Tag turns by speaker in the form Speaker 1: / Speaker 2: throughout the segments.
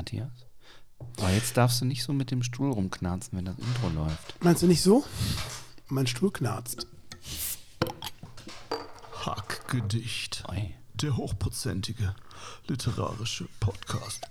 Speaker 1: Matthias. Aber jetzt darfst du nicht so mit dem Stuhl rumknarzen, wenn das Intro läuft.
Speaker 2: Meinst du nicht so? Mein Stuhl knarzt.
Speaker 3: Hackgedicht.
Speaker 1: Oi.
Speaker 3: Der hochprozentige literarische Podcast.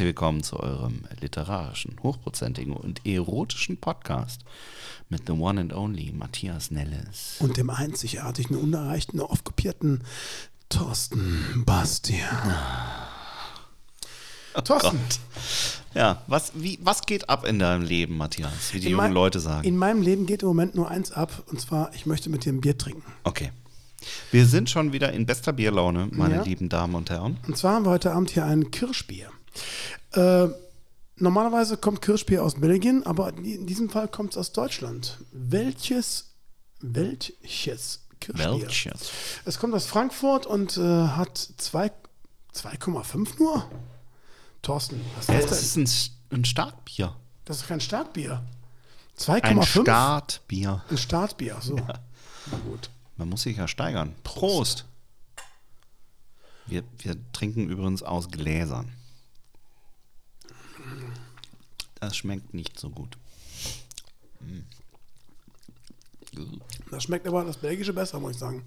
Speaker 1: Herzlich willkommen zu eurem literarischen, hochprozentigen und erotischen Podcast mit the one and only Matthias Nelles.
Speaker 2: Und dem einzigartigen, unerreichten, oft kopierten Thorsten Bastian. Thorsten,
Speaker 1: Ja, was, wie, was geht ab in deinem Leben, Matthias? Wie die
Speaker 2: in
Speaker 1: jungen
Speaker 2: mein-
Speaker 1: Leute sagen.
Speaker 2: in meinem Leben geht im Moment nur eins ab. Und zwar, ich möchte mit dir ein Bier trinken.
Speaker 1: Okay. Wir sind schon wieder in bester Bierlaune, meine
Speaker 2: Ja.
Speaker 1: lieben Damen und Herren.
Speaker 2: Und zwar haben wir heute Abend hier ein Kirschbier. Äh, normalerweise kommt Kirschbier aus Belgien, aber in diesem Fall kommt es aus Deutschland. Welches, welches Kirschbier?
Speaker 1: Welches?
Speaker 2: Es kommt aus Frankfurt und äh, hat zwei- 2,5 nur? Thorsten, was
Speaker 1: Ja,
Speaker 2: ist
Speaker 1: das
Speaker 2: das?
Speaker 1: ist ein, ein Starkbier.
Speaker 2: Das ist kein Starkbier.
Speaker 1: Ein
Speaker 2: 2,5?
Speaker 1: Startbier.
Speaker 2: Ein Startbier, so. Na gut.
Speaker 1: Man muss sich ja steigern. Prost. Wir, wir trinken übrigens aus Gläsern. Das schmeckt nicht so gut.
Speaker 2: Das schmeckt aber das Belgische besser, muss ich sagen.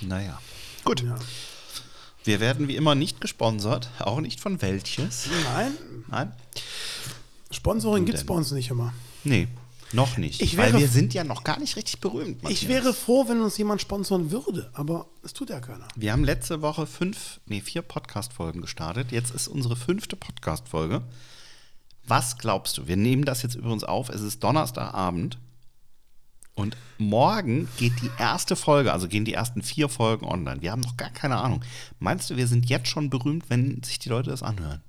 Speaker 1: Naja. Gut.
Speaker 2: Ja.
Speaker 1: Wir werden wie immer nicht gesponsert, auch nicht von welches.
Speaker 2: Nein,
Speaker 1: Nein?
Speaker 2: Sponsoring gibt es bei uns nicht immer.
Speaker 1: Nee, noch nicht.
Speaker 2: Ich
Speaker 1: weil
Speaker 2: wäre-
Speaker 1: wir sind ja noch gar nicht richtig berühmt. Matthias.
Speaker 2: Ich wäre froh, wenn uns jemand sponsoren würde, aber es tut ja keiner.
Speaker 1: Wir haben letzte Woche fünf, nee, vier Podcast-Folgen gestartet. Jetzt ist unsere fünfte Podcast-Folge. Was glaubst du? Wir nehmen das jetzt übrigens auf. Es ist Donnerstagabend. Und morgen geht die erste Folge, also gehen die ersten vier Folgen online. Wir haben noch gar keine Ahnung. Meinst du, wir sind jetzt schon berühmt, wenn sich die Leute das anhören?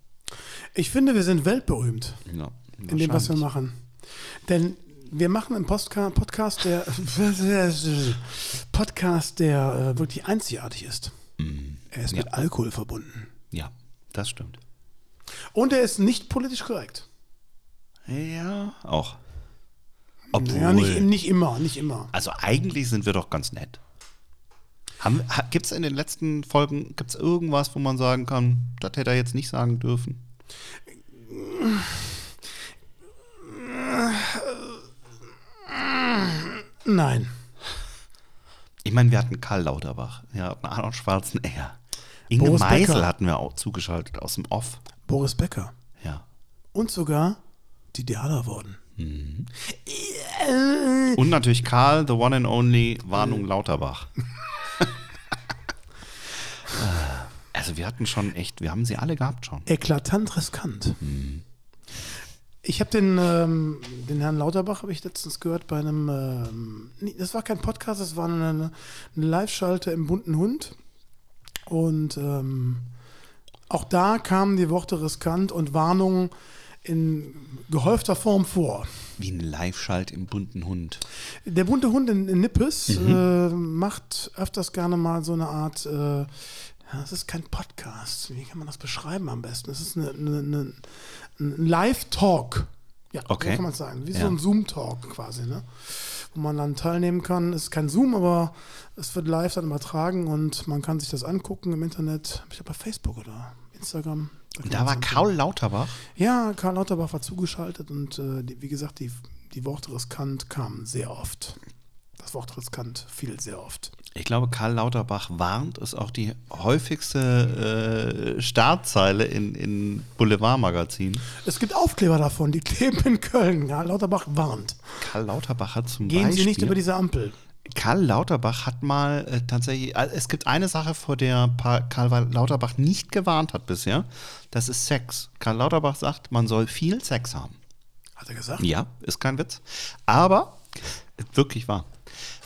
Speaker 2: Ich finde, wir sind weltberühmt
Speaker 1: Ja,
Speaker 2: in dem, was wir machen. Denn wir machen einen Postka Podcast, der Podcast, der äh, wirklich einzigartig ist. Er ist mit
Speaker 1: Ja.
Speaker 2: Alkohol verbunden.
Speaker 1: Ja, das stimmt.
Speaker 2: Und er ist nicht politisch korrekt.
Speaker 1: Ja, auch. Obwohl,
Speaker 2: Ja, nicht, nicht immer, nicht immer.
Speaker 1: also eigentlich sind wir doch ganz nett. Gibt es in den letzten Folgen, gibt es irgendwas, wo man sagen kann, das hätte er jetzt nicht sagen dürfen?
Speaker 2: Nein.
Speaker 1: Ich meine, wir hatten Karl Lauterbach, hatten Arnold Schwarzenegger. Inge
Speaker 2: Boris
Speaker 1: Meisel
Speaker 2: Becker.
Speaker 1: hatten wir auch zugeschaltet aus dem Off.
Speaker 2: Boris Becker.
Speaker 1: Ja.
Speaker 2: Und sogar die Diana wurden.
Speaker 1: Und natürlich Karl, the one and only Warnung Lauterbach. also wir hatten schon echt, wir haben sie alle gehabt schon.
Speaker 2: Eklatant riskant. Ich habe den, ähm, den Herrn Lauterbach, habe ich letztens gehört bei einem, ähm, nee, das war kein Podcast, das war eine, eine Live-Schalte im bunten Hund. Und ähm, auch da kamen die Worte riskant und Warnungen in gehäufter Form vor.
Speaker 1: Wie ein Live-Schalt im bunten Hund.
Speaker 2: Der bunte Hund in, in Nippes äh, macht öfters gerne mal so eine Art, äh, ja, es ist kein Podcast, wie kann man das beschreiben am besten? Es ist eine, eine, eine, ein Live-Talk. Ja,
Speaker 1: Okay.
Speaker 2: so kann man es sagen. Wie
Speaker 1: Ja.
Speaker 2: so ein Zoom-Talk quasi, ne? Wo man dann teilnehmen kann. Es ist kein Zoom, aber es wird live dann übertragen und man kann sich das angucken im Internet. Ich glaube bei Facebook oder Instagram.
Speaker 1: da
Speaker 2: man
Speaker 1: war. Karl Lauterbach.
Speaker 2: Ja, Karl Lauterbach war zugeschaltet und äh, die, wie gesagt, die, die Worte riskant kamen sehr oft. Das Wort riskant fiel sehr oft.
Speaker 1: Ich glaube, Karl Lauterbach warnt ist auch die häufigste äh, Startzeile in, in Boulevardmagazinen.
Speaker 2: Es gibt Aufkleber davon, die kleben in Köln. Karl Lauterbach warnt.
Speaker 1: Karl Lauterbach hat zum
Speaker 2: Gehen
Speaker 1: Beispiel.
Speaker 2: Sie nicht über diese Ampel.
Speaker 1: Karl Lauterbach hat mal äh, tatsächlich, also es gibt eine Sache, vor der Pa- Karl Lauterbach nicht gewarnt hat bisher. Das ist Sex. Karl Lauterbach sagt, man soll viel Sex haben.
Speaker 2: Hat er gesagt?
Speaker 1: Ja, ist kein Witz. Aber, wirklich wahr.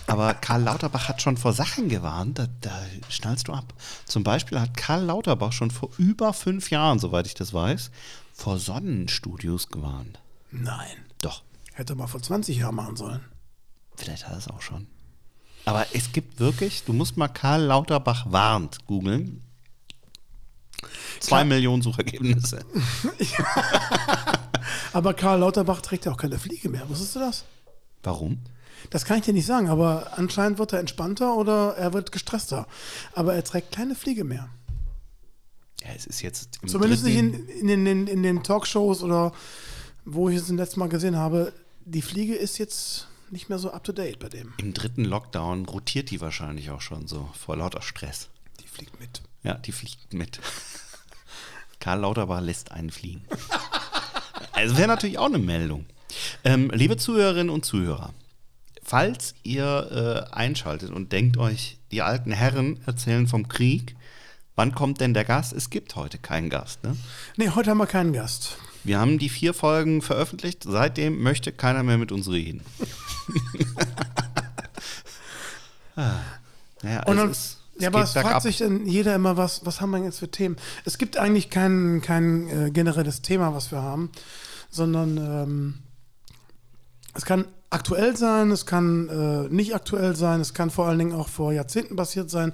Speaker 1: Aber Karl Lauterbach hat schon vor Sachen gewarnt, da, da schnallst du ab. Zum Beispiel hat Karl Lauterbach schon vor über fünf Jahren, soweit ich das weiß, vor Sonnenstudios gewarnt.
Speaker 2: Nein.
Speaker 1: Doch,
Speaker 2: Hätte mal vor 20 Jahren machen sollen.
Speaker 1: vielleicht hat er es auch schon. Aber es gibt wirklich, du musst mal Karl Lauterbach warnt googeln. Zwei
Speaker 2: Klar.
Speaker 1: Millionen Suchergebnisse.
Speaker 2: Aber Karl Lauterbach trägt ja auch keine Fliege mehr. Wusstest du das?
Speaker 1: Warum?
Speaker 2: Das kann ich dir nicht sagen, aber anscheinend wird er entspannter oder er wird gestresster. Aber er trägt keine Fliege mehr.
Speaker 1: Ja, es ist jetzt im
Speaker 2: Zumindest nicht in, in, den, in, in den Talkshows oder wo ich es das letzte Mal gesehen habe. Die Fliege ist jetzt nicht mehr so up to date bei dem.
Speaker 1: Im dritten Lockdown rotiert die wahrscheinlich auch schon so vor lauter Stress.
Speaker 2: Die fliegt mit.
Speaker 1: Ja, die fliegt mit. Karl Lauterbach lässt einen fliegen. Also wäre natürlich auch eine Meldung. Ähm, liebe Zuhörerinnen und Zuhörer, falls ihr äh, einschaltet und denkt euch, die alten Herren erzählen vom Krieg, wann kommt denn der Gast? Es gibt heute keinen Gast. Ne?
Speaker 2: Nee, heute haben wir keinen Gast.
Speaker 1: Wir haben die vier Folgen veröffentlicht. Seitdem möchte keiner mehr mit uns reden. ah. Naja,
Speaker 2: Und
Speaker 1: es,
Speaker 2: dann,
Speaker 1: ist, es
Speaker 2: ja, aber es fragt sich dann jeder immer, was, was haben wir jetzt für Themen? Es gibt eigentlich kein, kein äh, generelles Thema, was wir haben, sondern ähm, es kann aktuell sein, es kann äh, nicht aktuell sein, es kann vor allen Dingen auch vor Jahrzehnten passiert sein.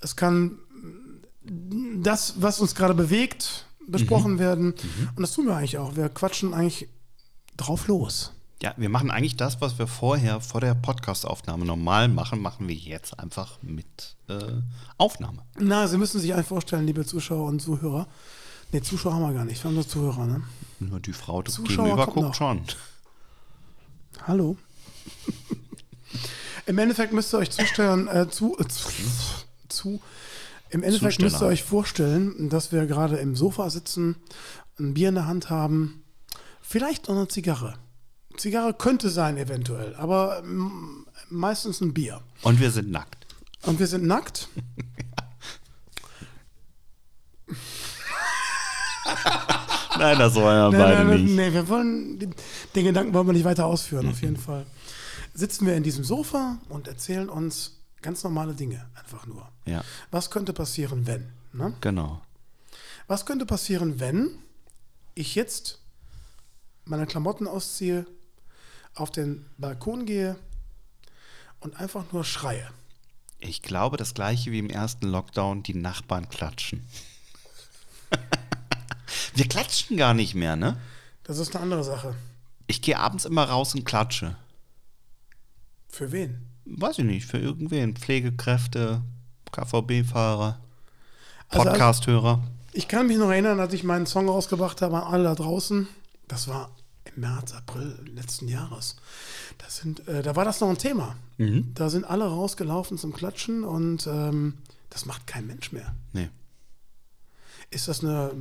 Speaker 2: Es kann mm, das, was uns gerade bewegt, besprochen
Speaker 1: Mhm.
Speaker 2: werden. Und das tun wir eigentlich auch. Wir quatschen eigentlich drauf los.
Speaker 1: Ja, wir machen eigentlich das, was wir vorher vor der Podcastaufnahme normal machen, machen wir jetzt einfach mit äh, Aufnahme.
Speaker 2: Na, Sie müssen sich einfach vorstellen, liebe Zuschauer und Zuhörer. Ne, Zuschauer haben wir gar nicht, wir haben nur Zuhörer, ne?
Speaker 1: Nur die Frau die
Speaker 2: Zuschauer
Speaker 1: gegenüber guckt
Speaker 2: noch.
Speaker 1: schon.
Speaker 2: Hallo. Im Endeffekt müsst ihr euch zustellen, äh, zu, äh, zu, zu, im Endeffekt
Speaker 1: Zusteller.
Speaker 2: müsst ihr euch vorstellen, dass wir gerade im Sofa sitzen, ein Bier in der Hand haben, vielleicht noch eine Zigarre. Zigarre könnte sein eventuell, aber mm, meistens ein Bier.
Speaker 1: Und wir sind nackt.
Speaker 2: Und wir sind nackt.
Speaker 1: Nein, das wollen wir
Speaker 2: Nein,
Speaker 1: beide
Speaker 2: nein,
Speaker 1: nicht.
Speaker 2: nee, wir wollen, den, den Gedanken wollen wir nicht weiter ausführen, auf jeden Fall. Sitzen wir in diesem Sofa und erzählen uns ganz normale Dinge, einfach nur.
Speaker 1: Ja,
Speaker 2: Was könnte passieren, wenn? Ne?
Speaker 1: genau.
Speaker 2: Was könnte passieren, wenn ich jetzt meine Klamotten ausziehe, auf den Balkon gehe und einfach nur schreie?
Speaker 1: Ich glaube, das gleiche wie im ersten Lockdown, die Nachbarn klatschen. Wir klatschen gar nicht mehr, ne?
Speaker 2: Das ist eine andere Sache.
Speaker 1: Ich gehe abends immer raus und klatsche.
Speaker 2: Für wen?
Speaker 1: Weiß ich nicht, für irgendwen. Pflegekräfte, KVB-Fahrer,
Speaker 2: Also-
Speaker 1: Podcast-Hörer.
Speaker 2: Ich kann mich noch erinnern, als ich meinen Song rausgebracht habe an alle da draußen. Das war im März, April letzten Jahres. Sind, äh, da war das noch ein Thema.
Speaker 1: Mhm.
Speaker 2: Da sind alle rausgelaufen zum Klatschen und ähm, das macht kein Mensch mehr.
Speaker 1: Nee.
Speaker 2: Ist das eine,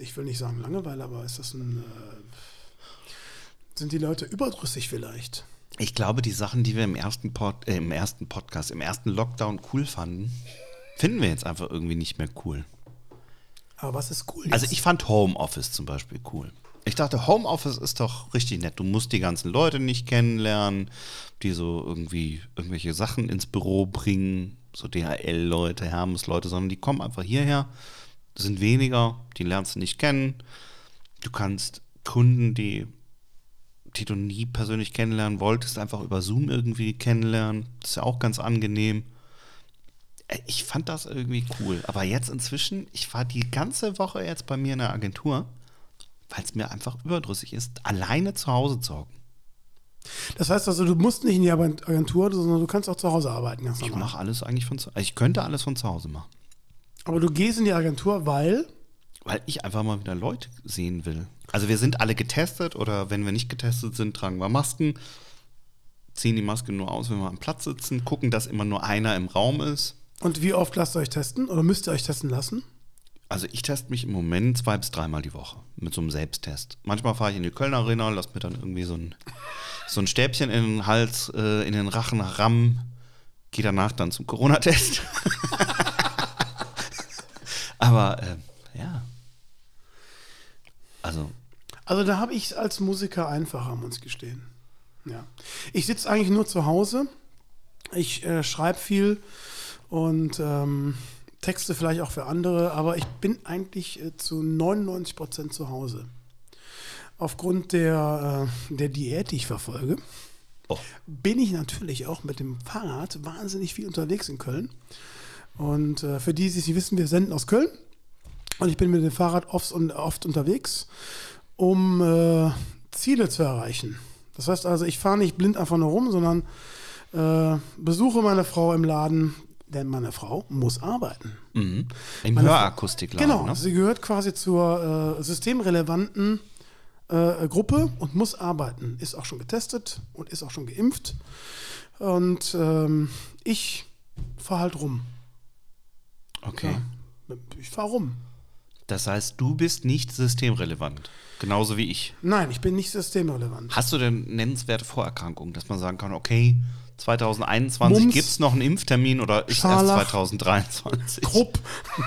Speaker 2: ich will nicht sagen Langeweile, aber ist das ein, äh, sind die Leute überdrüssig vielleicht?
Speaker 1: Ich glaube, die Sachen, die wir im ersten, Pod, äh, im ersten Podcast, im ersten Lockdown cool fanden, finden wir jetzt einfach irgendwie nicht mehr cool.
Speaker 2: Aber was ist cool? Jetzt?
Speaker 1: Also ich fand Homeoffice zum Beispiel cool. Ich dachte, Homeoffice ist doch richtig nett. Du musst die ganzen Leute nicht kennenlernen, die so irgendwie irgendwelche Sachen ins Büro bringen, so DHL-Leute, Hermes-Leute, sondern die kommen einfach hierher, sind weniger, die lernst du nicht kennen. Du kannst Kunden, die, die du nie persönlich kennenlernen wolltest, einfach über Zoom irgendwie kennenlernen. Das ist ja auch ganz angenehm. Äh, Ich fand das irgendwie cool. Aber jetzt inzwischen, ich war die ganze Woche jetzt bei mir in der Agentur, weil es mir einfach überdrüssig ist, alleine zu Hause zu hocken.
Speaker 2: das heißt also, du musst nicht in die Agentur, sondern du kannst auch zu Hause arbeiten.
Speaker 1: Ich mache alles eigentlich von zu Ich könnte alles von zu Hause machen.
Speaker 2: Aber du gehst in die Agentur, weil
Speaker 1: Weil ich einfach mal wieder Leute sehen will. Also wir sind alle getestet oder wenn wir nicht getestet sind, tragen wir Masken, ziehen die Maske nur aus, wenn wir am Platz sitzen, gucken, dass immer nur einer im Raum ist.
Speaker 2: Und wie oft lasst ihr euch testen oder müsst ihr euch testen lassen?
Speaker 1: Also ich teste mich im Moment zwei bis dreimal die Woche mit so einem Selbsttest. Manchmal fahre ich in die Kölner Arena, lass mir dann irgendwie so ein, so ein Stäbchen in den Hals, äh, in den Rachen rammen, gehe danach dann zum Corona-Test. Aber äh, ja. Also
Speaker 2: Also da habe ich es als Musiker einfacher, muss ich gestehen. Ja. Ich sitze eigentlich nur zu Hause. Ich äh, schreibe viel und ähm, Texte vielleicht auch für andere, aber ich bin eigentlich äh, zu 99 Prozent zu Hause. Aufgrund der, äh, der Diät, die ich verfolge,
Speaker 1: Oh.
Speaker 2: bin ich natürlich auch mit dem Fahrrad wahnsinnig viel unterwegs in Köln. Und äh, für die, die es nicht wissen, wir senden aus Köln. Und ich bin mit dem Fahrrad oft, und oft unterwegs, um äh, Ziele zu erreichen. Das heißt also, ich fahre nicht blind einfach nur rum, sondern äh, besuche meine Frau im Laden, denn meine Frau muss arbeiten.
Speaker 1: Mhm. Im
Speaker 2: Meine Frau-
Speaker 1: Hörakustikladen,
Speaker 2: Genau,
Speaker 1: ne?
Speaker 2: sie gehört quasi zur äh, systemrelevanten äh, Gruppe und muss arbeiten. Ist auch schon getestet und ist auch schon geimpft. Und ähm, ich fahre halt rum.
Speaker 1: Okay.
Speaker 2: Ja, ich fahre rum.
Speaker 1: Das heißt, du bist nicht systemrelevant. Genauso wie ich.
Speaker 2: Nein, ich bin nicht systemrelevant.
Speaker 1: Hast du denn nennenswerte Vorerkrankungen, dass man sagen kann, okay, 2021
Speaker 2: Mumps,
Speaker 1: gibt es noch einen Impftermin oder ist
Speaker 2: Scharlach,
Speaker 1: erst 2023?
Speaker 2: Krupp.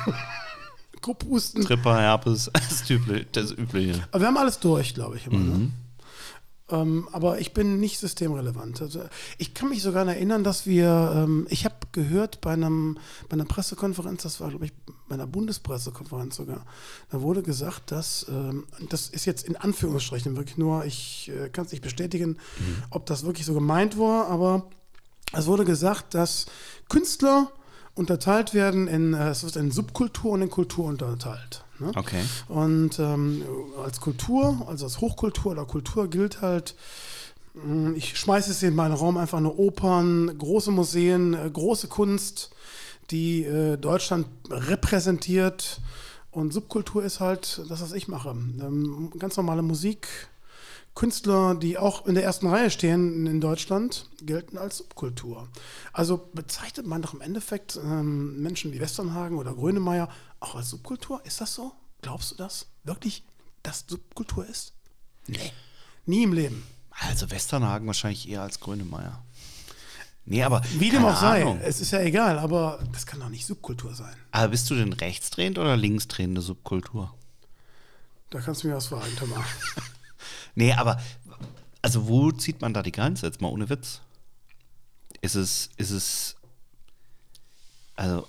Speaker 2: Krupphusten.
Speaker 1: Tripper, Herpes, das, Übliche, das Übliche.
Speaker 2: Aber wir haben alles durch, glaube ich. Immer, ne?
Speaker 1: Mhm.
Speaker 2: ähm, aber ich bin nicht systemrelevant. Also ich kann mich sogar erinnern, dass wir, ähm, ich habe gehört bei, einem, bei einer Pressekonferenz, das war, glaube ich, bei einer Bundespressekonferenz sogar, da wurde gesagt, dass, ähm, das ist jetzt in Anführungsstrichen wirklich nur, ich äh, kann es nicht bestätigen, ob das wirklich so gemeint war, aber es wurde gesagt, dass Künstler unterteilt werden in, äh, es wird in Subkultur und in Kultur unterteilt. Ne?
Speaker 1: Okay.
Speaker 2: Und ähm, als Kultur, also als Hochkultur oder Kultur gilt halt, mh, ich schmeiße es in meinen Raum einfach nur Opern, große Museen, äh, große Kunst, die äh, Deutschland repräsentiert. Und Subkultur ist halt das, was ich mache. Ähm, ganz normale Musik. Künstler, die auch in der ersten Reihe stehen in Deutschland, gelten als Subkultur. Also bezeichnet man doch im Endeffekt ähm, Menschen wie Westernhagen oder Grönemeyer auch als Subkultur? Ist das so? Glaubst du das? Wirklich, dass Subkultur ist? Nee. Nie im Leben.
Speaker 1: Also Westernhagen wahrscheinlich eher als Grönemeyer. Nee, aber
Speaker 2: Wie dem auch sei,
Speaker 1: Ahnung.
Speaker 2: es ist ja egal, aber das kann doch nicht Subkultur sein.
Speaker 1: Aber bist du denn rechtsdrehend oder linksdrehende Subkultur?
Speaker 2: Da kannst du mir was fragen, Thomas.
Speaker 1: Nee, aber also wo zieht man da die Grenze jetzt mal ohne Witz? Ist es, ist es, also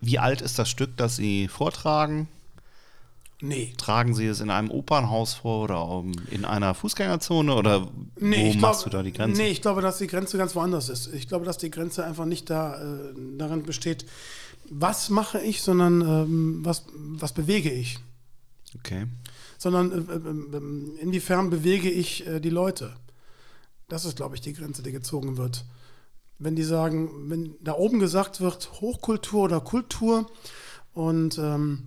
Speaker 1: wie alt ist das Stück, das Sie vortragen?
Speaker 2: Nee.
Speaker 1: Tragen Sie es in einem Opernhaus vor oder in einer Fußgängerzone oder
Speaker 2: Nee,
Speaker 1: wo
Speaker 2: ich
Speaker 1: machst
Speaker 2: glaub-
Speaker 1: du da die Grenze?
Speaker 2: Nee, ich glaube, dass die Grenze ganz woanders ist. Ich glaube, dass die Grenze einfach nicht da, äh, darin besteht, was mache ich, sondern ähm, was, was bewege ich.
Speaker 1: Okay.
Speaker 2: Sondern äh, äh, äh, inwiefern bewege ich die Leute. Das ist, glaube ich, die Grenze, die gezogen wird. Wenn die sagen, wenn da oben gesagt wird, Hochkultur oder Kultur und ähm,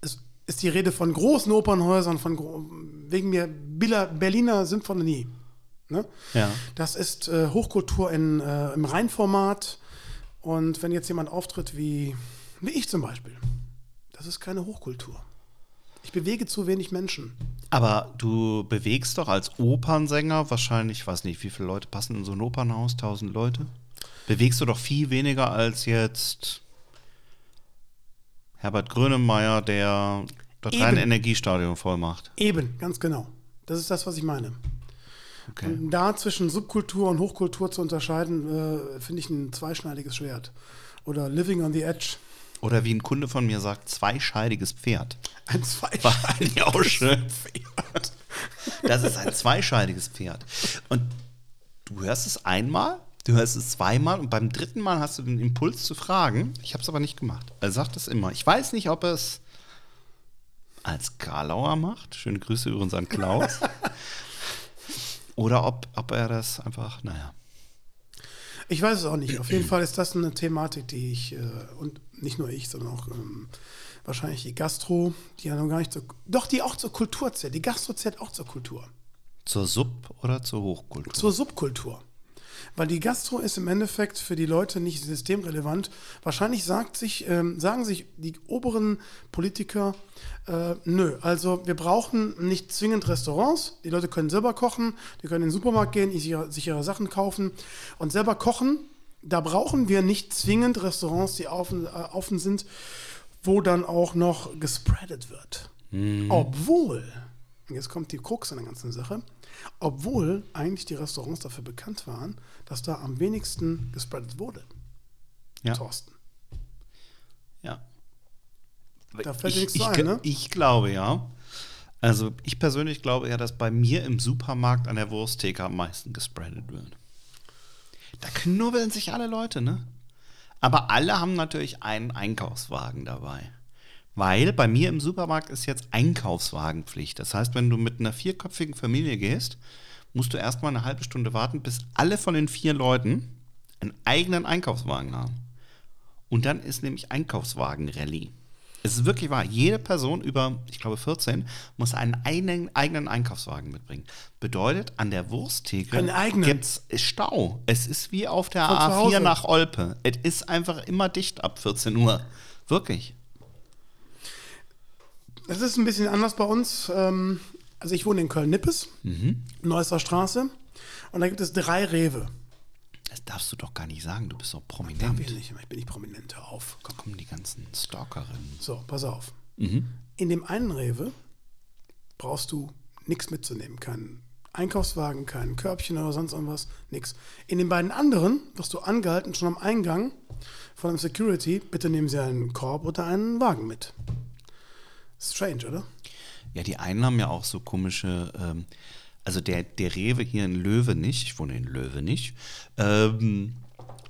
Speaker 2: es ist die Rede von großen Opernhäusern, von wegen mir Berliner Symphonie. Ne?
Speaker 1: Ja.
Speaker 2: Das ist äh, Hochkultur in, äh, im Reinformat. Und wenn jetzt jemand auftritt wie, wie ich zum Beispiel, das ist keine Hochkultur. Ich bewege zu wenig Menschen.
Speaker 1: Aber du bewegst doch als Opernsänger wahrscheinlich, weiß nicht, wie viele Leute passen in so ein Opernhaus? Tausend Leute? Bewegst du doch viel weniger als jetzt Herbert Grönemeyer, der
Speaker 2: Eben.
Speaker 1: reine Energiestadion voll macht.
Speaker 2: Eben, ganz genau. Das ist das, was ich meine.
Speaker 1: Okay.
Speaker 2: Und da zwischen Subkultur und Hochkultur zu unterscheiden, äh, finde ich ein zweischneidiges Schwert. Oder Living on the Edge.
Speaker 1: Oder wie ein Kunde von mir sagt, zweischeidiges Pferd.
Speaker 2: Ein
Speaker 1: schön.
Speaker 2: Pferd.
Speaker 1: Das ist ein zweischeidiges Pferd. Und du hörst es einmal, du hörst es zweimal und beim dritten Mal hast du den Impuls zu fragen. Ich habe es aber nicht gemacht. Er sagt es immer. Ich weiß nicht, ob er es als Karlauer macht. Schöne Grüße übrigens an Klaus. Oder ob, ob er das einfach, naja.
Speaker 2: Ich weiß es auch nicht. Auf jeden Fall ist das eine Thematik, die ich, äh, und nicht nur ich, sondern auch ähm, wahrscheinlich die Gastro, die ja noch gar nicht zur, doch, die auch zur Kultur zählt. Die Gastro zählt auch zur Kultur.
Speaker 1: Zur Sub- oder zur Hochkultur?
Speaker 2: Zur Subkultur. Weil die Gastro ist im Endeffekt für die Leute nicht systemrelevant. Wahrscheinlich sagt sich, ähm, sagen sich die oberen Politiker, äh, nö, also wir brauchen nicht zwingend Restaurants. Die Leute können selber kochen, die können in den Supermarkt gehen, sich ihre, sich ihre Sachen kaufen und selber kochen. Da brauchen wir nicht zwingend Restaurants, die offen, äh, offen sind, wo dann auch noch gespreadet wird. Obwohl, und jetzt kommt die Krux an der ganzen Sache, obwohl eigentlich die Restaurants dafür bekannt waren, dass da am wenigsten gespreadet wurde.
Speaker 1: Ja.
Speaker 2: Thorsten.
Speaker 1: ja.
Speaker 2: Da fällt
Speaker 1: ich,
Speaker 2: nichts
Speaker 1: ich,
Speaker 2: ein, ne?
Speaker 1: ich glaube ja. Also ich persönlich glaube ja, dass bei mir im Supermarkt an der Wursttheke am meisten gespreadet wird. Da knubbeln sich alle Leute, ne? Aber alle haben natürlich einen Einkaufswagen dabei. Weil bei mir im Supermarkt ist jetzt Einkaufswagenpflicht. Das heißt, wenn du mit einer vierköpfigen Familie gehst, musst du erstmal eine halbe Stunde warten, bis alle von den vier Leuten einen eigenen Einkaufswagen haben. Und dann ist nämlich Einkaufswagen-Rallye. Es ist wirklich wahr, jede Person über, ich glaube 14, muss einen eigenen, Einkaufswagen mitbringen. Bedeutet, an der Wursttheke gibt es Stau. Es ist wie auf der
Speaker 2: Von zu
Speaker 1: A4
Speaker 2: Hause.
Speaker 1: nach Olpe. Es ist einfach immer dicht ab 14 Uhr. Wirklich.
Speaker 2: Es ist ein bisschen anders bei uns. Ähm, Also ich wohne in Köln-Nippes,
Speaker 1: Mhm.
Speaker 2: Neusser Straße. Und da gibt es drei Rewe.
Speaker 1: Das darfst du doch gar nicht sagen, du bist so
Speaker 2: Darf
Speaker 1: prominent.
Speaker 2: ich nicht, ich bin nicht prominent, hör auf.
Speaker 1: Da kommen die ganzen Stalkerinnen.
Speaker 2: So, pass auf.
Speaker 1: Mhm.
Speaker 2: In dem einen Rewe brauchst du nichts mitzunehmen. Keinen Einkaufswagen, kein Körbchen oder sonst irgendwas. Nix. In den beiden anderen wirst du angehalten, schon am Eingang von einem Security, bitte nehmen Sie einen Korb oder einen Wagen mit. Strange, oder?
Speaker 1: Ja, die einen haben ja auch so komische, ähm, also der, der Rewe hier in Löwe nicht, ich wohne in Löwe nicht, ähm,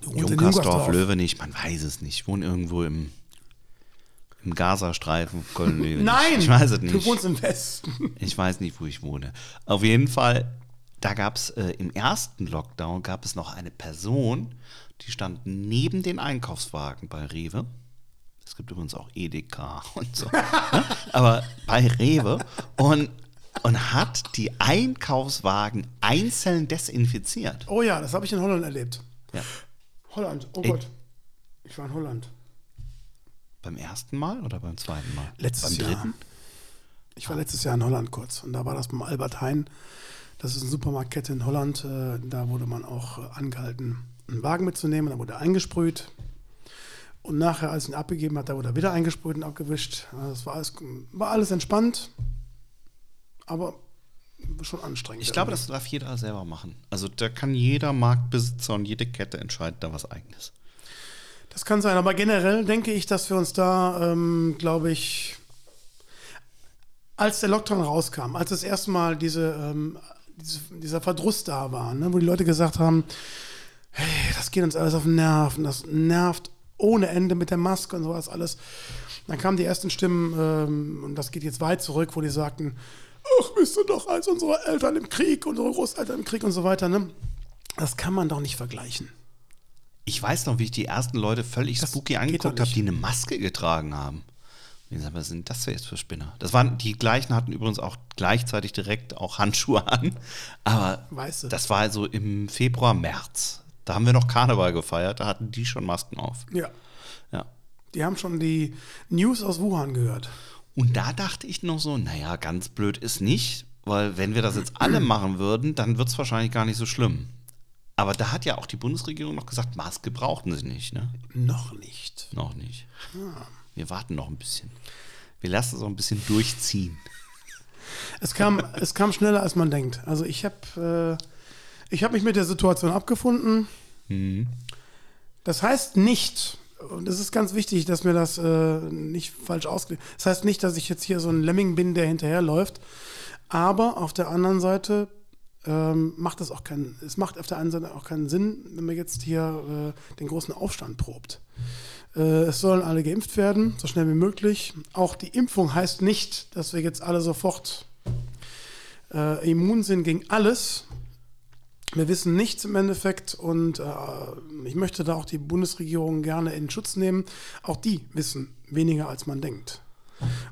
Speaker 1: Junkersdorf,
Speaker 2: Junkersdorf.
Speaker 1: Löwe nicht, man weiß es nicht, ich wohne irgendwo im, im Gazastreifen, Köln-Löwe.
Speaker 2: Nein!
Speaker 1: Ich weiß es nicht.
Speaker 2: Du wohnst im Westen.
Speaker 1: Ich weiß nicht, wo ich wohne. Auf jeden Fall, da gab es äh, im ersten Lockdown gab es noch eine Person, die stand neben den Einkaufswagen bei Rewe. Es gibt übrigens auch Edeka und so. ne? Aber bei Rewe und, und hat die Einkaufswagen einzeln desinfiziert.
Speaker 2: Oh ja, das habe ich in Holland erlebt.
Speaker 1: Ja.
Speaker 2: Holland, oh. Gott. Ich war in Holland.
Speaker 1: Beim ersten Mal oder beim zweiten Mal?
Speaker 2: Letztes
Speaker 1: beim
Speaker 2: Jahr.
Speaker 1: dritten?
Speaker 2: Ich war letztes Jahr in Holland kurz und da war das beim Albert Heijn. Das ist eine Supermarktkette in Holland. äh, Da wurde man auch äh, angehalten, einen Wagen mitzunehmen. Da wurde er eingesprüht. Und nachher, als er ihn abgegeben hat, da wurde er wieder eingesprüht und abgewischt. Ja, Das war alles, war alles entspannt, aber schon anstrengend.
Speaker 1: Ich glaube, das darf jeder selber machen. Also da kann jeder Marktbesitzer und jede Kette entscheiden da was eigenes.
Speaker 2: Das kann sein, aber generell denke ich, dass wir uns da, ähm, glaube ich, als der Lockdown rauskam, als das erste Mal diese, ähm, diese, dieser Verdruss da war, ne, wo die Leute gesagt haben, hey, das geht uns alles auf den Nerven, das nervt ohne Ende mit der Maske und sowas alles. Dann kamen die ersten Stimmen, ähm, und das geht jetzt weit zurück, wo die sagten, ach, wisst ihr doch, als unsere Eltern im Krieg, unsere Großeltern im Krieg und so weiter, ne? Das kann man doch nicht vergleichen.
Speaker 1: Ich weiß noch, wie ich die ersten Leute völlig
Speaker 2: Das
Speaker 1: spooky angeguckt habe, die eine Maske getragen haben. Ich sag, was sind das jetzt für Spinner? Das waren die gleichen hatten übrigens auch gleichzeitig direkt auch Handschuhe an. Aber
Speaker 2: Weißt du.
Speaker 1: das war also im Februar, März. Da haben wir noch Karneval gefeiert, da hatten die schon Masken auf.
Speaker 2: Ja.
Speaker 1: Ja.
Speaker 2: Die haben schon die News aus Wuhan gehört.
Speaker 1: Und da dachte ich noch so, naja, ganz blöd ist nicht, weil wenn wir das jetzt alle machen würden, dann wird es wahrscheinlich gar nicht so schlimm. Aber da hat ja auch die Bundesregierung noch gesagt, Maske brauchten sie nicht, ne?
Speaker 2: Noch nicht.
Speaker 1: Noch nicht. Wir warten noch ein bisschen. Wir lassen es auch ein bisschen durchziehen.
Speaker 2: Es kam, es kam schneller, als man denkt. Also ich habe äh, ich hab mich mit der Situation abgefunden. Das heißt nicht, und es ist ganz wichtig, dass mir das äh, nicht falsch ausgelegt Das heißt nicht, dass ich jetzt hier so ein Lemming bin, der hinterherläuft. Aber auf der anderen Seite ähm, macht es auch keinen, es macht auf der einen Seite auch keinen Sinn, wenn man jetzt hier äh, den großen Aufstand probt. Äh, es sollen alle geimpft werden, so schnell wie möglich. Auch die Impfung heißt nicht, dass wir jetzt alle sofort äh, immun sind gegen alles. Wir wissen nichts im Endeffekt und äh, ich möchte da auch die Bundesregierung gerne in Schutz nehmen. Auch die wissen weniger, als man denkt.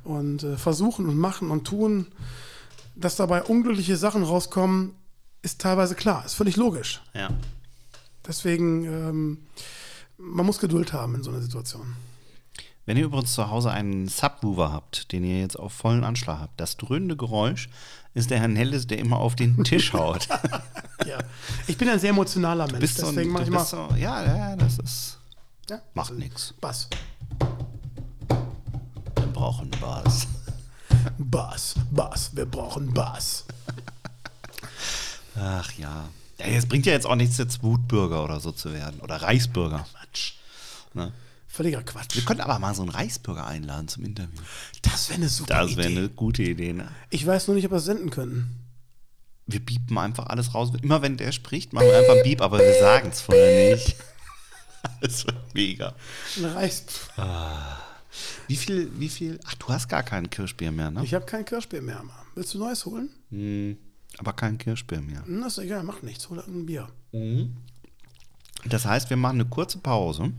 Speaker 2: Und äh, versuchen und machen und tun, dass dabei unglückliche Sachen rauskommen, ist teilweise klar, ist völlig logisch.
Speaker 1: Ja.
Speaker 2: Deswegen, ähm, man muss Geduld haben in so einer Situation.
Speaker 1: Wenn ihr übrigens zu Hause einen Subwoofer habt, den ihr jetzt auf vollen Anschlag habt, das dröhnende Geräusch ist der Herr Nelles, der immer auf den Tisch haut.
Speaker 2: Ja. Ich bin ein sehr emotionaler Mensch,
Speaker 1: bist so, ein-
Speaker 2: deswegen
Speaker 1: du
Speaker 2: mache ich mal.
Speaker 1: bist so, ja, ja, das ist,
Speaker 2: ja,
Speaker 1: macht nichts.
Speaker 2: Bass.
Speaker 1: Wir brauchen was.
Speaker 2: Bass, Bass, wir brauchen Bass.
Speaker 1: Ach ja. ja. Es bringt ja jetzt auch nichts, jetzt Wutbürger oder so zu werden. Oder Reichsbürger.
Speaker 2: Quatsch.
Speaker 1: Ne?
Speaker 2: Völliger Quatsch.
Speaker 1: Wir können aber mal so einen Reichsbürger einladen zum Interview.
Speaker 2: Das wäre eine super
Speaker 1: Das wäre
Speaker 2: Idee.
Speaker 1: eine gute Idee, ne?
Speaker 2: Ich weiß nur nicht, ob wir es senden können.
Speaker 1: Wir biepen einfach alles raus. Immer wenn der spricht, machen wir einfach ein Beep, aber wir sagen es vorher nicht. Das wird mega.
Speaker 2: Ein Reichs
Speaker 1: Wie viel, wie viel? Ach, du hast gar kein Kirschbier mehr, ne?
Speaker 2: ich habe kein Kirschbier mehr. Mann. Willst du neues holen?
Speaker 1: Hm, aber kein Kirschbier mehr.
Speaker 2: Hm, Das ist egal, macht nichts. Hol irgendein Bier.
Speaker 1: Das heißt, wir machen eine kurze Pause.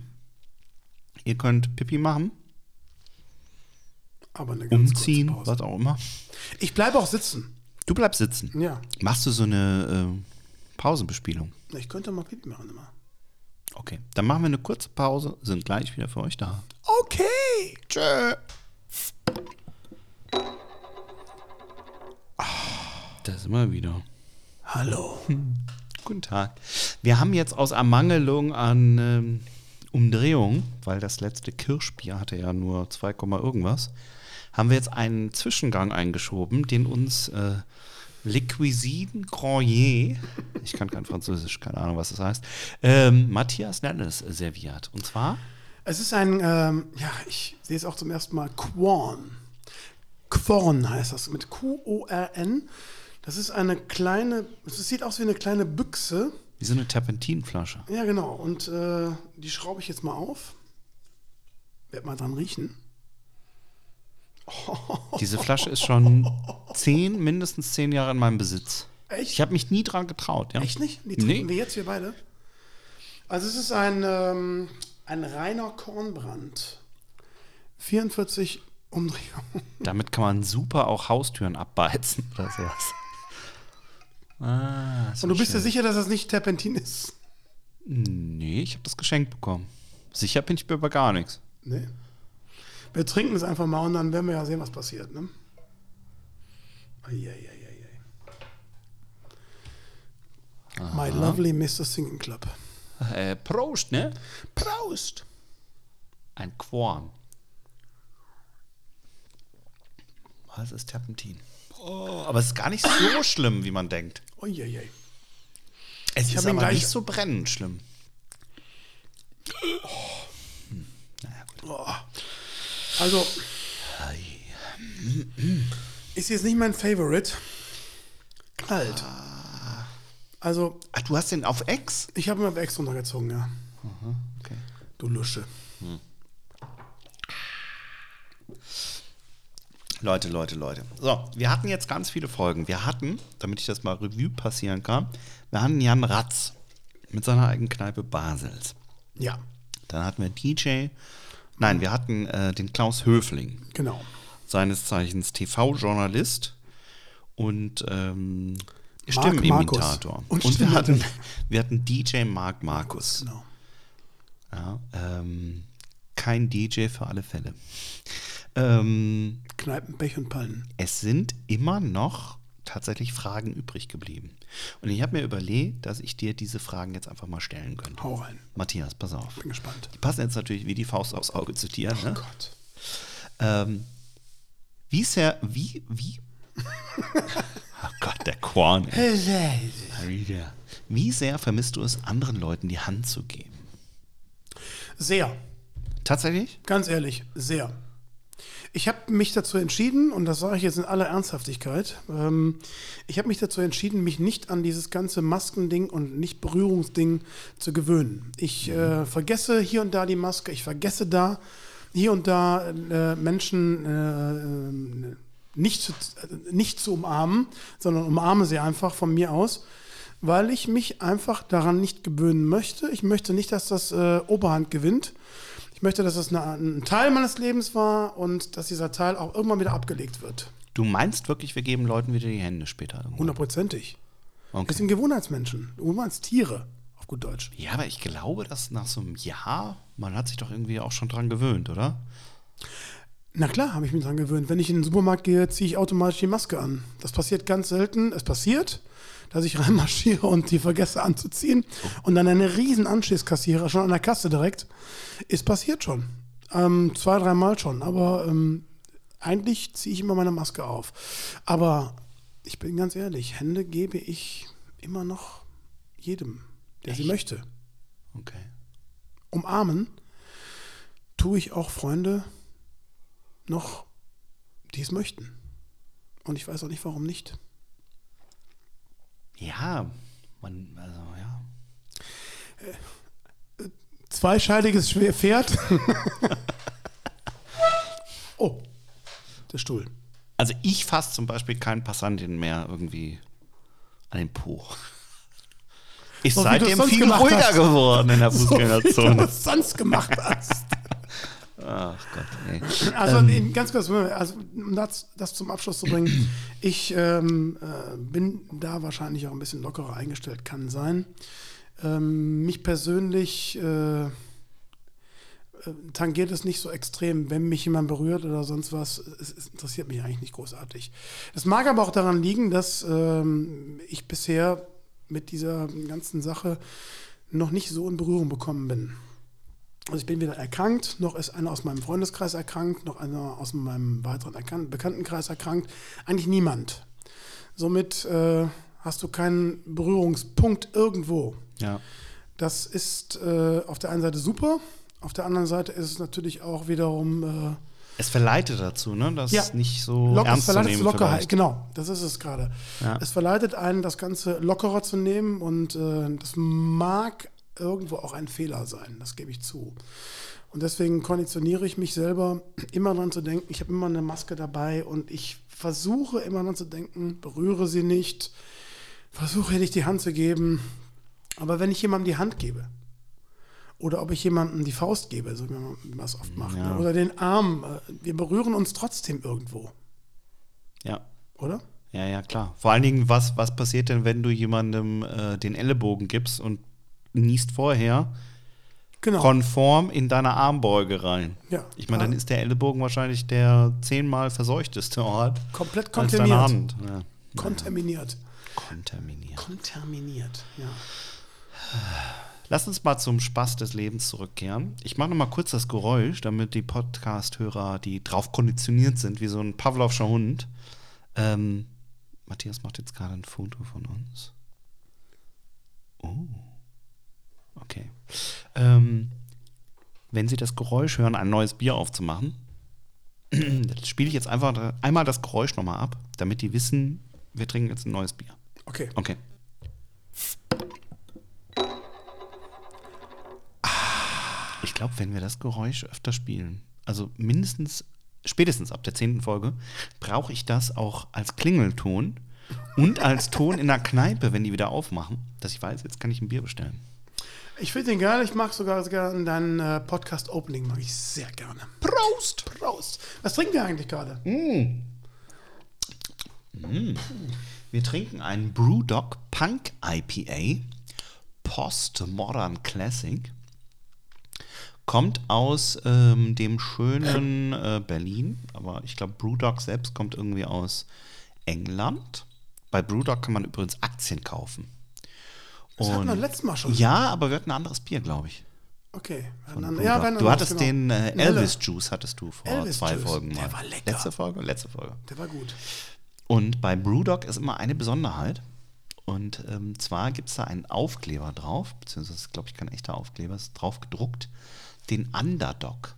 Speaker 1: Ihr könnt Pipi machen,
Speaker 2: Aber eine ganz
Speaker 1: umziehen,
Speaker 2: kurze Pause.
Speaker 1: was auch immer.
Speaker 2: Ich bleibe auch sitzen.
Speaker 1: Du bleibst sitzen.
Speaker 2: Ja.
Speaker 1: Machst du so eine äh, Pausenbespielung?
Speaker 2: Ich könnte mal Pipi machen immer.
Speaker 1: Okay, dann machen wir eine kurze Pause, sind gleich wieder für euch da.
Speaker 2: Okay.
Speaker 1: Tschö. Da sind wir wieder.
Speaker 2: Hallo.
Speaker 1: Guten Tag. Wir haben jetzt aus Ermangelung an ähm, Umdrehung, weil das letzte Kirschbier hatte ja nur 2, irgendwas, haben wir jetzt einen Zwischengang eingeschoben, den uns äh, Le Cuisine ich kann kein Französisch, keine Ahnung, was das heißt, ähm, Matthias Nennes serviert. Und zwar
Speaker 2: Es ist ein, ähm, ja, ich sehe es auch zum ersten Mal, Quorn. Quorn heißt das, mit Q-O-R-N. Das ist eine kleine, es sieht aus wie eine kleine Büchse.
Speaker 1: Wie so eine Terpentinflasche.
Speaker 2: Ja, genau. Und äh, die schraube ich jetzt mal auf. Werd mal dran riechen.
Speaker 1: Diese Flasche ist schon zehn, mindestens zehn Jahre in meinem Besitz.
Speaker 2: Echt?
Speaker 1: Ich habe mich nie dran getraut. Ja.
Speaker 2: Echt nicht? Die trinken
Speaker 1: Nee.
Speaker 2: wir jetzt hier beide. Also es ist ein, ähm, ein reiner Kornbrand. 44 Umdrehungen.
Speaker 1: Damit kann man super auch Haustüren abbeizen oder sowas. Ah,
Speaker 2: Und du bist dir
Speaker 1: schön.
Speaker 2: sicher, dass das nicht Terpentin ist?
Speaker 1: Nee, ich habe das geschenkt bekommen. Sicher bin ich mir über gar nichts.
Speaker 2: Nee. Wir trinken es einfach mal und dann werden wir ja sehen, was passiert. Ne? Eieieiei. My lovely Mr. Singing Club.
Speaker 1: Äh, Prost, ne?
Speaker 2: Prost!
Speaker 1: Ein Quorn. Was ist Terpentin? Oh, aber es ist gar nicht so schlimm, wie man denkt.
Speaker 2: Uiuiui.
Speaker 1: Es
Speaker 2: Ich
Speaker 1: ist aber
Speaker 2: gleich-
Speaker 1: nicht so brennend schlimm.
Speaker 2: Also, ist jetzt nicht mein Favorite. Kalt. Also,
Speaker 1: Ach, du hast den auf Ex?
Speaker 2: ich habe ihn auf extra runtergezogen, ja.
Speaker 1: Okay.
Speaker 2: Du Lusche.
Speaker 1: Leute, Leute, Leute. So, wir hatten jetzt ganz viele Folgen. Wir hatten, damit ich das mal Revue passieren kann, wir hatten Jan Ratz mit seiner eigenen Kneipe Basels.
Speaker 2: Ja,
Speaker 1: Dann hatten wir DJ, nein, wir hatten äh, den Klaus Höfling,
Speaker 2: genau.
Speaker 1: seines Zeichens TV-Journalist und ähm, Stimmenimitator. Und,
Speaker 2: Und
Speaker 1: wir, hatten, wir hatten DJ Marc Markus.
Speaker 2: genau.
Speaker 1: Ja, ähm, kein DJ für alle Fälle. Ähm,
Speaker 2: Kneipen, Pech und Pallen.
Speaker 1: es sind immer noch tatsächlich Fragen übrig geblieben. Und ich habe mir überlegt, dass ich dir diese Fragen jetzt einfach mal stellen könnte.
Speaker 2: Hau rein.
Speaker 1: Matthias, pass auf.
Speaker 2: Bin gespannt.
Speaker 1: Die passen jetzt natürlich wie die Faust aufs Auge zu dir.
Speaker 2: Oh
Speaker 1: Ne?
Speaker 2: Gott.
Speaker 1: Ähm, wie sehr, wie, wie? oh Gott, der Korn. Wie sehr vermisst du es, anderen Leuten die Hand zu geben?
Speaker 2: Sehr.
Speaker 1: Tatsächlich?
Speaker 2: Ganz ehrlich, sehr. Ich habe mich dazu entschieden, und das sage ich jetzt in aller Ernsthaftigkeit, ähm, ich habe mich dazu entschieden, mich nicht an dieses ganze Maskending und nicht Berührungsding zu gewöhnen. Ich äh, vergesse hier und da die Maske, ich vergesse da hier und da äh, Menschen äh, äh, nicht, zu, äh, nicht zu umarmen, sondern umarme sie einfach von mir aus, weil ich mich einfach daran nicht gewöhnen möchte. Ich möchte nicht, dass das äh, Oberhand gewinnt. Ich möchte, dass das eine, ein Teil meines Lebens war und dass dieser Teil auch irgendwann wieder abgelegt wird.
Speaker 1: Du meinst wirklich, wir geben Leuten wieder die Hände später?
Speaker 2: Hundertprozentig. Wir
Speaker 1: Okay.
Speaker 2: sind Gewohnheitsmenschen. Gewohnheitstiere, auf gut Deutsch.
Speaker 1: Ja, aber ich glaube, dass nach so einem Jahr, man hat sich doch irgendwie auch schon dran gewöhnt, oder?
Speaker 2: Na klar, habe ich mich dran gewöhnt. Wenn ich in den Supermarkt gehe, ziehe ich automatisch die Maske an. Das passiert ganz selten. Es passiert, dass ich reinmarschiere und die vergesse anzuziehen und dann eine riesen Anschiss kassiere, schon an der Kasse direkt. Ist passiert schon. Ähm, zwei, dreimal schon. Aber ähm, eigentlich ziehe ich immer meine Maske auf. Aber ich bin ganz ehrlich, Hände gebe ich immer noch jedem, der sie
Speaker 1: Echt?
Speaker 2: möchte.
Speaker 1: Okay.
Speaker 2: Umarmen. tue ich auch Freunde noch, die es möchten. Und ich weiß auch nicht, warum nicht.
Speaker 1: Ja, man, also ja.
Speaker 2: Zweischeidiges Schwer- Pferd. oh, der Stuhl.
Speaker 1: Also ich fasse zum Beispiel keinen Passantin mehr irgendwie an den Po. Ist
Speaker 2: So
Speaker 1: seitdem viel ruhiger
Speaker 2: hast.
Speaker 1: geworden in der
Speaker 2: So wie du
Speaker 1: Fußgängerzone.
Speaker 2: es sonst gemacht hast.
Speaker 1: Ach Gott, ey.
Speaker 2: Also in- ganz kurz, also, um das, das zum Abschluss zu bringen, ich ähm, äh, bin da wahrscheinlich auch ein bisschen lockerer eingestellt, kann sein. Ähm, mich persönlich äh, äh, tangiert es nicht so extrem, wenn mich jemand berührt oder sonst was. Es, es interessiert mich eigentlich nicht großartig. Das mag aber auch daran liegen, dass ähm, ich bisher mit dieser ganzen Sache noch nicht so in Berührung bekommen bin. Also ich bin weder erkrankt, noch ist einer aus meinem Freundeskreis erkrankt, noch einer aus meinem weiteren Erkan Bekanntenkreis erkrankt. Eigentlich niemand. Somit äh, hast du keinen Berührungspunkt irgendwo.
Speaker 1: Ja.
Speaker 2: Das ist äh, auf der einen Seite super, auf der anderen Seite ist es natürlich auch wiederum äh,
Speaker 1: Es verleitet dazu, ne? Das
Speaker 2: Ja.
Speaker 1: nicht so
Speaker 2: locker, es
Speaker 1: ernst zu
Speaker 2: verleitet
Speaker 1: nehmen.
Speaker 2: zu Lockerheit.
Speaker 1: vielleicht.
Speaker 2: Genau, das ist es gerade.
Speaker 1: Ja.
Speaker 2: Es verleitet einen, das Ganze lockerer zu nehmen und äh, das mag irgendwo auch ein Fehler sein, das gebe ich zu. Und deswegen konditioniere ich mich selber, immer dran zu denken, ich habe immer eine Maske dabei und ich versuche immer dran zu denken, berühre sie nicht, versuche nicht die Hand zu geben. Aber wenn ich jemandem die Hand gebe, oder ob ich jemandem die Faust gebe, so wie man das oft macht,
Speaker 1: Ja.
Speaker 2: oder den Arm, äh, wir berühren uns trotzdem irgendwo,
Speaker 1: Ja.
Speaker 2: oder?
Speaker 1: Ja, ja, klar. Vor allen Dingen, was, was passiert denn, wenn du jemandem äh, den Ellenbogen gibst und niest vorher
Speaker 2: Genau.
Speaker 1: konform in deine Armbeuge rein?
Speaker 2: Ja.
Speaker 1: Ich meine, dann ist der Ellenbogen wahrscheinlich der zehnmal verseuchteste Ort
Speaker 2: komplett
Speaker 1: als deine
Speaker 2: kontaminiert.
Speaker 1: Hand. Ja.
Speaker 2: Kontaminiert.
Speaker 1: Kontaminiert.
Speaker 2: Kontaminiert, ja.
Speaker 1: Lass uns mal zum Spaß des Lebens zurückkehren. Ich mache noch mal kurz das Geräusch, damit die Podcast-Hörer, die drauf konditioniert sind, wie so ein Pavlovscher Hund. Ähm, Matthias macht jetzt gerade ein Foto von uns. Oh. Okay. Ähm, wenn Sie das Geräusch hören, ein neues Bier aufzumachen, spiele ich jetzt einfach einmal das Geräusch nochmal ab, damit die wissen, wir trinken jetzt ein neues Bier.
Speaker 2: Okay.
Speaker 1: Okay. Ich glaube, wenn wir das Geräusch öfter spielen, also mindestens, spätestens ab der zehnten Folge, brauche ich das auch als Klingelton und als Ton in der Kneipe, wenn die wieder aufmachen, dass ich weiß, jetzt kann ich ein Bier bestellen.
Speaker 2: Ich finde den geil. Ich mag sogar gerne dein äh, Podcast-Opening, mag ich sehr gerne.
Speaker 1: Prost!
Speaker 2: Prost. Was trinken wir eigentlich gerade?
Speaker 1: Wir trinken einen Brewdog Punk IPA, Postmodern Classic. Kommt aus ähm, dem schönen äh, Berlin, aber ich glaube, Brewdog selbst kommt irgendwie aus England. Bei Brewdog kann man übrigens Aktien kaufen.
Speaker 2: Das hatten wir
Speaker 1: Und-
Speaker 2: letztes Mal schon.
Speaker 1: Ja, aber wir hatten ein anderes Bier, glaube ich.
Speaker 2: Okay.
Speaker 1: von
Speaker 2: ja,
Speaker 1: du hattest
Speaker 2: genau.
Speaker 1: den äh. Elvis Juice hattest du vor
Speaker 2: Elvis
Speaker 1: zwei
Speaker 2: Juice,
Speaker 1: Folgen
Speaker 2: der
Speaker 1: mal.
Speaker 2: war lecker.
Speaker 1: Letzte Folge? Letzte Folge.
Speaker 2: Der war gut.
Speaker 1: Und bei Brewdog ist immer eine Besonderheit. Und ähm, zwar gibt es da einen Aufkleber drauf, beziehungsweise ist, glaube ich, kein echter Aufkleber, ist drauf gedruckt, den Underdog.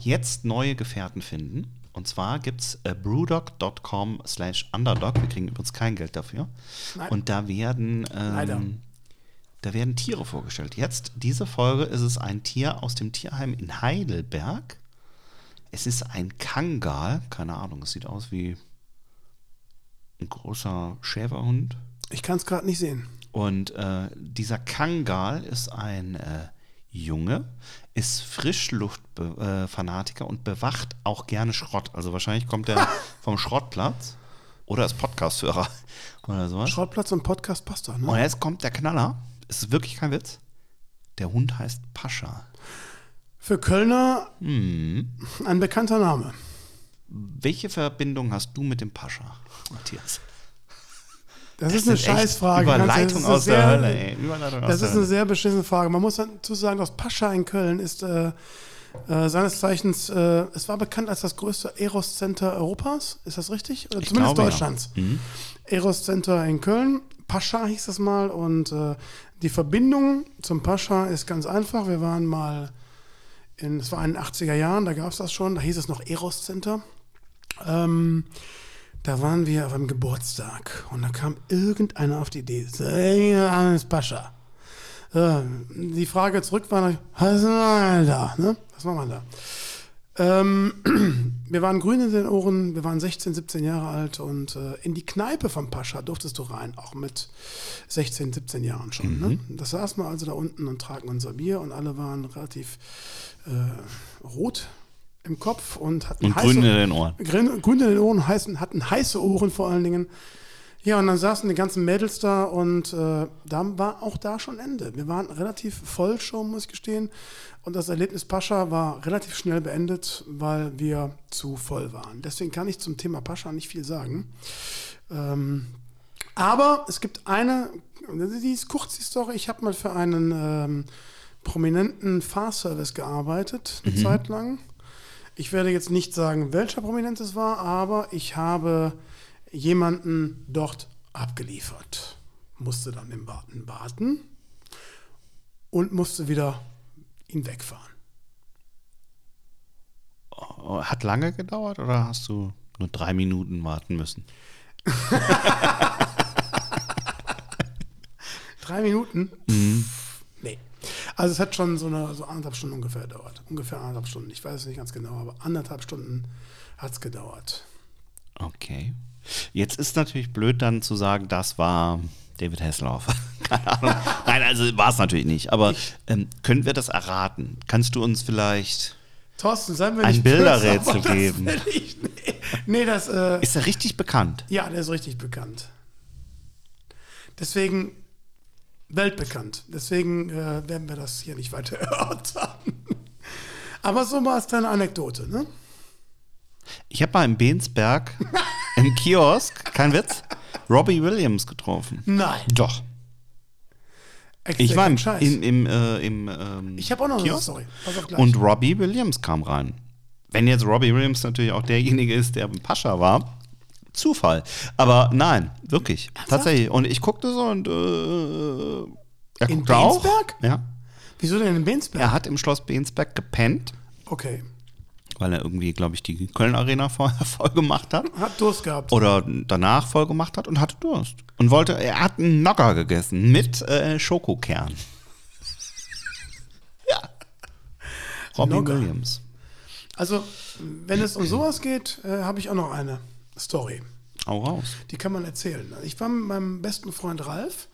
Speaker 1: Jetzt neue Gefährten finden. Und zwar gibt es äh, brewdog.com slash underdog. Wir kriegen übrigens kein Geld dafür.
Speaker 2: Nein.
Speaker 1: Und da werden, ähm, da werden Tiere vorgestellt. Jetzt, diese Folge, ist es ein Tier aus dem Tierheim in Heidelberg. Es ist ein Kangal. Keine Ahnung, es sieht aus wie ein großer Schäferhund.
Speaker 2: Ich kann es gerade nicht sehen.
Speaker 1: Und äh, dieser Kangal ist ein äh, Junge, ist Frischluftfanatiker und bewacht auch gerne Schrott. Also wahrscheinlich kommt er vom Schrottplatz oder ist Podcasthörer oder sowas.
Speaker 2: Schrottplatz und Podcast passt doch,
Speaker 1: Und
Speaker 2: ne?
Speaker 1: jetzt kommt der Knaller. Es ist wirklich kein Witz. Der Hund heißt Pascha.
Speaker 2: Für Kölner
Speaker 1: Hm.
Speaker 2: ein bekannter Name.
Speaker 1: Welche Verbindung hast du mit dem Pascha, Matthias?
Speaker 2: Das, ist eine Scheißfrage.
Speaker 1: Überleitung
Speaker 2: das ist eine
Speaker 1: aus der
Speaker 2: sehr-
Speaker 1: Hölle, ey. Überleitung
Speaker 2: Das ist eine sehr beschissene Frage. Man muss dazu sagen, das Pascha in Köln ist äh, äh, seines Zeichens, äh, es war bekannt als das größte Eros Center Europas. Ist das richtig? Oder
Speaker 1: Ich
Speaker 2: zumindest
Speaker 1: glaube, ja.
Speaker 2: Deutschlands.
Speaker 1: Mhm.
Speaker 2: Eros Center in Köln. Pascha hieß das mal. Und äh, die Verbindung zum Pascha ist ganz einfach. Wir waren mal In, das war in den 80er Jahren, da gab es das schon, da hieß es noch Eros Center. Ähm, da waren wir auf einem Geburtstag und da kam irgendeiner auf die Idee, Johannes Pascha. Äh, die Frage zurück war, was machen wir da? Ne? Was machen wir da? Ähm, wir waren grün in den Ohren, wir waren 16, 17 Jahre alt und äh, in die Kneipe vom Pascha durftest du rein, auch mit 16, 17 Jahren schon. Ne? Das saßen wir also da unten und tranken unser Bier und alle waren relativ äh, rot im Kopf und hatten
Speaker 1: Und grün in den Ohren.
Speaker 2: Grün, grün in den Ohren, heißen, hatten heiße Ohren vor allen Dingen. Ja, und dann saßen die ganzen Mädels da und äh, da war auch da schon Ende. Wir waren relativ voll schon, muss ich gestehen. Und das Erlebnis Pascha war relativ schnell beendet, weil wir zu voll waren. Deswegen kann ich zum Thema Pascha nicht viel sagen. Ähm, aber es gibt eine, die ist kurz die Story. Ich habe mal für einen ähm, prominenten Fahrservice gearbeitet, eine Zeit lang. Ich werde jetzt nicht sagen, welcher Prominent es war, aber ich habe jemanden dort abgeliefert. Musste dann im Warten warten und musste wieder ihn wegfahren.
Speaker 1: Oh, Hat lange gedauert oder hast du nur drei Minuten warten müssen?
Speaker 2: Drei Minuten? Nee. Also es hat schon so, eine, so anderthalb Stunden ungefähr gedauert. Ungefähr anderthalb Stunden. Ich weiß es nicht ganz genau, aber anderthalb Stunden hat es gedauert.
Speaker 1: Okay. Jetzt ist natürlich blöd dann zu sagen, das war David Hasselhoff. Keine Ahnung. Nein, also war es natürlich nicht. Aber ähm, können wir das erraten? Kannst du uns vielleicht.
Speaker 2: Thorsten, seien wir
Speaker 1: Ein Bilderrätsel geben.
Speaker 2: Das ich, nee, nee, das, äh,
Speaker 1: Ist er richtig bekannt?
Speaker 2: ja, der ist richtig bekannt. Deswegen weltbekannt. Deswegen äh, werden wir das hier nicht weiter erörtern. Aber so mal als kleine Anekdote, ne?
Speaker 1: Ich habe mal in Bensberg im Kiosk, kein Witz, Robbie Williams getroffen.
Speaker 2: Nein.
Speaker 1: Doch.
Speaker 2: Echt,
Speaker 1: Ich war im,
Speaker 2: Scheiß.
Speaker 1: im, äh, im ähm,
Speaker 2: Ich habe auch noch eine
Speaker 1: Kiosk
Speaker 2: Story. Auf gleich.
Speaker 1: und Robbie Williams kam rein. Wenn jetzt Robbie Williams natürlich auch derjenige ist, der im Pascha war, Zufall. Aber nein, wirklich, tatsächlich. Und ich guckte so und äh, er
Speaker 2: In
Speaker 1: guckte auch.
Speaker 2: Bensberg?
Speaker 1: Ja.
Speaker 2: Wieso denn in Bensberg?
Speaker 1: Er hat im Schloss Bensberg gepennt,
Speaker 2: Okay.
Speaker 1: weil er irgendwie, glaube ich, die Köln Arena vorher voll gemacht hat.
Speaker 2: Hat Durst gehabt.
Speaker 1: Oder danach voll gemacht hat und hatte Durst. Und wollte, er hat einen Nocker gegessen mit äh, Schokokern. ja.
Speaker 2: Nogger.
Speaker 1: Williams.
Speaker 2: Also, wenn es um sowas geht, äh, habe ich auch noch eine Story.
Speaker 1: Hau raus.
Speaker 2: Die kann man erzählen. Ich war mit meinem besten Freund Ralf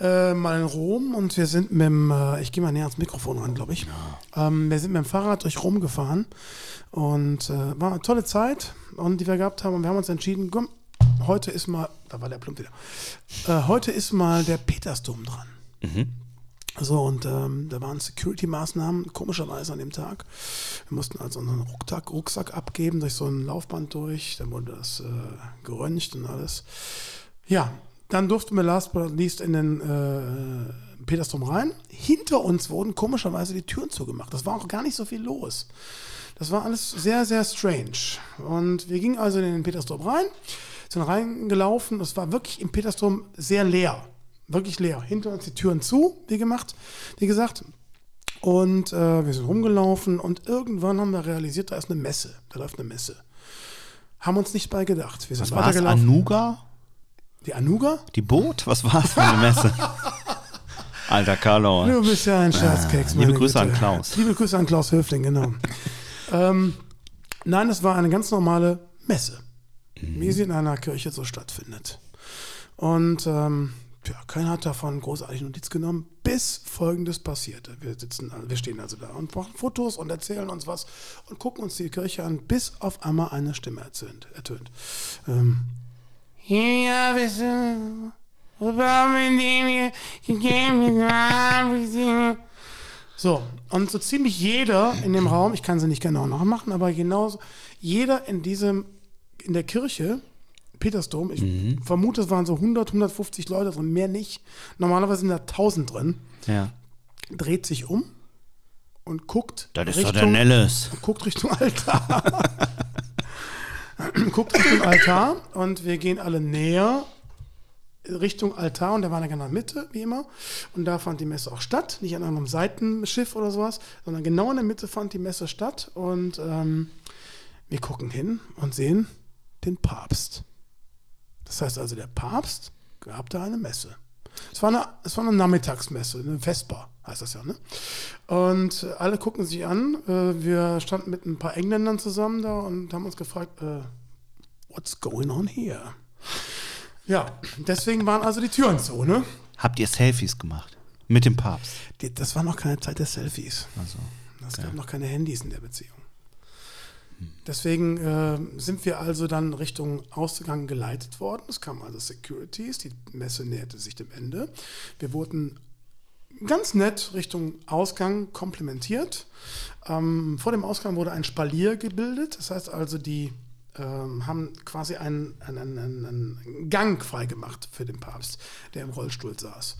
Speaker 2: äh, mal in Rom und wir sind mit dem, äh, ich gehe mal näher ans Mikrofon ran, glaube ich. Ähm, wir sind mit dem Fahrrad durch Rom gefahren und äh, war eine tolle Zeit und die wir gehabt haben und wir haben uns entschieden, komm, heute ist mal, da war der Plump wieder, äh, heute ist mal der Petersdom dran. So, und ähm, da waren Security-Maßnahmen, komischerweise an dem Tag. Wir mussten also unseren Rucksack, Rucksack abgeben, durch so ein Laufband durch. Dann wurde das äh, geröntgt und alles. Ja, dann durften wir last but not least in den äh, Petersdom rein. Hinter uns wurden komischerweise die Türen zugemacht. Das war auch gar nicht so viel los. Das war alles sehr, sehr strange. Und wir gingen also in den Petersdom rein, sind reingelaufen. Es war wirklich im Petersdom sehr leer. Wirklich leer. Hinter uns die Türen zu, wie gemacht, wie gesagt. Und äh, wir sind rumgelaufen und irgendwann haben wir realisiert, da ist eine Messe. Da läuft eine Messe. Haben uns nicht bei gedacht. Wir sind
Speaker 1: Was war
Speaker 2: weitergelaufen.
Speaker 1: Anuga?
Speaker 2: Die Anuga?
Speaker 1: Die Boot? Was war es für eine Messe? Alter Carlo.
Speaker 2: Du bist ja ein Scherzkeks.
Speaker 1: Ah, liebe Grüße
Speaker 2: Güte.
Speaker 1: an Klaus.
Speaker 2: Liebe Grüße an Klaus Höfling, genau. ähm, nein, es war eine ganz normale Messe,
Speaker 1: Mhm.
Speaker 2: wie sie in einer Kirche so stattfindet. Und ähm, ja, keiner hat davon großartig Notiz genommen, bis Folgendes passierte. Wir sitzen, wir stehen also da und machen Fotos und erzählen uns was und gucken uns die Kirche an, bis auf einmal eine Stimme ertönt. ertönt. Ähm, ja, wir sind so, und so ziemlich jeder in dem Raum, ich kann sie nicht genau nachmachen, aber genauso, jeder in diesem, in der Kirche, Petersdom, ich vermute, es waren so 100, 150 Leute drin, mehr nicht. Normalerweise sind da 1000 drin,
Speaker 1: Ja.
Speaker 2: dreht sich um und guckt
Speaker 1: Das ist doch der Nellis.
Speaker 2: guckt Richtung Altar. guckt Richtung Altar und wir gehen alle näher Richtung Altar und der war dann genau in der Mitte, wie immer. Und da fand die Messe auch statt, nicht an einem Seitenschiff oder sowas, sondern genau in der Mitte fand die Messe statt. Und ähm, wir gucken hin und sehen den Papst. Das heißt also, der Papst gab da eine Messe. Es war eine, es war eine Nachmittagsmesse, eine Vespa heißt das ja, ne? Und alle gucken sich an. Äh, wir standen mit ein paar Engländern zusammen da und haben uns gefragt, äh, what's going on here? Ja, deswegen waren also die Türen zu, ne?
Speaker 1: Habt ihr Selfies gemacht? Mit dem Papst?
Speaker 2: Das war noch keine Zeit der Selfies.
Speaker 1: Also,
Speaker 2: Es gab noch keine Handys in der Beziehung. Deswegen äh, sind wir also dann Richtung Ausgang geleitet worden. Es kamen also Securities, die Messe näherte sich dem Ende. Wir wurden ganz nett Richtung Ausgang komplementiert. Ähm, vor dem Ausgang wurde ein Spalier gebildet. Das heißt also, die ähm, haben quasi einen, einen, einen, einen Gang freigemacht für den Papst, der im Rollstuhl saß.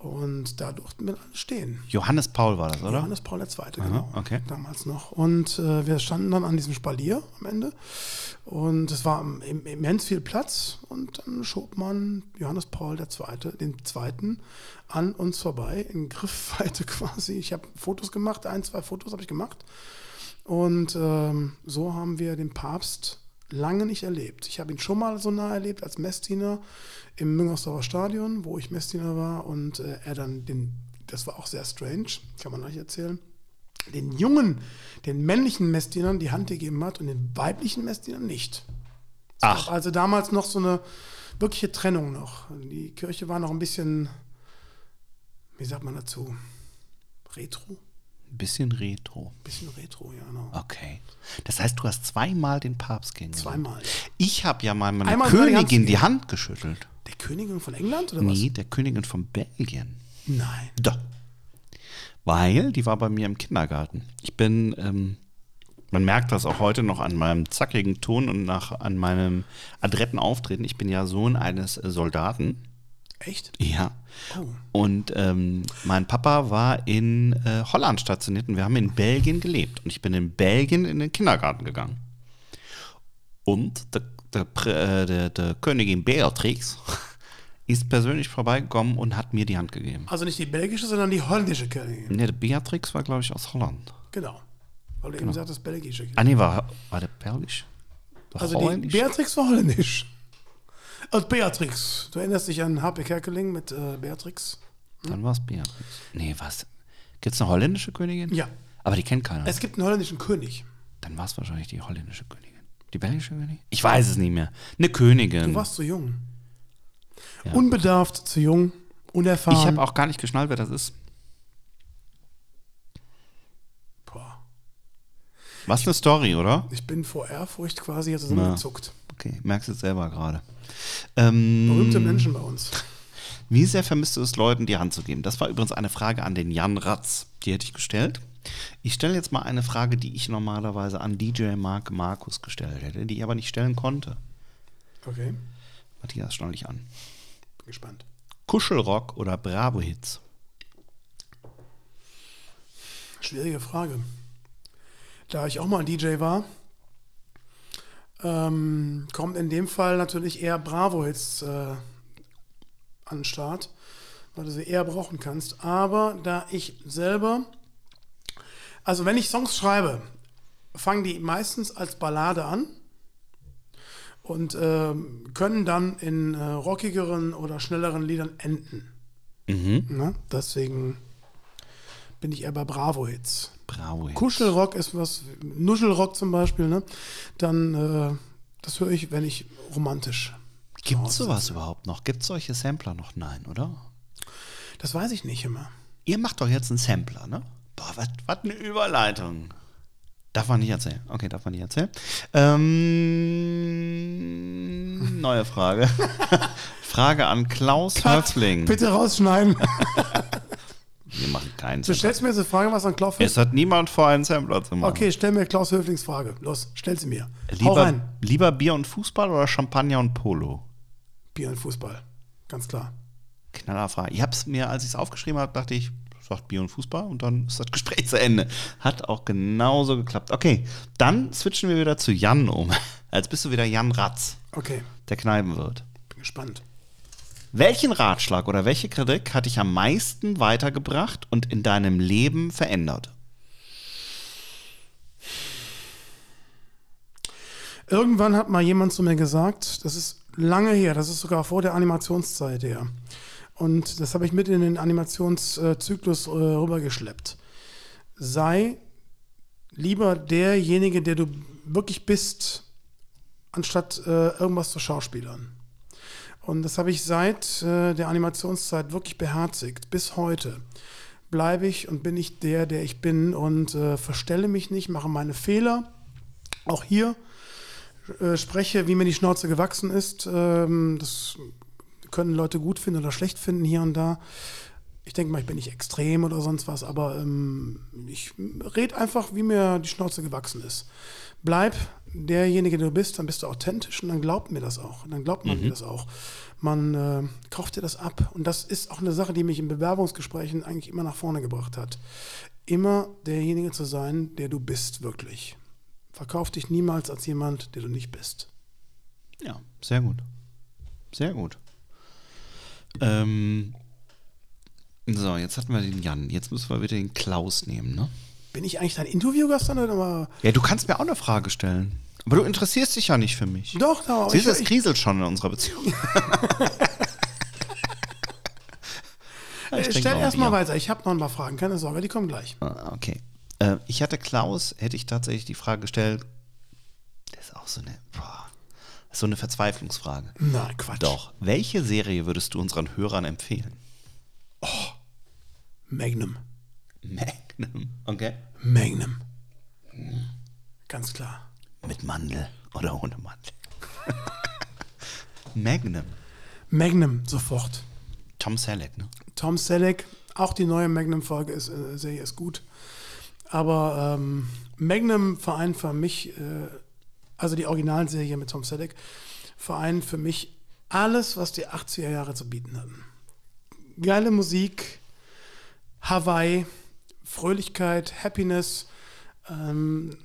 Speaker 2: Und da durften wir alle stehen.
Speaker 1: Johannes Paul war das, oder?
Speaker 2: Johannes Paul II., genau.
Speaker 1: okay.
Speaker 2: Damals noch. Und äh, wir standen dann an diesem Spalier am Ende. Und es war im, immens viel Platz. Und dann schob man Johannes Paul II., den Zweiten, an uns vorbei, in Griffweite quasi. Ich habe Fotos gemacht, ein, zwei Fotos habe ich gemacht. Und ähm, so haben wir den Papst lange nicht erlebt. Ich habe ihn schon mal so nah erlebt als Messdiener im Müngersdorfer Stadion, wo ich Messdiener war und äh, er dann den, das war auch sehr strange, kann man euch erzählen, den jungen, den männlichen Messdienern die Hand gegeben hat und den weiblichen Messdienern nicht. Es
Speaker 1: Ach.
Speaker 2: also damals noch so eine wirkliche Trennung noch. Die Kirche war noch ein bisschen, wie sagt man dazu, retro?
Speaker 1: Ein bisschen retro.
Speaker 2: Bisschen retro, ja, genau.
Speaker 1: Okay. Das heißt, du hast zweimal den Papst kennengelernt.
Speaker 2: Zweimal.
Speaker 1: Ich habe ja mal meiner
Speaker 2: Einmal
Speaker 1: Königin die. Hand geschüttelt.
Speaker 2: Der Königin von England oder was?
Speaker 1: Nee, der Königin von Belgien.
Speaker 2: Nein.
Speaker 1: Doch. Weil die war bei mir im Kindergarten. Ich bin, ähm, man merkt das auch heute noch an meinem zackigen Ton und nach, an meinem adretten Auftreten. Ich bin ja Sohn eines äh, Soldaten.
Speaker 2: Echt?
Speaker 1: Ja.
Speaker 2: Oh.
Speaker 1: Und ähm, mein Papa war in äh, Holland stationiert und wir haben in Belgien gelebt. Und ich bin in Belgien in den Kindergarten gegangen. Und der, der, äh, der, der Königin Beatrix ist persönlich vorbeigekommen und hat mir die Hand gegeben.
Speaker 2: Also nicht die belgische, sondern die holländische Königin.
Speaker 1: Ne, Beatrix war, glaube ich, aus Holland.
Speaker 2: Genau. Weil du eben sagtest, belgische
Speaker 1: Ah, nee, war, war der belgisch? Doch
Speaker 2: Also die? Beatrix war holländisch. Also Beatrix. Du erinnerst dich an H.P. Kerkeling mit äh, Beatrix?
Speaker 1: Dann war es Beatrix. Nee, was? Gibt es eine holländische Königin?
Speaker 2: Ja.
Speaker 1: Aber die kennt keiner.
Speaker 2: Es gibt einen holländischen König.
Speaker 1: Dann war es wahrscheinlich die holländische Königin. Die belgische Königin? Ich weiß es nicht mehr. Eine Königin.
Speaker 2: Du warst zu jung.
Speaker 1: Ja.
Speaker 2: Unbedarft, zu jung, unerfahren.
Speaker 1: ich habe auch gar nicht geschnallt, wer das ist.
Speaker 2: Boah.
Speaker 1: Was eine Story, oder?
Speaker 2: Ich bin vor Ehrfurcht quasi zusammengezuckt.
Speaker 1: Okay, merkst du es selber gerade. Ähm,
Speaker 2: Berühmte Menschen bei uns.
Speaker 1: Wie sehr vermisst du es, Leuten die Hand zu geben? Das war übrigens eine Frage an den Jan Ratz. Die hätte ich gestellt. Ich stelle jetzt mal eine Frage, die ich normalerweise an DJ Mark Markus gestellt hätte, die ich aber nicht stellen konnte.
Speaker 2: Okay,
Speaker 1: Matthias, schnall dich an.
Speaker 2: bin gespannt.
Speaker 1: Kuschelrock oder Bravo-Hits?
Speaker 2: Schwierige Frage. Da ich auch mal DJ war, ähm, kommt in dem Fall natürlich eher Bravo-Hits äh, an den Start, weil du sie eher brauchen kannst. Aber da ich selber, also wenn ich Songs schreibe, fangen die meistens als Ballade an und ähm, können dann in äh, rockigeren oder schnelleren Liedern enden.
Speaker 1: Mhm.
Speaker 2: Ne? Deswegen bin ich eher bei Bravo-Hits.
Speaker 1: Bravo-Hits.
Speaker 2: Kuschelrock ist was, Nuschelrock zum Beispiel, ne? Dann, äh, das höre ich, wenn ich romantisch.
Speaker 1: Gibt es sowas
Speaker 2: sitze.
Speaker 1: überhaupt noch? Gibt es solche Sampler noch? Nein, oder?
Speaker 2: Das weiß ich nicht immer.
Speaker 1: Ihr macht doch jetzt einen Sampler, ne? Boah, was eine Überleitung. Darf man nicht erzählen. Okay, darf man nicht erzählen. Ähm, neue Frage. Frage an Klaus Höfling.
Speaker 2: Bitte rausschneiden.
Speaker 1: Wir machen keinen
Speaker 2: Du
Speaker 1: Sampler.
Speaker 2: stellst mir jetzt eine Frage, was an Klaus
Speaker 1: Es hat niemand vor, einen Sampler zu machen.
Speaker 2: Okay, stell mir Klaus Höflings Frage. Los, stell sie mir.
Speaker 1: Lieber,
Speaker 2: rein.
Speaker 1: lieber Bier und Fußball oder Champagner und Polo?
Speaker 2: Bier und Fußball. Ganz klar.
Speaker 1: Knaller Frage. Ich habe es mir, als ich es aufgeschrieben habe, dachte ich, sagt Bier und Fußball und dann ist das Gespräch zu Ende. Hat auch genauso geklappt. Okay, dann switchen wir wieder zu Jan um. Jetzt bist du wieder Jan Ratz,
Speaker 2: Okay,
Speaker 1: der Kneipenwirt.
Speaker 2: bin gespannt.
Speaker 1: Welchen Ratschlag oder welche Kritik hat dich am meisten weitergebracht und in deinem Leben verändert?
Speaker 2: Irgendwann hat mal jemand zu mir gesagt, das ist lange her, das ist sogar vor der Animationszeit her. Und das habe ich mit in den Animationszyklus äh, rübergeschleppt. Sei lieber derjenige, der du wirklich bist, anstatt äh, irgendwas zu schauspielern. Und das habe ich seit äh, der Animationszeit wirklich beherzigt. Bis heute bleibe ich und bin ich der, der ich bin und äh, verstelle mich nicht, mache meine Fehler. Auch hier äh, spreche, wie mir die Schnauze gewachsen ist. Ähm, das können Leute gut finden oder schlecht finden hier und da. Ich denke mal, ich bin nicht extrem oder sonst was, aber ähm, ich rede einfach, wie mir die Schnauze gewachsen ist. Bleib derjenige, der du bist, dann bist du authentisch und dann glaubt mir das auch. Dann glaubt man mir das auch. Man äh, kauft dir das ab. Und das ist auch eine Sache, die mich in Bewerbungsgesprächen eigentlich immer nach vorne gebracht hat. Immer derjenige zu sein, der du bist, wirklich. Verkauf dich niemals als jemand, der du nicht bist.
Speaker 1: Ja, sehr gut. Sehr gut. Ähm, so, jetzt hatten wir den Jan. Jetzt müssen wir wieder den Klaus nehmen, ne?
Speaker 2: Bin ich eigentlich dein Interviewgast dann oder mal?
Speaker 1: Ja, du kannst mir auch eine Frage stellen. Aber du interessierst dich ja nicht für mich.
Speaker 2: Doch, da.
Speaker 1: Siehst du, es kriselt schon in unserer Beziehung. Ich
Speaker 2: stell
Speaker 1: noch ein
Speaker 2: erst mal
Speaker 1: Bier.
Speaker 2: weiter. Ich habe noch ein paar Fragen. Keine Sorge, die kommen gleich.
Speaker 1: Ah, Okay. Äh, ich hatte Klaus, hätte ich tatsächlich die Frage gestellt, das ist auch so eine, boah, so eine Verzweiflungsfrage.
Speaker 2: Nein, Quatsch.
Speaker 1: Doch, welche Serie würdest du unseren Hörern empfehlen?
Speaker 2: Magnum.
Speaker 1: Magnum. Okay.
Speaker 2: Magnum. Ganz klar.
Speaker 1: Mit Mandel oder ohne Mandel? Magnum.
Speaker 2: Magnum sofort.
Speaker 1: Tom Selleck, ne?
Speaker 2: Tom Selleck, auch die neue Magnum-Folge ist, äh, Serie ist gut. Aber ähm, Magnum vereint für mich, äh, also die Originalserie mit Tom Selleck, vereint für mich alles, was die 80er Jahre zu bieten hatten. Geile Musik, Hawaii, Fröhlichkeit, Happiness, ähm,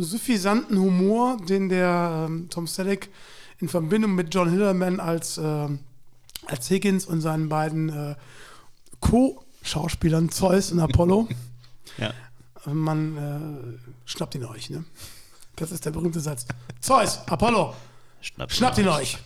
Speaker 2: suffisanten Humor, den der ähm, Tom Selleck in Verbindung mit John Hillerman als, ähm, als Higgins und seinen beiden äh, Co-Schauspielern Zeus und Apollo.
Speaker 1: Ja.
Speaker 2: Man äh, schnappt ihn euch, ne? Das ist der berühmte Satz. Zeus, Apollo, schnappt ihn euch.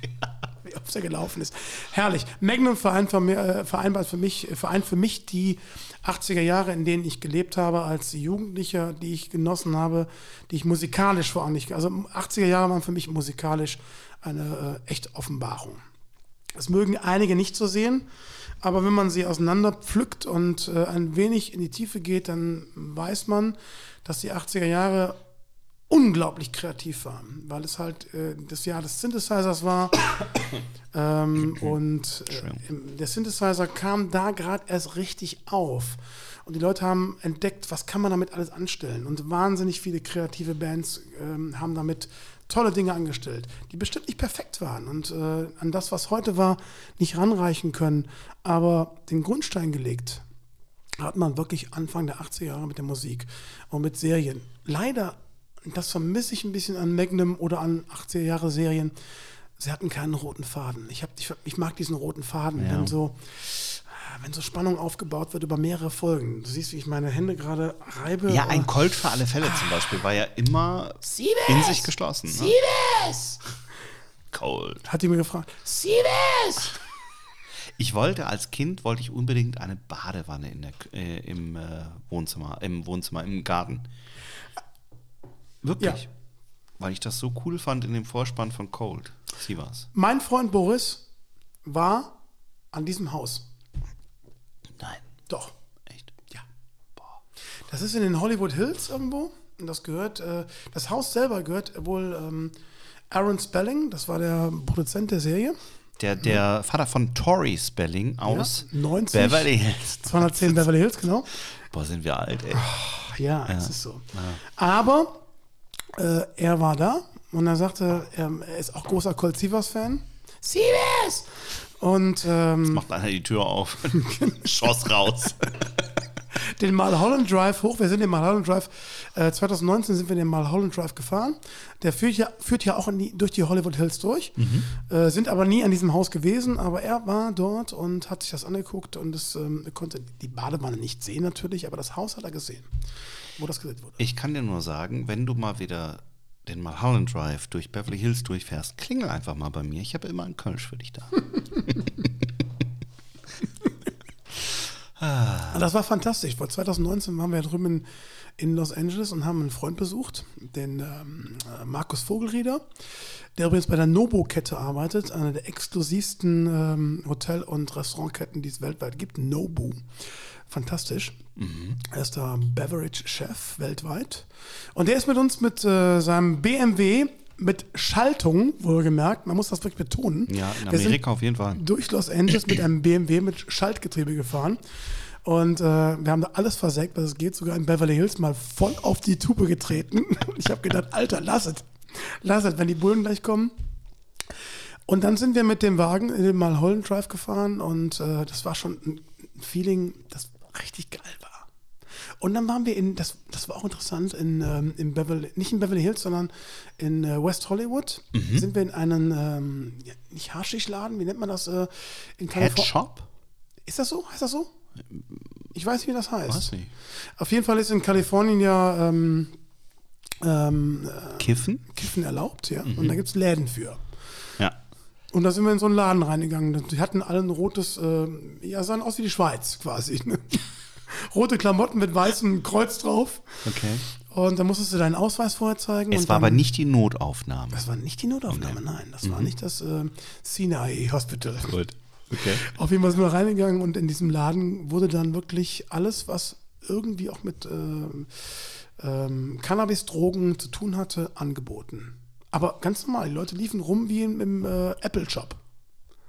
Speaker 2: Wie oft er gelaufen ist. Herrlich. Magnum vereint für äh, vereinbart für mich, vereint für mich die 80er Jahre, in denen ich gelebt habe, als Jugendlicher, die ich genossen habe, die ich musikalisch vor allem nicht. Also 80er Jahre waren für mich musikalisch eine äh, echte Offenbarung. Das mögen einige nicht so sehen, aber wenn man sie auseinander pflückt und äh, ein wenig in die Tiefe geht, dann weiß man, dass die 80er Jahre unglaublich kreativ waren, weil es halt äh, das Jahr des Synthesizers war. ähm, und äh, der Synthesizer kam da gerade erst richtig auf. Und die Leute haben entdeckt, was kann man damit alles anstellen. Und wahnsinnig viele kreative Bands ähm, haben damit tolle Dinge angestellt, die bestimmt nicht perfekt waren und äh, an das, was heute war, nicht ranreichen können, aber den Grundstein gelegt hat man wirklich Anfang der 80er Jahre mit der Musik und mit Serien. Leider, das vermisse ich ein bisschen an Magnum oder an 80er Jahre Serien. Sie hatten keinen roten Faden. Ich, hab, ich, ich mag diesen roten Faden,
Speaker 1: Ja.
Speaker 2: wenn so wenn so Spannung aufgebaut wird über mehrere Folgen. Du siehst, wie ich meine Hände gerade reibe.
Speaker 1: Ja, ein Colt für alle Fälle zum Beispiel war ja immer in sich geschlossen. Ne?
Speaker 2: Siebes!
Speaker 1: Cold.
Speaker 2: Hat die mir gefragt. Siebes!
Speaker 1: Ich wollte als Kind wollte ich unbedingt eine Badewanne in der, äh, im äh, Wohnzimmer, im Wohnzimmer, im Garten. Wirklich.
Speaker 2: Ja.
Speaker 1: Weil ich das so cool fand in dem Vorspann von Cold. Sie war's.
Speaker 2: Mein Freund Boris war an diesem Haus.
Speaker 1: Nein.
Speaker 2: Doch.
Speaker 1: Echt?
Speaker 2: Ja. Das ist in den Hollywood Hills irgendwo. Und das gehört, äh, das Haus selber gehört wohl ähm, Aaron Spelling, das war der Produzent der Serie.
Speaker 1: Der, der Vater von Tori Spelling aus
Speaker 2: Ja, 90.
Speaker 1: Beverly Hills.
Speaker 2: 210 Beverly Hills, genau.
Speaker 1: Boah, sind wir alt, ey.
Speaker 2: Ja, es ist so. Aber äh, er war da und er sagte, er, er ist auch großer Colt Sievers-Fan. Sievers! Und ähm,
Speaker 1: Macht einer die Tür auf. Schoss raus.
Speaker 2: den Mulholland Drive hoch. Wir sind den Mulholland Drive, äh, 2019 sind wir den Mulholland Drive gefahren. Der führt ja, führt ja auch in die, durch die Hollywood Hills durch. Äh, sind aber nie an diesem Haus gewesen, aber er war dort und hat sich das angeguckt und es, ähm, konnte die Badewanne nicht sehen natürlich, aber das Haus hat er gesehen, wo das gedreht wurde.
Speaker 1: Ich kann dir nur sagen, wenn du mal wieder den Mulholland Drive durch Beverly Hills durchfährst, klingel einfach mal bei mir. Ich habe immer einen Kölsch für dich da.
Speaker 2: Und das war fantastisch. Vor 2019 waren wir drüben in, in Los Angeles und haben einen Freund besucht, den ähm, äh, Markus Vogelrieder, der übrigens bei der Nobu-Kette arbeitet, einer der exklusivsten ähm, Hotel- und Restaurantketten, die es weltweit gibt. Nobu. Fantastisch. Er ist der Beverage-Chef weltweit. Und der ist mit uns mit äh, seinem BMW mit Schaltung, wohlgemerkt, man muss das wirklich betonen.
Speaker 1: Ja, in Amerika auf jeden Fall.
Speaker 2: durch Los Angeles mit einem BMW mit Schaltgetriebe gefahren. Und äh, wir haben da alles versägt, was es geht, sogar in Beverly Hills mal voll auf die Tube getreten. Ich habe gedacht, Alter, lass es. Lass es, wenn die Bullen gleich kommen. Und dann sind wir mit dem Wagen in den Mulholland Drive gefahren und äh, das war schon ein Feeling, das richtig geil war. Und dann waren wir in, das, das war auch interessant, in, ähm, in Beverly, nicht in Beverly Hills, sondern in äh, West Hollywood. Sind wir in einen, ähm, ja, nicht Haschisch-Laden, wie nennt man das? Äh, in
Speaker 1: Head
Speaker 2: Kalifor-
Speaker 1: Shop?
Speaker 2: Ist das so? Heißt das so? Ich weiß nicht, wie das heißt.
Speaker 1: Weiß nicht.
Speaker 2: Auf jeden Fall ist in Kalifornien ja ähm, ähm,
Speaker 1: Kiffen?
Speaker 2: Kiffen erlaubt, ja.
Speaker 1: Mhm.
Speaker 2: Und da gibt es Läden für.
Speaker 1: Ja.
Speaker 2: Und da sind wir in so einen Laden reingegangen. Die hatten alle ein rotes, äh, ja, sahen aus wie die Schweiz quasi. Ne? Rote Klamotten mit weißem Kreuz drauf.
Speaker 1: Okay.
Speaker 2: Und dann musstest du deinen Ausweis vorher zeigen.
Speaker 1: Es war
Speaker 2: dann,
Speaker 1: aber nicht die Notaufnahme.
Speaker 2: Das war nicht die Notaufnahme, nein. Das war nicht das äh, Sinai Hospital.
Speaker 1: Gut. Okay.
Speaker 2: Auf jeden Fall sind wir reingegangen und in diesem Laden wurde dann wirklich alles, was irgendwie auch mit ähm, ähm, Cannabis-Drogen zu tun hatte, angeboten. Aber ganz normal, die Leute liefen rum wie im, im äh, Apple-Shop.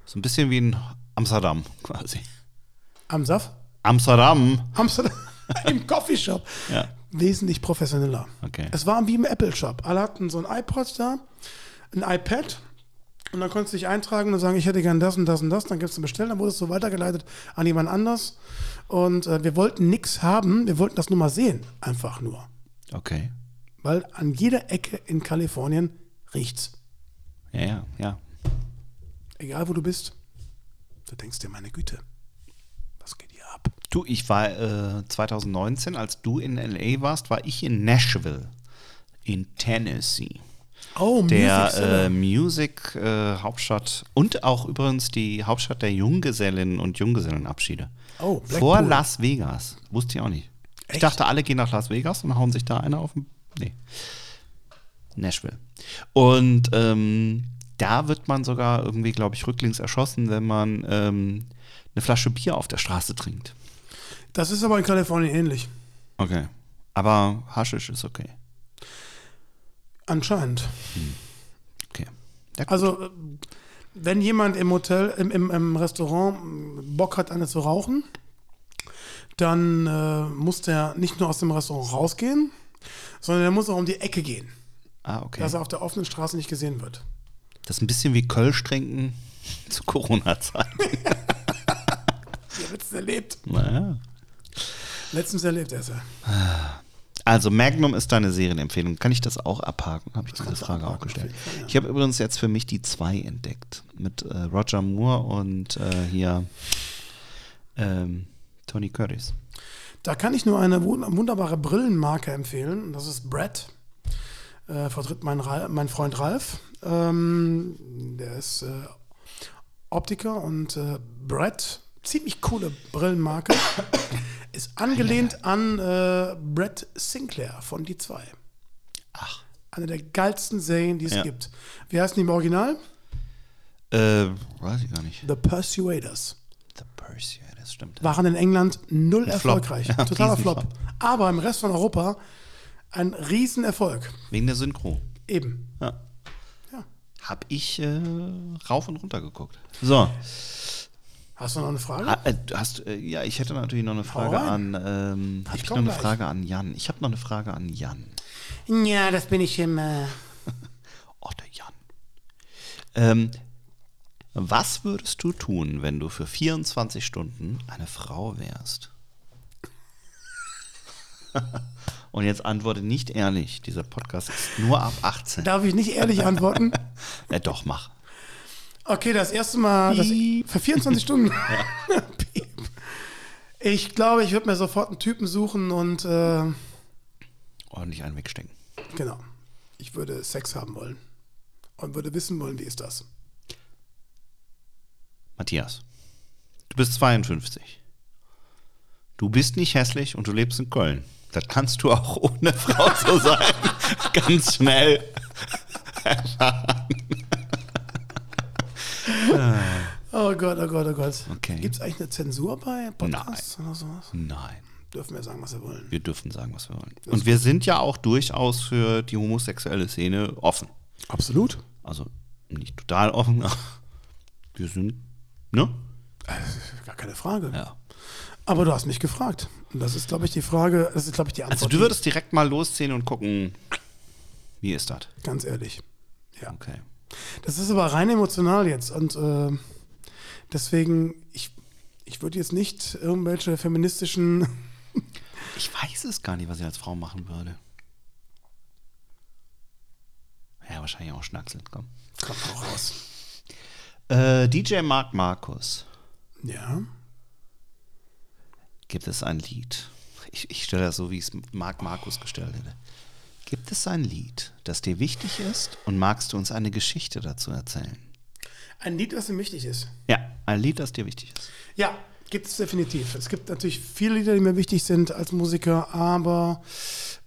Speaker 1: So ein bisschen wie in Amsterdam quasi.
Speaker 2: Am Saft?
Speaker 1: Amsterdam.
Speaker 2: Amsterdam. Im Coffeeshop.
Speaker 1: Ja.
Speaker 2: Wesentlich professioneller.
Speaker 1: Okay.
Speaker 2: Es war wie im Apple-Shop. Alle hatten so ein iPod da, ein iPad. Und dann konntest du dich eintragen und sagen, ich hätte gern das und das und das. Dann gibst du bestellen, dann wurdest du weitergeleitet an jemand anders. Und äh, wir wollten nichts haben, wir wollten das nur mal sehen. Einfach nur.
Speaker 1: Okay.
Speaker 2: Weil an jeder Ecke in Kalifornien riecht's.
Speaker 1: Ja, ja, ja.
Speaker 2: Egal wo du bist. Du denkst dir, meine Güte, was geht hier ab?
Speaker 1: Du, ich war äh, 2019, als du in LA warst, war ich in Nashville in Tennessee.
Speaker 2: Oh,
Speaker 1: Der
Speaker 2: Music
Speaker 1: äh, Music äh, Hauptstadt und auch übrigens die Hauptstadt der Junggesellinnen und Junggesellenabschiede.
Speaker 2: Oh, Blackpool.
Speaker 1: Vor Las Vegas. Wusste ich auch nicht. Ich
Speaker 2: Echt?
Speaker 1: dachte, alle gehen nach Las Vegas und hauen sich da einer auf den. Nee. Nashville. Und ähm, da wird man sogar irgendwie, glaube ich, rücklings erschossen, wenn man ähm, eine Flasche Bier auf der Straße trinkt.
Speaker 2: Das ist aber in Kalifornien ähnlich.
Speaker 1: Okay. Aber Haschisch ist okay.
Speaker 2: Anscheinend.
Speaker 1: Okay. Ja.
Speaker 2: Also, äh, wenn jemand im Hotel, im, im, im Restaurant Bock hat, eine zu rauchen, dann äh, muss der nicht nur aus dem Restaurant rausgehen, sondern er muss auch um die Ecke gehen,
Speaker 1: ah, okay.
Speaker 2: dass er auf der offenen Straße nicht gesehen wird.
Speaker 1: Das ist ein bisschen wie Kölsch trinken zu Corona-Zeiten.
Speaker 2: Ihr habt es erlebt.
Speaker 1: naja.
Speaker 2: Letztens erlebt er es ja.
Speaker 1: Also Magnum ist deine Serienempfehlung. Kann ich das auch abhaken? Habe ich diese Frage auch gestellt.
Speaker 2: Fall, ja.
Speaker 1: Ich habe übrigens jetzt für mich die zwei entdeckt. Mit äh, Roger Moore und äh, hier ähm, Tony Curtis.
Speaker 2: Da kann ich nur eine wun- wunderbare Brillenmarke empfehlen. Das ist Brett. Äh, vertritt mein, mein Freund Ralf. Ähm, der ist äh, Optiker und äh, Brett, ziemlich coole Brillenmarke, ist angelehnt an äh, Brett Sinclair von Die 2.
Speaker 1: Ach.
Speaker 2: Eine der geilsten Serien, die es
Speaker 1: Ja.
Speaker 2: gibt. Wie heißt die im Original?
Speaker 1: Äh, weiß ich gar nicht.
Speaker 2: The Persuaders.
Speaker 1: The das stimmt.
Speaker 2: waren in England null
Speaker 1: Ein Flop.
Speaker 2: erfolgreich.
Speaker 1: Ja,
Speaker 2: Totaler
Speaker 1: Riesenflop.
Speaker 2: Flop. Aber im Rest von Europa ein Riesenerfolg.
Speaker 1: Wegen der Synchro.
Speaker 2: Eben.
Speaker 1: Ja.
Speaker 2: Ja.
Speaker 1: Hab ich äh, rauf und runter geguckt. So.
Speaker 2: Hast du noch eine Frage?
Speaker 1: Ah, äh, hast, äh, ja, ich hätte natürlich noch eine Frage an. Ähm, Habe
Speaker 2: Ich
Speaker 1: noch eine
Speaker 2: gleich.
Speaker 1: Frage an Jan? Ich habe noch eine Frage an Jan.
Speaker 2: Ja, das bin ich immer.
Speaker 1: Oh, der Jan. Ähm, was würdest du tun, wenn du für 24 Stunden eine Frau wärst? Und jetzt antworte nicht ehrlich. Dieser Podcast ist nur ab 18.
Speaker 2: Darf ich nicht ehrlich antworten?
Speaker 1: Ja, doch, mach.
Speaker 2: Okay, das erste Mal das, für 24 Stunden. Ich glaube, ich würde mir sofort einen Typen suchen und äh,
Speaker 1: Ordentlich einen wegstecken.
Speaker 2: genau. Ich würde Sex haben wollen. Und würde wissen wollen, wie ist das?
Speaker 1: Matthias, du bist 52. Du bist nicht hässlich und du lebst in Köln. Das kannst du auch ohne Frau so sein. Ganz schnell.
Speaker 2: Oh Gott, oh Gott, oh Gott.
Speaker 1: Okay.
Speaker 2: Gibt es eigentlich eine Zensur bei Podcasts oder sowas?
Speaker 1: Nein,
Speaker 2: Dürfen wir sagen, was wir wollen.
Speaker 1: wir dürfen sagen, was wir wollen. Und wir sind ja auch durchaus für die homosexuelle Szene offen.
Speaker 2: Absolut.
Speaker 1: Also nicht total offen, aber wir sind, ne?
Speaker 2: Gar keine Frage.
Speaker 1: Ja.
Speaker 2: Aber du hast mich gefragt. Und das ist, glaube ich, die Frage, das ist, glaube ich, die Antwort.
Speaker 1: Also du würdest direkt mal losziehen und gucken, wie ist das?
Speaker 2: Ganz ehrlich. Ja.
Speaker 1: Okay.
Speaker 2: Das ist aber rein emotional jetzt. Und äh, deswegen, ich, ich würde jetzt nicht irgendwelche feministischen.
Speaker 1: Ich weiß es gar nicht, was ich als Frau machen würde. Ja, wahrscheinlich auch schnackseln, komm.
Speaker 2: Kommt auch raus.
Speaker 1: Äh, DJ Mark Markus,
Speaker 2: Ja.
Speaker 1: gibt es ein Lied? Ich, ich stelle das so, wie es Mark Markus gestellt hätte. Gibt es ein Lied, das dir wichtig ist und magst du uns eine Geschichte dazu erzählen?
Speaker 2: Ein Lied, das ihm wichtig ist.
Speaker 1: Ja, ein Lied, das dir wichtig ist.
Speaker 2: Ja, gibt es definitiv. Es gibt natürlich viele Lieder, die mir wichtig sind als Musiker, aber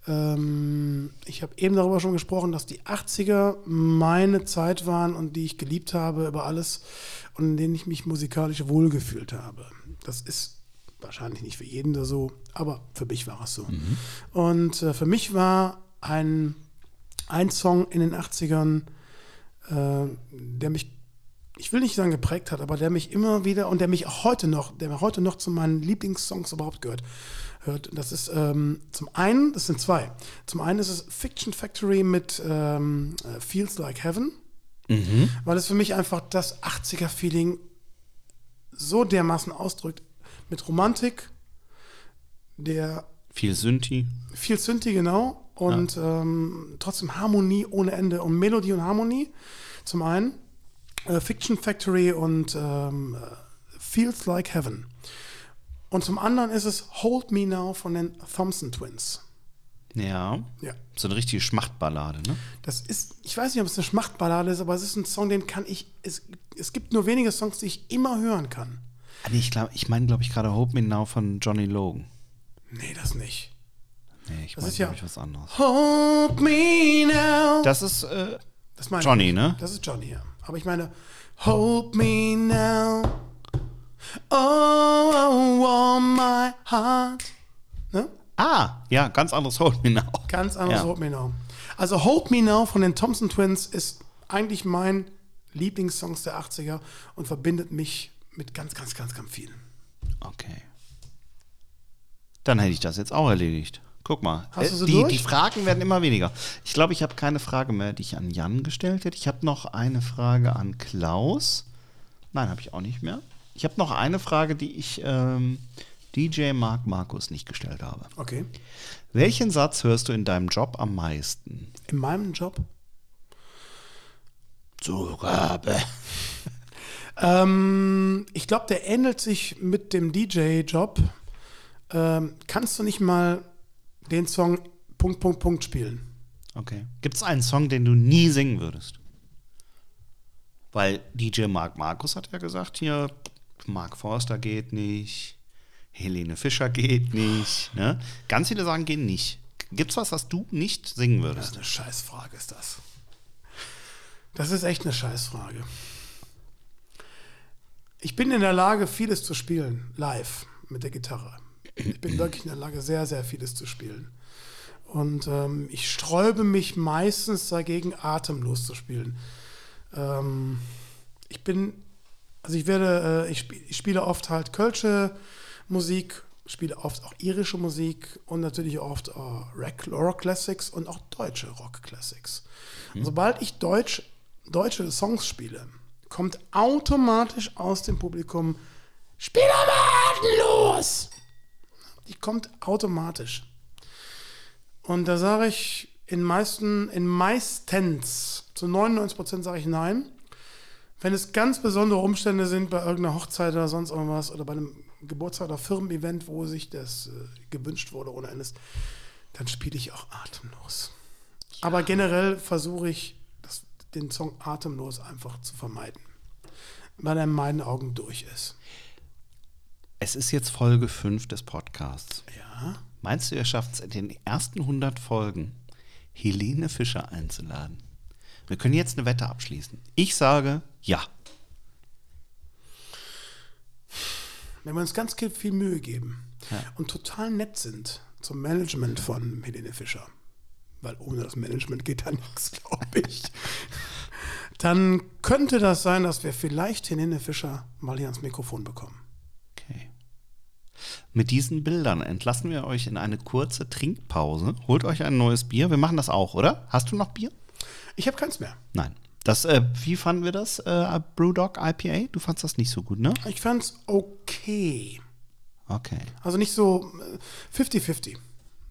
Speaker 2: ähm, ich habe eben darüber schon gesprochen, dass die 80er meine Zeit waren und die ich geliebt habe über alles und in denen ich mich musikalisch wohlgefühlt habe. Das ist wahrscheinlich nicht für jeden da so, aber für mich war es so. Und äh, für mich war ein, ein Song in den 80ern, äh, der mich ich will nicht sagen geprägt hat, aber der mich immer wieder und der mich auch heute noch, der mir heute noch zu meinen Lieblingssongs überhaupt gehört. Hört. Das ist ähm, zum einen, das sind zwei. Zum einen ist es Fiction Factory mit ähm, äh, Feels Like Heaven, weil es für mich einfach das 80er-Feeling so dermaßen ausdrückt. Mit Romantik, der
Speaker 1: Viel Synthi.
Speaker 2: viel Synthi, genau. Und ähm, trotzdem Harmonie ohne Ende. Und Melodie und Harmonie zum einen. Äh, Fiction Factory und ähm, äh, Feels Like Heaven. Und zum anderen ist es Hold Me Now von den Thompson Twins.
Speaker 1: Ja.
Speaker 2: Ja.
Speaker 1: So eine richtige Schmachtballade, ne?
Speaker 2: Das ist, ich weiß nicht, ob es eine Schmachtballade ist, aber es ist ein Song, den kann ich, es, es gibt nur wenige Songs, die ich immer hören kann.
Speaker 1: Ah, nee, ich, glaub, ich meine, glaube ich, gerade Hope Me Now von Johnny Logan.
Speaker 2: Nee, das nicht.
Speaker 1: Nee, ich
Speaker 2: Das
Speaker 1: meine,
Speaker 2: ist ja-
Speaker 1: was anderes.
Speaker 2: Hold me now.
Speaker 1: Das ist äh,
Speaker 2: Das meine
Speaker 1: Johnny,
Speaker 2: ich.
Speaker 1: ne?
Speaker 2: Das ist Johnny, ja. Aber ich meine, hold me now. Oh, oh, oh my heart. Ne?
Speaker 1: Ah, ja, ganz anderes Hold Me Now.
Speaker 2: Ganz anderes
Speaker 1: Ja.
Speaker 2: Hold Me Now. Also Hold Me Now von den Thompson Twins ist eigentlich mein Lieblingssongs der 80er und verbindet mich mit ganz, ganz, ganz, ganz vielen.
Speaker 1: Okay. Dann hätte ich das jetzt auch erledigt. Guck mal.
Speaker 2: Hast du
Speaker 1: Äh,
Speaker 2: sie
Speaker 1: die,
Speaker 2: durch?
Speaker 1: die Fragen werden immer weniger. Ich glaube, ich habe keine Frage mehr, die ich an Jan gestellt hätte. Ich habe noch eine Frage an Klaus. Nein, habe ich auch nicht mehr. Ich habe noch eine Frage, die ich ähm, DJ Mark Markus nicht gestellt habe.
Speaker 2: Okay.
Speaker 1: Welchen Satz hörst du in deinem Job am meisten?
Speaker 2: In meinem Job?
Speaker 1: Zugabe.
Speaker 2: Ähm, ich glaube, der ähnelt sich mit dem DJ-Job. Ähm, kannst du nicht mal den Song Punkt, Punkt, Punkt spielen?
Speaker 1: Okay. Gibt es einen Song, den du nie singen würdest? Weil DJ Mark Markus hat ja gesagt, hier, Mark Forster geht nicht, Helene Fischer geht nicht. Ne? Ganz viele sagen, gehen nicht. Gibt's was, was du nicht singen
Speaker 2: Das
Speaker 1: würdest?
Speaker 2: ist eine Scheißfrage, ist das. Das ist echt eine Scheißfrage. Ich bin in der Lage, vieles zu spielen, live, mit der Gitarre. Ich bin wirklich in der Lage, sehr, sehr vieles zu spielen. Und ähm, ich sträube mich meistens dagegen, atemlos zu spielen. Ähm, ich bin, also ich werde, äh, ich, spiel, ich spiele oft halt Kölsche Musik, spiele oft auch irische Musik und natürlich oft äh, Rock, Rock Classics und auch deutsche Rock Classics. Und sobald ich Deutsch, deutsche Songs spiele, kommt automatisch aus dem Publikum Spiel am Atem los! Die kommt automatisch. Und da sage ich in meisten, in meistens, zu 99 Prozent sage ich nein. Wenn es ganz besondere Umstände sind bei irgendeiner Hochzeit oder sonst irgendwas oder bei einem Geburtstag oder Firmen-Event, wo sich das äh, gewünscht wurde ohne Endes, dann spiele ich auch atemlos. Aber generell versuche ich, das, den Song atemlos einfach zu vermeiden, weil er in meinen Augen durch ist.
Speaker 1: Es ist jetzt Folge 5 des Podcasts.
Speaker 2: Ja.
Speaker 1: Meinst du, ihr schafft es in den ersten 100 Folgen, Helene Fischer einzuladen? Wir können jetzt eine Wette abschließen. Ich sage ja.
Speaker 2: Wenn wir uns ganz viel Mühe geben
Speaker 1: Ja.
Speaker 2: und total nett sind zum Management von Helene Fischer, weil ohne das Management geht da nichts, glaube ich, dann könnte das sein, dass wir vielleicht Helene Fischer mal hier ans Mikrofon bekommen.
Speaker 1: Mit diesen Bildern entlassen wir euch in eine kurze Trinkpause. Holt euch ein neues Bier. Wir machen das auch, oder? Hast du noch Bier?
Speaker 2: Ich habe keins mehr.
Speaker 1: Nein. Das, äh, wie fanden wir das, äh, Brewdog IPA? Du fandst das nicht so gut, ne?
Speaker 2: Ich fand's okay.
Speaker 1: Okay.
Speaker 2: Also nicht so äh, 50-50.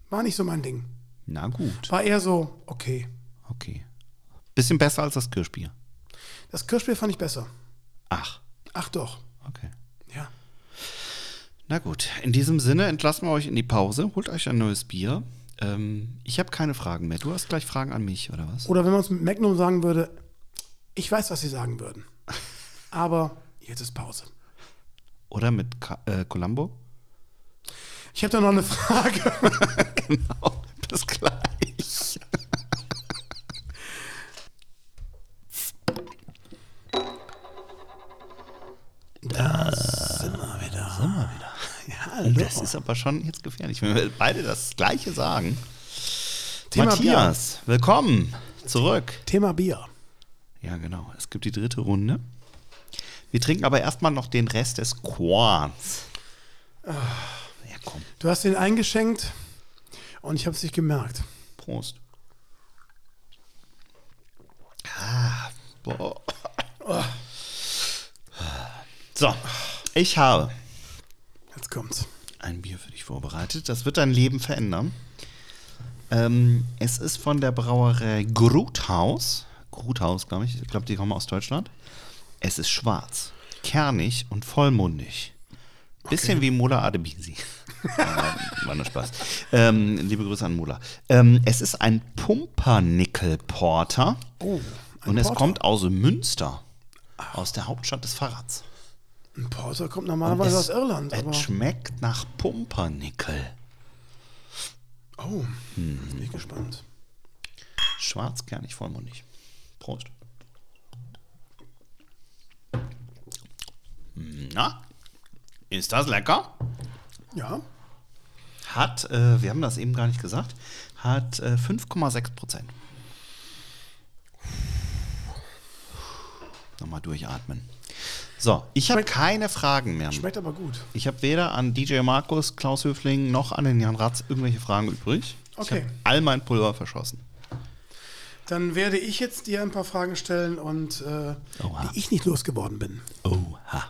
Speaker 2: War nicht so mein Ding.
Speaker 1: Na gut.
Speaker 2: War eher so okay.
Speaker 1: Okay. Bisschen besser als das Kirschbier.
Speaker 2: Das Kirschbier fand ich besser.
Speaker 1: Ach,
Speaker 2: Ach doch.
Speaker 1: okay. Na gut, in diesem Sinne entlassen wir euch in die Pause. Holt euch ein neues Bier. Ähm, ich habe keine Fragen mehr. Du hast gleich Fragen an mich, oder was?
Speaker 2: Oder wenn man es mit Magnum sagen würde, ich weiß, was sie sagen würden. Aber jetzt ist Pause.
Speaker 1: Oder mit Ka äh, Columbo?
Speaker 2: Ich habe da noch eine Frage.
Speaker 1: genau, bis gleich.
Speaker 2: Da sind wir wieder. Sind wir wieder. Ja, hallo.
Speaker 1: Das ist aber schon jetzt gefährlich, wenn wir beide das Gleiche sagen.
Speaker 2: Thema
Speaker 1: Matthias, willkommen zurück.
Speaker 2: Thema Bier.
Speaker 1: Ja, genau. Es gibt die dritte Runde. Wir trinken aber erstmal noch den Rest des Quarns. Ja, komm.
Speaker 2: Du hast den eingeschenkt und ich habe es nicht gemerkt.
Speaker 1: Prost. Ah, boah. So, ich habe
Speaker 2: Jetzt kommt's.
Speaker 1: ein Bier für dich vorbereitet. Das wird dein Leben verändern. Ähm, es ist von der Brauerei Gruthaus. Gruthaus, glaube ich. Ich glaube, die kommen aus Deutschland. Es ist schwarz, kernig und vollmundig. Bisschen wie Mola Adebisi. War nur Spaß. Ähm, liebe Grüße an Mola. Ähm, es ist ein Pumpernickel-Porter.
Speaker 2: Oh, ein
Speaker 1: und es
Speaker 2: Porter.
Speaker 1: kommt aus Münster. Aus der Hauptstadt des Fahrrads.
Speaker 2: Ein Porter kommt normalerweise
Speaker 1: es-
Speaker 2: aus Irland.
Speaker 1: Es schmeckt nach Pumpernickel.
Speaker 2: oh, bin ich gespannt.
Speaker 1: Schwarz, kernig, vollmundig. Prost. Na, ist das lecker?
Speaker 2: Ja,
Speaker 1: Hat, äh, wir haben das eben gar nicht gesagt, hat äh, 5,6 Prozent. Nochmal durchatmen. So, ich habe keine Fragen mehr.
Speaker 2: schmeckt aber gut.
Speaker 1: Ich habe weder an DJ Markus, Klaus Höfling noch an den Jan Ratz irgendwelche Fragen übrig. Ich
Speaker 2: Okay.
Speaker 1: habe all mein Pulver verschossen.
Speaker 2: Dann werde ich jetzt dir ein paar Fragen stellen und äh, die ich nicht losgeworden bin.
Speaker 1: Oha.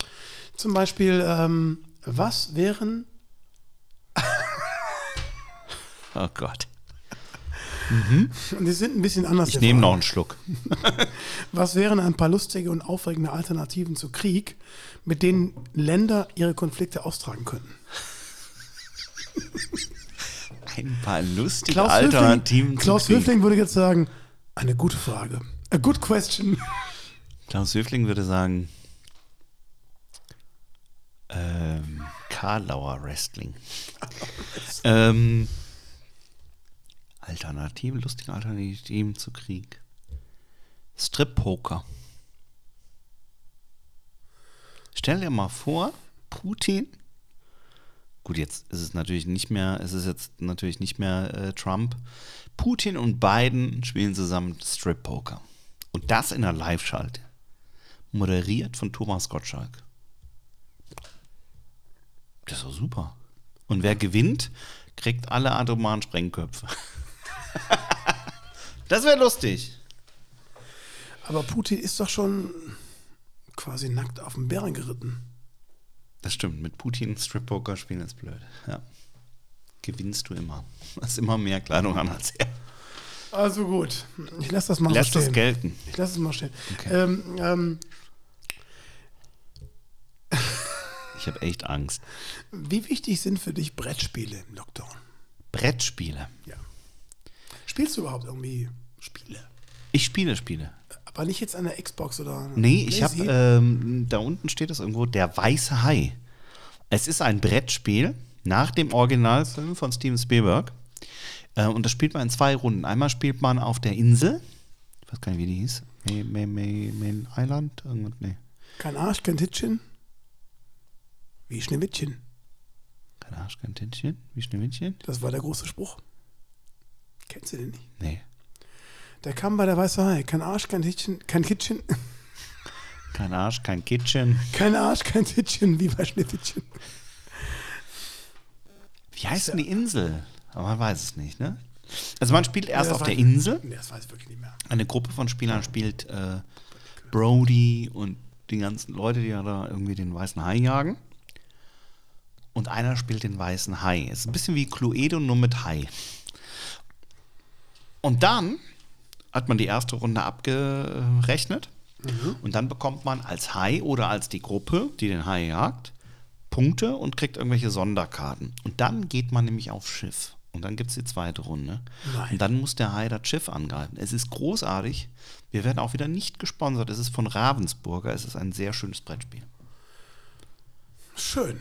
Speaker 2: Zum Beispiel, ähm, was wären
Speaker 1: Oh Gott.
Speaker 2: Und die sind ein bisschen anders.
Speaker 1: Ich nehme noch einen Schluck.
Speaker 2: Was wären ein paar lustige und aufregende Alternativen zu Krieg, mit denen Länder ihre Konflikte austragen könnten?
Speaker 1: Ein paar lustige
Speaker 2: Klaus
Speaker 1: Alternativen
Speaker 2: Höfling,
Speaker 1: zu
Speaker 2: Klaus
Speaker 1: Krieg.
Speaker 2: Höfling würde jetzt sagen, eine gute Frage. A good question.
Speaker 1: Klaus Höfling würde sagen, ähm, Karlauer Wrestling. ähm, Alternativen, lustige Alternativen zu Krieg. Strip-Poker. Stell dir mal vor, Putin. Gut, jetzt ist es natürlich nicht mehr, es ist jetzt natürlich nicht mehr äh, Trump. Putin und Biden spielen zusammen Strip-Poker. Und das in einer Live-Schalte. Moderiert von Thomas Gottschalk. Das ist super. Und wer gewinnt, kriegt alle atomaren Sprengköpfe. das wäre lustig.
Speaker 2: Aber Putin ist doch schon quasi nackt auf dem Bären geritten.
Speaker 1: Das stimmt, mit Putin Strip-Poker spielen ist blöd. Ja. gewinnst du immer. Hast immer mehr Kleidung an als er.
Speaker 2: Also gut, ich lasse das mal
Speaker 1: Lässt
Speaker 2: so stehen.
Speaker 1: gelten.
Speaker 2: Ich lasse es mal stehen.
Speaker 1: Okay.
Speaker 2: Ähm, ähm,
Speaker 1: Ich habe echt Angst.
Speaker 2: wie wichtig sind für dich Brettspiele im Lockdown?
Speaker 1: Brettspiele.
Speaker 2: Ja. Spielst du überhaupt irgendwie Spiele?
Speaker 1: Ich spiele Spiele.
Speaker 2: Aber nicht jetzt an der Xbox oder.
Speaker 1: Nee, ich habe, ähm, da unten steht es irgendwo, der weiße Hai. Es ist ein Brettspiel nach dem Originalfilm von Steven Spielberg. Äh, und das spielt man in zwei Runden. Einmal spielt man auf der Insel. Ich weiß gar nicht, wie die hieß. May, May, May, Main Island? Irgendwas, nee.
Speaker 2: Kein Arsch, kein Tittchen. Wie Schneewittchen.
Speaker 1: Kein Arsch, kein Tittchen. Wie Schneewittchen?
Speaker 2: Das war der große Spruch. Kennst du den nicht?
Speaker 1: Nee.
Speaker 2: Der kam bei der Weiße Hai. Kein Arsch, kein Tittchen, kein Kitchen.
Speaker 1: Kein Arsch, kein Kitchen.
Speaker 2: Kein Arsch, kein Tittchen, wie bei Schneewittchen.
Speaker 1: Wie heißt denn die Insel? Aber man weiß es nicht, ne? Also man spielt erst
Speaker 2: das
Speaker 1: auf der Insel.
Speaker 2: Nee, das weiß ich wirklich nicht mehr.
Speaker 1: Eine Gruppe von Spielern spielt äh, Brody und die ganzen Leute, die ja da irgendwie den weißen Hai jagen. Und einer spielt den weißen Hai. Es ist ein bisschen wie Cluedo, nur mit Hai. Und dann hat man die erste Runde abgerechnet. Und dann bekommt man als Hai oder als die Gruppe, die den Hai jagt, Punkte und kriegt irgendwelche Sonderkarten. Und dann geht man nämlich aufs Schiff. Und dann gibt es die zweite Runde.
Speaker 2: Nein.
Speaker 1: Und dann muss der Hai das Schiff angreifen. Es ist großartig. Wir werden auch wieder nicht gesponsert. Es ist von Ravensburger. Es ist ein sehr schönes Brettspiel.
Speaker 2: Schön.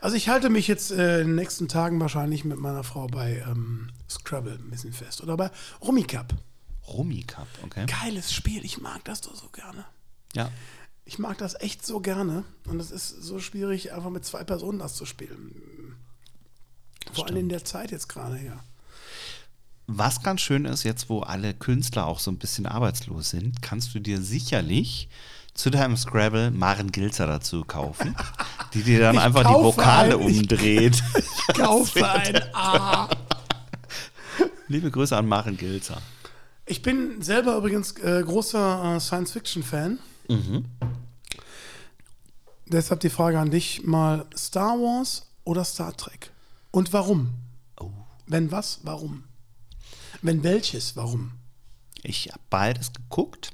Speaker 2: Also ich halte mich jetzt äh, in den nächsten Tagen wahrscheinlich mit meiner Frau bei ähm, Scrabble ein bisschen fest. Oder bei Rummikub.
Speaker 1: Rummy Cup, okay.
Speaker 2: Geiles Spiel. Ich mag das doch so gerne.
Speaker 1: Ja.
Speaker 2: Ich mag das echt so gerne. Und es ist so schwierig, einfach mit zwei Personen das zu spielen. Vor allem in der Zeit jetzt gerade, ja.
Speaker 1: Was ganz schön ist, jetzt wo alle Künstler auch so ein bisschen arbeitslos sind, kannst du dir sicherlich zu deinem Scrabble Maren Gilzer dazu kaufen, die dir dann
Speaker 2: Ich
Speaker 1: einfach die Vokale
Speaker 2: ein- ich-
Speaker 1: umdreht.
Speaker 2: Kaufe ein A.
Speaker 1: Liebe Grüße an Maren Gilzer.
Speaker 2: Ich bin selber übrigens äh, großer äh, Science-Fiction-Fan. Deshalb die Frage an dich mal: Star Wars oder Star Trek? Und warum?
Speaker 1: Oh.
Speaker 2: Wenn was, warum? Wenn welches, warum?
Speaker 1: Ich habe beides geguckt.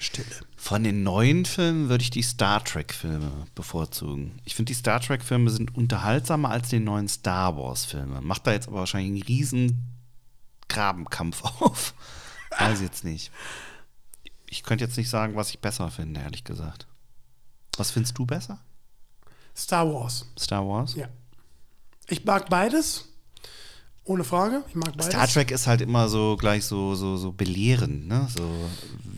Speaker 2: Stille.
Speaker 1: Von den neuen Filmen würde ich die Star Trek-Filme bevorzugen. Ich finde, die Star Trek-Filme sind unterhaltsamer als die neuen Star Wars-Filme. Macht da jetzt aber wahrscheinlich einen riesen Grabenkampf auf. Weiß ich jetzt nicht. Ich könnte jetzt nicht sagen, was ich besser finde, ehrlich gesagt. Was findest du besser?
Speaker 2: Star Wars.
Speaker 1: Star Wars?
Speaker 2: Ja. Ich mag beides. Ohne Frage. Ich mag beides.
Speaker 1: Star Trek ist halt immer so gleich so, so, so belehrend, ne? So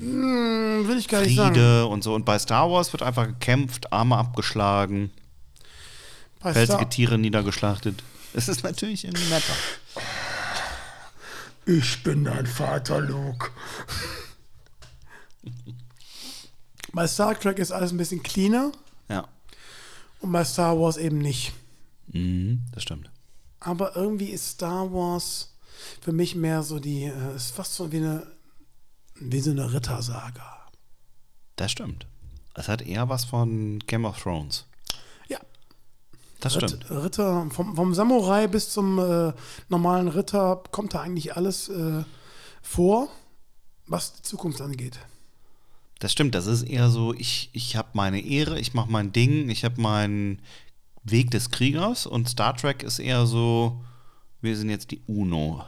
Speaker 2: Hm, will ich gar nicht sagen.
Speaker 1: Friede und so. Und bei Star Wars wird einfach gekämpft, Arme abgeschlagen,
Speaker 2: Bei
Speaker 1: felsige
Speaker 2: Star
Speaker 1: Tiere niedergeschlachtet. Es ist natürlich irgendwie netter.
Speaker 2: ich bin dein Vater, Luke. bei Star Trek ist alles ein bisschen cleaner
Speaker 1: Ja,
Speaker 2: und bei Star Wars eben nicht.
Speaker 1: mhm, das stimmt.
Speaker 2: Aber irgendwie ist Star Wars für mich mehr so die, äh, ist fast so wie eine, wie so eine Rittersaga.
Speaker 1: Das stimmt. Es hat eher was von Game of Thrones.
Speaker 2: Ja,
Speaker 1: Das stimmt.
Speaker 2: Ritter, vom, vom Samurai bis zum äh, normalen Ritter kommt da eigentlich alles äh, vor, was die Zukunft angeht.
Speaker 1: Das stimmt. Das ist eher so, ich, ich habe meine Ehre, ich mache mein Ding, ich habe meinen Weg des Kriegers und Star Trek ist eher so, wir sind jetzt die UNO.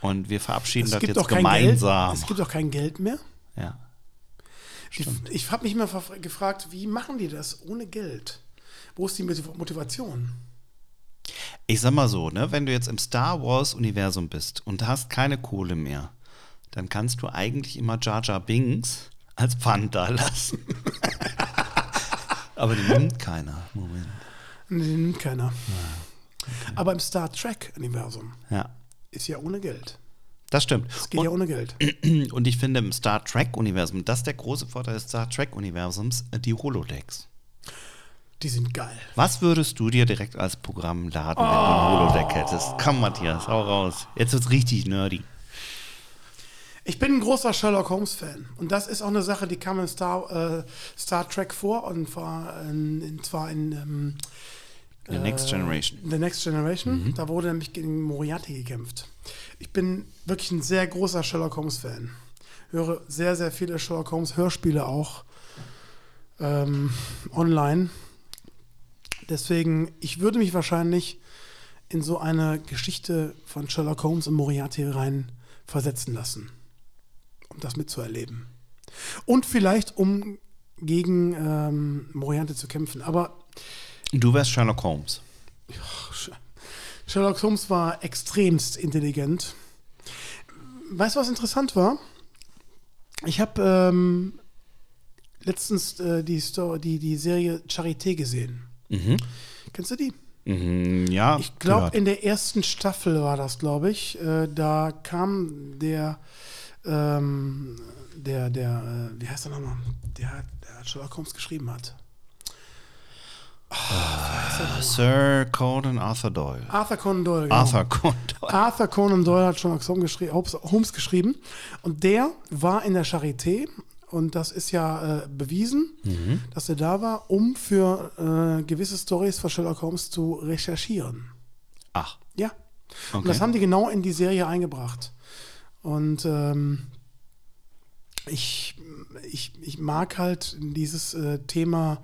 Speaker 1: Und wir verabschieden
Speaker 2: Es
Speaker 1: das jetzt gemeinsam.
Speaker 2: Geld. Es gibt auch kein Geld mehr.
Speaker 1: Ja.
Speaker 2: Ich, ich habe mich mal verf- gefragt, wie machen die das ohne Geld? Wo ist die Motiv- Motivation?
Speaker 1: Ich sag mal so, ne, wenn du jetzt im Star Wars-Universum bist und hast keine Kohle mehr, dann kannst du eigentlich immer Jar Jar Binks als Pfand da lassen. Aber die nimmt keiner. Moment.
Speaker 2: Nee, Den nimmt keiner. Aber im Star Trek-Universum
Speaker 1: Ja,
Speaker 2: ist ja ohne Geld.
Speaker 1: das stimmt.
Speaker 2: Es geht ja ohne Geld.
Speaker 1: Und, und ich finde im Star Trek-Universum, das ist der große Vorteil des Star Trek-Universums, die Holodecks.
Speaker 2: Die sind geil.
Speaker 1: Was würdest du dir direkt als Programm laden, wenn du ein Holodeck hättest? Komm, Matthias, hau raus. Jetzt wird's richtig nerdy.
Speaker 2: Ich bin ein großer Sherlock Holmes-Fan. Und das ist auch eine Sache, die kam in Star, äh, Star Trek vor und zwar in, in, zwar in ähm,
Speaker 1: The Next Generation.
Speaker 2: The Next Generation. Da wurde nämlich gegen Moriarty gekämpft. Ich bin wirklich ein sehr großer Sherlock Holmes-Fan. Höre sehr, sehr viele Sherlock Holmes-Hörspiele auch ähm, online. Deswegen, ich würde mich wahrscheinlich in so eine Geschichte von Sherlock Holmes und Moriarty rein versetzen lassen, um das mitzuerleben. Und vielleicht, um gegen ähm, Moriarty zu kämpfen. Aber
Speaker 1: Du wärst Sherlock Holmes.
Speaker 2: Sherlock Holmes war extremst intelligent. Weißt du, was interessant war? Ich habe ähm, letztens äh, die, Story, die, die Serie Charité gesehen. Kennst du die?
Speaker 1: Mhm, ja,
Speaker 2: Ich glaube, in der ersten Staffel war das, glaube ich. Äh, da kam der, ähm, der, der, äh, wie heißt der nochmal? Der, der Sherlock Holmes geschrieben hat.
Speaker 1: Sir Conan Arthur Doyle.
Speaker 2: Arthur Conan Doyle. Genau.
Speaker 1: Arthur Conan Doyle.
Speaker 2: Arthur Conan Doyle hat Sherlock Holmes, geschri Holmes- Holmes geschrieben. Und der war in der Charité. Und das ist ja äh, bewiesen,
Speaker 1: Mhm.
Speaker 2: dass er da war, um für äh, gewisse Stories von Sherlock Holmes zu recherchieren.
Speaker 1: Ach,
Speaker 2: Ja. Und
Speaker 1: Okay.
Speaker 2: das haben die genau in die Serie eingebracht. Und ähm, ich, ich, ich mag halt dieses äh, Thema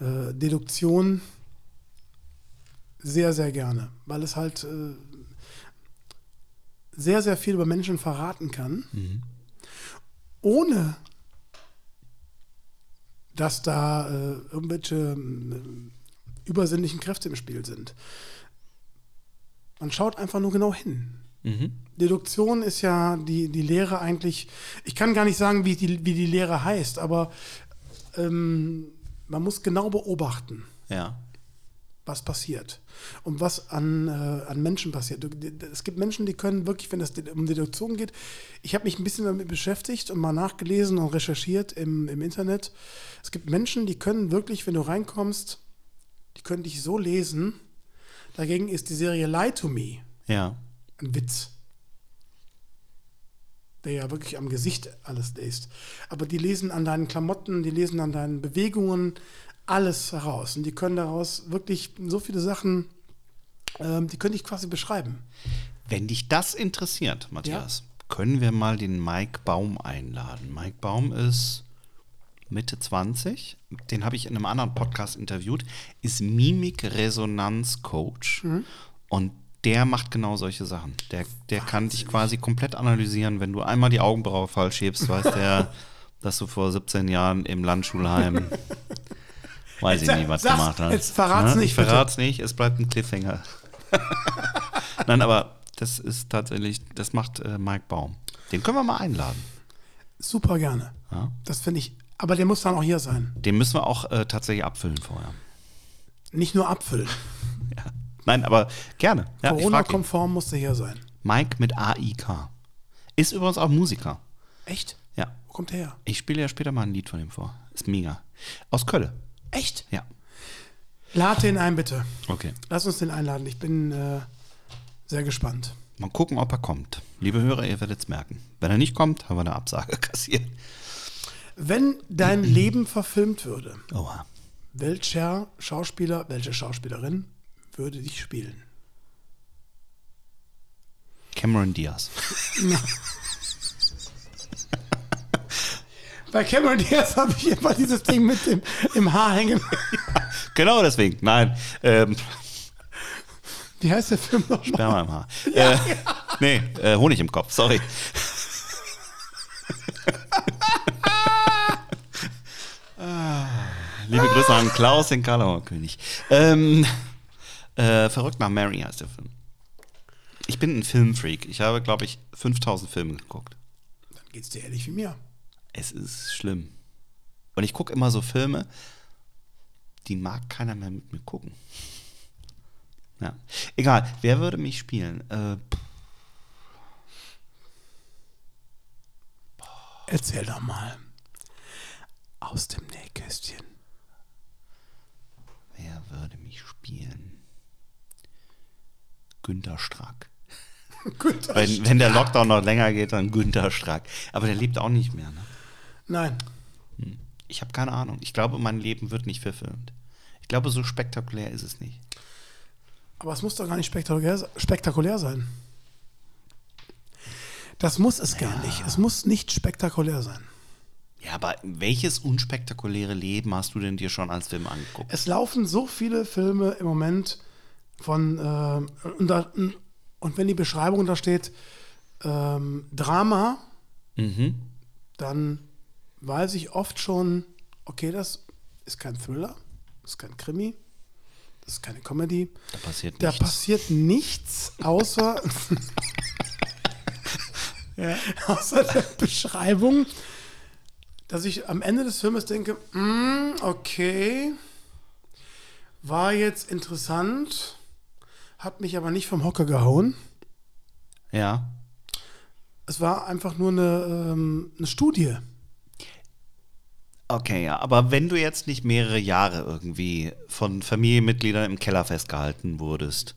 Speaker 2: äh, Deduktion sehr, sehr gerne, weil es halt äh, sehr, sehr viel über Menschen verraten kann, ohne dass da äh, irgendwelche äh, übersinnlichen Kräfte im Spiel sind. Man schaut einfach nur genau hin. Deduktion ist ja die, die Lehre eigentlich, ich kann gar nicht sagen, wie die, wie die Lehre heißt, aber ähm, man muss genau beobachten,
Speaker 1: ja.
Speaker 2: was passiert und was an, äh, an Menschen passiert. Es gibt Menschen, die können wirklich, wenn es um Deduktion geht, ich habe mich ein bisschen damit beschäftigt und mal nachgelesen und recherchiert im, im Internet. Es gibt Menschen, die können wirklich, wenn du reinkommst, die können dich so lesen. Dagegen ist die Serie Lie to Me
Speaker 1: Ja.
Speaker 2: Ein Witz. Der ja wirklich am Gesicht alles liest. Aber die lesen an deinen Klamotten, die lesen an deinen Bewegungen alles heraus. Und die können daraus wirklich so viele Sachen, ähm, die könnte ich quasi beschreiben.
Speaker 1: Wenn dich das interessiert, Matthias, können wir mal den Mike Baum einladen. Mike Baum ist Mitte 20. Den habe ich in einem anderen Podcast interviewt. Ist Mimik-Resonanz-Coach. Und der macht genau solche Sachen. Der, der kann dich quasi komplett analysieren. Wenn du einmal die Augenbraue falsch hebst, weiß der, dass du vor 17 Jahren im Landschulheim, weiß ich nicht, was
Speaker 2: sag's-
Speaker 1: gemacht hast.
Speaker 2: jetzt verrat's
Speaker 1: Ne?
Speaker 2: nicht,
Speaker 1: Ich verrat's nicht, es bleibt ein Cliffhanger. Nein, aber das ist tatsächlich, das macht äh, Mike Baum. Den können wir mal einladen.
Speaker 2: Super gerne.
Speaker 1: Ja.
Speaker 2: Das finde ich. Aber der muss dann auch hier sein.
Speaker 1: Den müssen wir auch äh, tatsächlich abfüllen vorher.
Speaker 2: Nicht nur abfüllen.
Speaker 1: Ja. Nein, aber gerne. Ja, ihn.
Speaker 2: Corona-konform muss der hier sein.
Speaker 1: Mike mit AIK. Ist übrigens auch Musiker.
Speaker 2: Echt?
Speaker 1: Ja.
Speaker 2: Wo kommt der her?
Speaker 1: Ich spiele ja später mal ein Lied von ihm vor. Ist mega. Aus Köln.
Speaker 2: Echt?
Speaker 1: Ja.
Speaker 2: Lad den ein, bitte.
Speaker 1: Okay.
Speaker 2: Lass uns den einladen. Ich bin äh, sehr gespannt.
Speaker 1: Mal gucken, ob er kommt. Liebe Hörer, ihr werdet es merken. Wenn er nicht kommt, haben wir eine Absage kassiert.
Speaker 2: Wenn dein Leben verfilmt würde,
Speaker 1: Oha.
Speaker 2: welcher Schauspieler, welche Schauspielerin würde dich spielen?
Speaker 1: Cameron Diaz.
Speaker 2: Bei Cameron Diaz habe ich immer dieses Ding mit dem im Haar hängen.
Speaker 1: Genau deswegen. Nein. Ähm,
Speaker 2: Wie heißt der Film nochmal?
Speaker 1: Sperma im Haar. äh, Nee, äh, Honig im Kopf, sorry. Ah, Liebe Grüße an Klaus, den Karlauer König. Ähm, äh, Verrückt nach Mary heißt der Film. Ich bin ein Filmfreak. Ich habe, glaube ich, 5000 Filme geguckt.
Speaker 2: Dann geht's dir ehrlich wie mir.
Speaker 1: Es ist schlimm. Und ich gucke immer so Filme, die mag keiner mehr mit mir gucken. Ja. Egal, wer würde mich spielen? Äh,
Speaker 2: Erzähl doch mal. Aus dem Nähkästchen.
Speaker 1: wer würde mich spielen? Günter Strack.
Speaker 2: Günther
Speaker 1: Wenn, wenn der Lockdown noch länger geht, dann Günther Strack. Aber der lebt auch nicht mehr. Ne?
Speaker 2: Nein.
Speaker 1: Ich habe keine Ahnung. Ich glaube, mein Leben wird nicht verfilmt. Ich glaube, so spektakulär ist es nicht.
Speaker 2: Aber es muss doch gar nicht spektakulär, spektakulär sein. Das muss es gar nicht. Es muss nicht spektakulär sein.
Speaker 1: Ja, aber welches unspektakuläre Leben hast du denn dir schon als Film angeguckt?
Speaker 2: Es laufen so viele Filme im Moment von, äh, und, da, und wenn die Beschreibung da steht, ähm, Drama,
Speaker 1: Mhm.
Speaker 2: dann weiß ich oft schon, okay, das ist kein Thriller, das ist kein Krimi, das ist keine Comedy.
Speaker 1: Da passiert
Speaker 2: Da
Speaker 1: nichts.
Speaker 2: passiert nichts außer, außer der Beschreibung, dass ich am Ende des Filmes denke, "Mm, okay, war jetzt interessant, hat mich aber nicht vom Hocker gehauen.
Speaker 1: ja.
Speaker 2: Es war einfach nur eine, ähm, eine Studie.
Speaker 1: Okay, ja. Aber wenn du jetzt nicht mehrere Jahre irgendwie von Familienmitgliedern im Keller festgehalten wurdest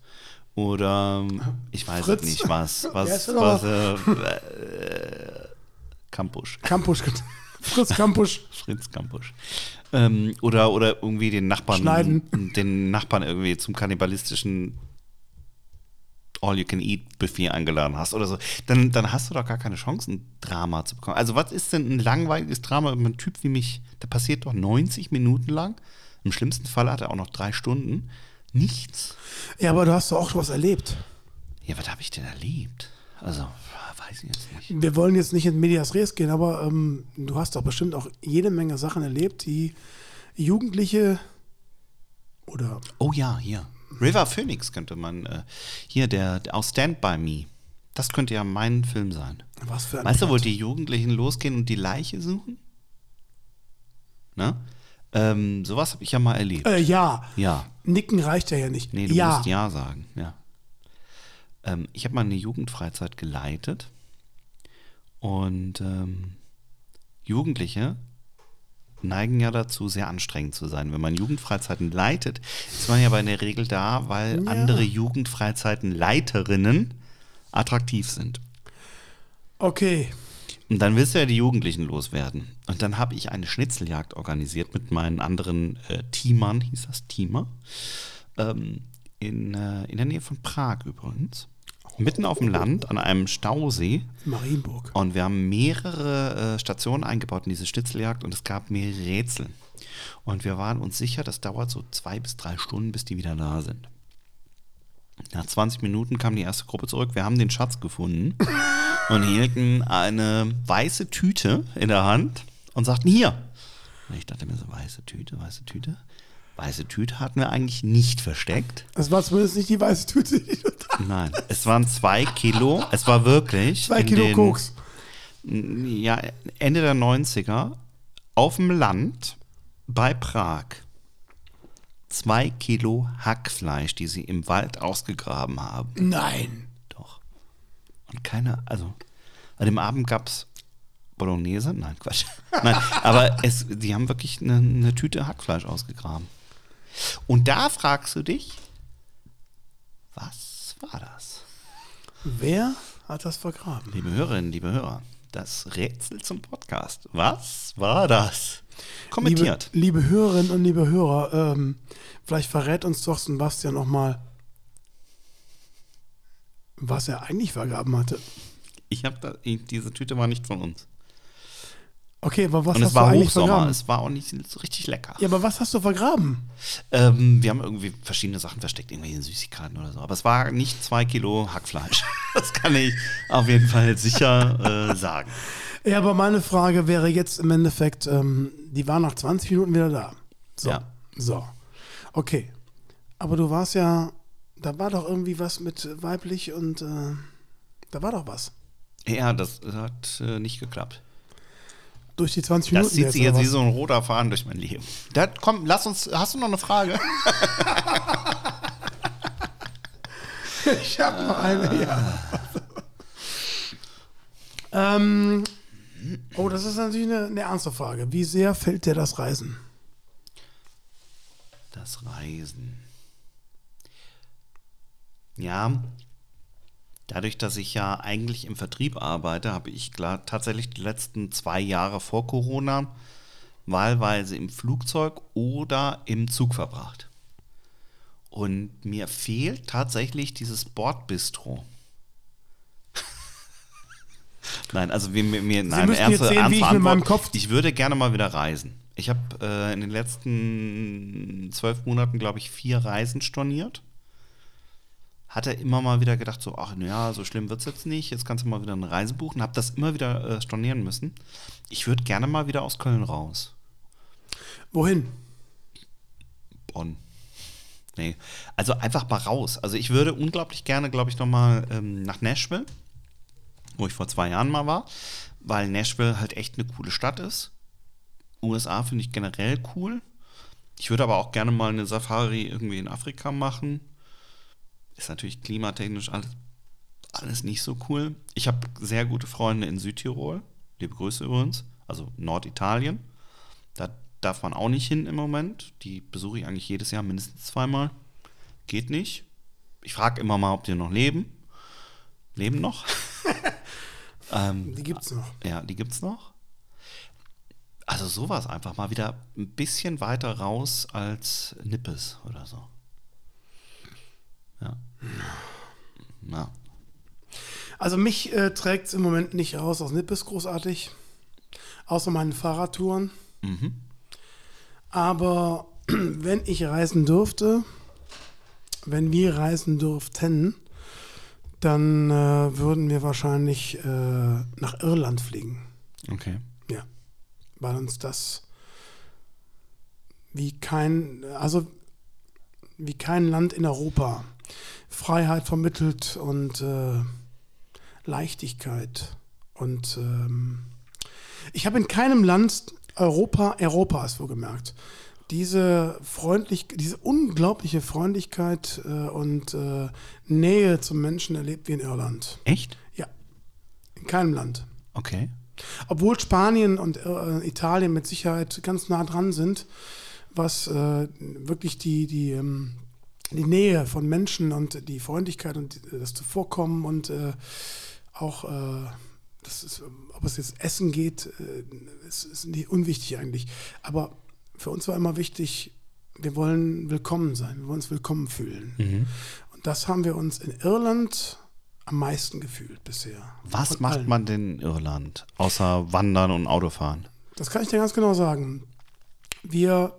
Speaker 1: oder ich weiß
Speaker 2: Fritz.
Speaker 1: es nicht was, was, was äh, äh, Kampusch,
Speaker 2: Campusch, Fritz Campusch.
Speaker 1: Fritz Kampusch. Ähm, oder, oder irgendwie den Nachbarn,
Speaker 2: Schneiden.
Speaker 1: den Nachbarn irgendwie zum kannibalistischen All-You-Can-Eat-Buffet eingeladen hast oder so, dann, dann hast du doch gar keine Chance, ein Drama zu bekommen. Also, was ist denn ein langweiliges Drama über einen Typ wie mich? Der passiert doch 90 Minuten lang. Im schlimmsten Fall hat er auch noch drei Stunden. Nichts.
Speaker 2: Ja, aber du hast doch auch was erlebt.
Speaker 1: Ja, was habe ich denn erlebt? Also, weiß ich jetzt nicht.
Speaker 2: Wir wollen jetzt nicht in Medias Res gehen, aber ähm, du hast doch bestimmt auch jede Menge Sachen erlebt, die Jugendliche oder
Speaker 1: Oh ja, hier. River Phoenix könnte man. Äh, hier, der, der aus Stand By Me. Das könnte ja mein Film sein.
Speaker 2: was für ein
Speaker 1: Weißt du, wo die Jugendlichen losgehen und die Leiche suchen? Ne? Ähm, sowas habe ich ja mal erlebt.
Speaker 2: Äh, ja,
Speaker 1: Ja.
Speaker 2: Nicken reicht ja, ja nicht.
Speaker 1: Nee, du
Speaker 2: ja.
Speaker 1: musst Ja sagen, ja. Ähm, ich habe mal eine Jugendfreizeit geleitet und ähm, Jugendliche neigen ja dazu, sehr anstrengend zu sein. Wenn man Jugendfreizeiten leitet, ist man ja aber in der Regel da, weil
Speaker 2: Ja.
Speaker 1: andere Jugendfreizeitenleiterinnen attraktiv sind.
Speaker 2: Okay.
Speaker 1: Und dann willst du ja die Jugendlichen loswerden. Und dann habe ich eine Schnitzeljagd organisiert mit meinen anderen äh, Teamern, hieß das Teamer, ähm, in, äh, in der Nähe von Prag übrigens. Mitten auf dem Land, an einem Stausee.
Speaker 2: Marienburg.
Speaker 1: Und wir haben mehrere äh, Stationen eingebaut in diese Schnitzeljagd und es gab mehrere Rätsel. Und wir waren uns sicher, das dauert so zwei bis drei Stunden, bis die wieder da sind. Nach 20 Minuten kam die erste Gruppe zurück. Wir haben den Schatz gefunden und hielten eine weiße Tüte in der Hand und sagten: Hier. Und ich dachte mir so: Weiße Tüte, weiße Tüte. Weiße Tüte hatten wir eigentlich nicht versteckt.
Speaker 2: Das war zumindest nicht die weiße Tüte, die du da
Speaker 1: Nein, es waren zwei Kilo. Es war wirklich.
Speaker 2: Zwei Kilo
Speaker 1: den-
Speaker 2: Koks.
Speaker 1: ja, Ende der 90er auf dem Land bei Prag zwei Kilo Hackfleisch, die sie im Wald ausgegraben haben.
Speaker 2: Nein.
Speaker 1: Doch. Und keine, also an dem Abend gab es Bolognese? Nein, Quatsch. Nein, aber es, die haben wirklich eine, eine Tüte Hackfleisch ausgegraben. Und da fragst du dich, was war das?
Speaker 2: Wer hat das vergraben?
Speaker 1: Liebe Hörerinnen, liebe Hörer, das Rätsel zum Podcast. Was war das? Kommentiert.
Speaker 2: Liebe, liebe Hörerinnen und liebe Hörer, ähm, vielleicht verrät uns doch Sebastian noch mal, was er eigentlich vergraben hatte.
Speaker 1: Ich habe da, diese Tüte war nicht von uns.
Speaker 2: Okay, aber was
Speaker 1: Und
Speaker 2: hast
Speaker 1: es war
Speaker 2: du
Speaker 1: Hochsommer,
Speaker 2: vergraben?
Speaker 1: es war auch nicht so richtig lecker.
Speaker 2: Ja, aber was hast du vergraben?
Speaker 1: Ähm, wir haben irgendwie verschiedene Sachen versteckt, irgendwelche Süßigkeiten oder so. Aber es war nicht zwei Kilo Hackfleisch. Das kann ich auf jeden Fall sicher äh, sagen.
Speaker 2: Ja, aber meine Frage wäre jetzt im Endeffekt, ähm, die war nach 20 Minuten wieder da. So.
Speaker 1: Ja.
Speaker 2: So. Okay. Aber du warst ja, da war doch irgendwie was mit weiblich und äh, da war doch was.
Speaker 1: Ja, das hat äh, nicht geklappt.
Speaker 2: Durch die 20 Minuten.
Speaker 1: Das zieht sich jetzt wie so ein roter Faden durch mein Leben. Da, komm, lass uns. Hast du noch eine Frage?
Speaker 2: Ich habe noch eine, ja. ähm, oh, das ist natürlich eine, eine ernste Frage. Wie sehr fällt dir das Reisen?
Speaker 1: Das Reisen. Ja, Dadurch, dass ich ja eigentlich im Vertrieb arbeite, habe ich klar, tatsächlich die letzten zwei Jahre vor Corona wahlweise im Flugzeug oder im Zug verbracht. Und mir fehlt tatsächlich dieses Bordbistro. nein, also mir, mir, mir nein,
Speaker 2: jetzt sehen, ich mit meinem Kopf-
Speaker 1: ich würde gerne mal wieder reisen. Ich habe äh, in den letzten zwölf Monaten, glaube ich, vier Reisen storniert. Hatte immer mal wieder gedacht, so, ach ja, so schlimm wird es jetzt nicht. Jetzt kannst du mal wieder eine Reise buchen. Habe das immer wieder äh, stornieren müssen. Ich würde gerne mal wieder aus Köln raus.
Speaker 2: Wohin?
Speaker 1: Bonn. Nee. Also einfach mal raus. Also ich würde unglaublich gerne, glaube ich, nochmal ähm, nach Nashville, wo ich vor zwei Jahren mal war, weil Nashville halt echt eine coole Stadt ist. USA finde ich generell cool. Ich würde aber auch gerne mal eine Safari irgendwie in Afrika machen. Ist natürlich klimatechnisch alles, alles nicht so cool. Ich habe sehr gute Freunde in Südtirol. Liebe Grüße übrigens. Also Norditalien. Da darf man auch nicht hin im Moment. Die besuche ich eigentlich jedes Jahr mindestens zweimal. Geht nicht. Ich frage immer mal, ob die noch leben. Leben noch? ähm,
Speaker 2: Die gibt's noch.
Speaker 1: ja, die gibt's noch. Also sowas einfach mal wieder ein bisschen weiter raus als Nippes oder so. Ja. Ja.
Speaker 2: Also mich äh, trägt es im Moment nicht raus aus Nippes großartig. Außer meinen Fahrradtouren.
Speaker 1: Mhm.
Speaker 2: Aber wenn ich reisen dürfte, wenn wir reisen dürften, dann äh, würden wir wahrscheinlich äh, nach Irland fliegen.
Speaker 1: Okay.
Speaker 2: Ja. Weil uns das wie kein, also wie kein Land in Europa Freiheit vermittelt und äh, Leichtigkeit. Und ähm, ich habe in keinem Land Europa, Europas wohlgemerkt, diese freundlich, diese unglaubliche Freundlichkeit äh, und äh, Nähe zum Menschen erlebt wie in Irland.
Speaker 1: Echt?
Speaker 2: Ja. In keinem Land.
Speaker 1: Okay.
Speaker 2: Obwohl Spanien und äh, Italien mit Sicherheit ganz nah dran sind, was äh, wirklich die, die, ähm, die Nähe von Menschen und die Freundlichkeit und das Zuvorkommen und äh, auch, äh, das ist, ob es jetzt Essen geht, äh, ist, ist nicht unwichtig eigentlich. Aber für uns war immer wichtig, wir wollen willkommen sein, wir wollen uns willkommen fühlen. Und das haben wir uns in Irland am meisten gefühlt bisher.
Speaker 1: Was
Speaker 2: Von
Speaker 1: macht
Speaker 2: allen.
Speaker 1: man denn in Irland, außer Wandern und Autofahren?
Speaker 2: Das kann ich dir ganz genau sagen. Wir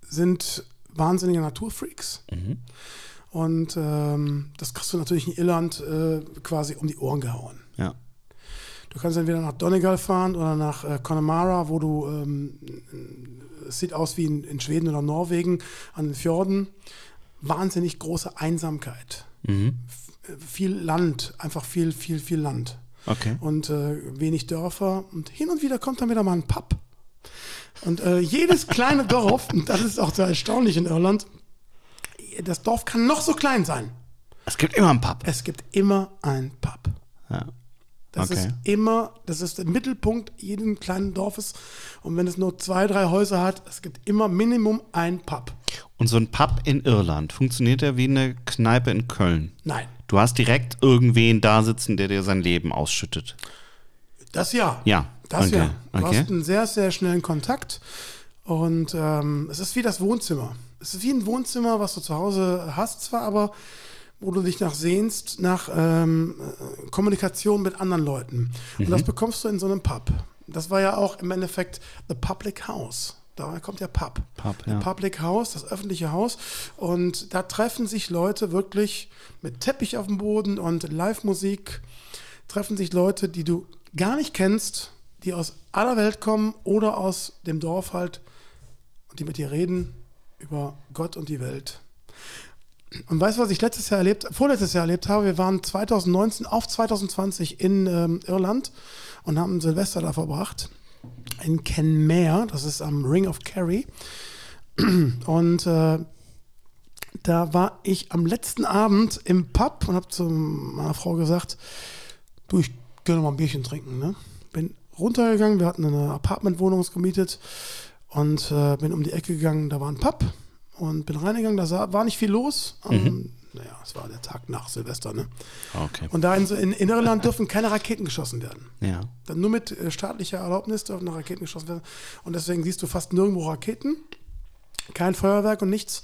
Speaker 2: sind wahnsinnige Naturfreaks. Und ähm, das kriegst du natürlich in Irland äh, quasi um die Ohren gehauen.
Speaker 1: Ja.
Speaker 2: Du kannst entweder nach Donegal fahren oder nach äh, Connemara, wo du, ähm, es sieht aus wie in, in Schweden oder Norwegen an den Fjorden. Wahnsinnig große Einsamkeit.
Speaker 1: Mhm.
Speaker 2: Viel Land, einfach viel, viel, viel Land.
Speaker 1: Okay.
Speaker 2: und äh, wenig Dörfer. Und hin und wieder kommt dann wieder mal ein Pub. Und äh, jedes kleine Dorf, und das ist auch sehr erstaunlich in Irland, das Dorf kann noch so klein sein.
Speaker 1: Es gibt immer einen Pub.
Speaker 2: Es gibt immer ein Pub.
Speaker 1: Ja.
Speaker 2: Das
Speaker 1: Okay.
Speaker 2: ist immer, das ist der Mittelpunkt jeden kleinen Dorfes. Und wenn es nur zwei, drei Häuser hat, es gibt immer Minimum ein Pub.
Speaker 1: Und so ein Pub in Irland, funktioniert der wie eine Kneipe in Köln?
Speaker 2: Nein,
Speaker 1: Du hast direkt irgendwen da sitzen, der dir sein Leben ausschüttet.
Speaker 2: das ja.
Speaker 1: Ja,
Speaker 2: Das
Speaker 1: okay,
Speaker 2: ja. Du
Speaker 1: okay.
Speaker 2: hast einen sehr, sehr schnellen Kontakt. Und ähm, es ist wie das Wohnzimmer. Es ist wie ein Wohnzimmer, was du zu Hause hast, zwar, aber wo du dich nach sehnst, nach ähm, äh, Kommunikation mit anderen Leuten. Und
Speaker 1: Mhm.
Speaker 2: das bekommst du in so einem Pub. Das war ja auch im Endeffekt The Public House. Daher kommt der Pub.
Speaker 1: Pub,
Speaker 2: The
Speaker 1: ja.
Speaker 2: Public House, das öffentliche Haus. Und da treffen sich Leute wirklich mit Teppich auf dem Boden und Live-Musik. Treffen sich Leute, die du gar nicht kennst, die aus aller Welt kommen oder aus dem Dorf halt und die mit dir reden über Gott und die Welt. Und weißt du, was ich letztes Jahr erlebt, vorletztes Jahr erlebt habe? Wir waren 2019 auf 2020 in ähm, Irland und haben Silvester da verbracht. In Kenmare, das ist am Ring of Kerry. Und äh, da war ich am letzten Abend im Pub und habe zu meiner Frau gesagt, du, ich noch mal ein Bierchen trinken. Ne? Runtergegangen, wir hatten eine Apartmentwohnung gemietet und äh, bin um die Ecke gegangen, da war ein Pub und bin reingegangen, da sah, war nicht viel los. Am naja, es war der Tag nach Silvester, ne?
Speaker 1: Okay.
Speaker 2: Und da in, in, in Irland dürfen keine Raketen geschossen werden.
Speaker 1: Ja.
Speaker 2: Dann nur mit äh, staatlicher Erlaubnis dürfen noch Raketen geschossen werden. Und deswegen siehst du fast nirgendwo Raketen, kein Feuerwerk und nichts.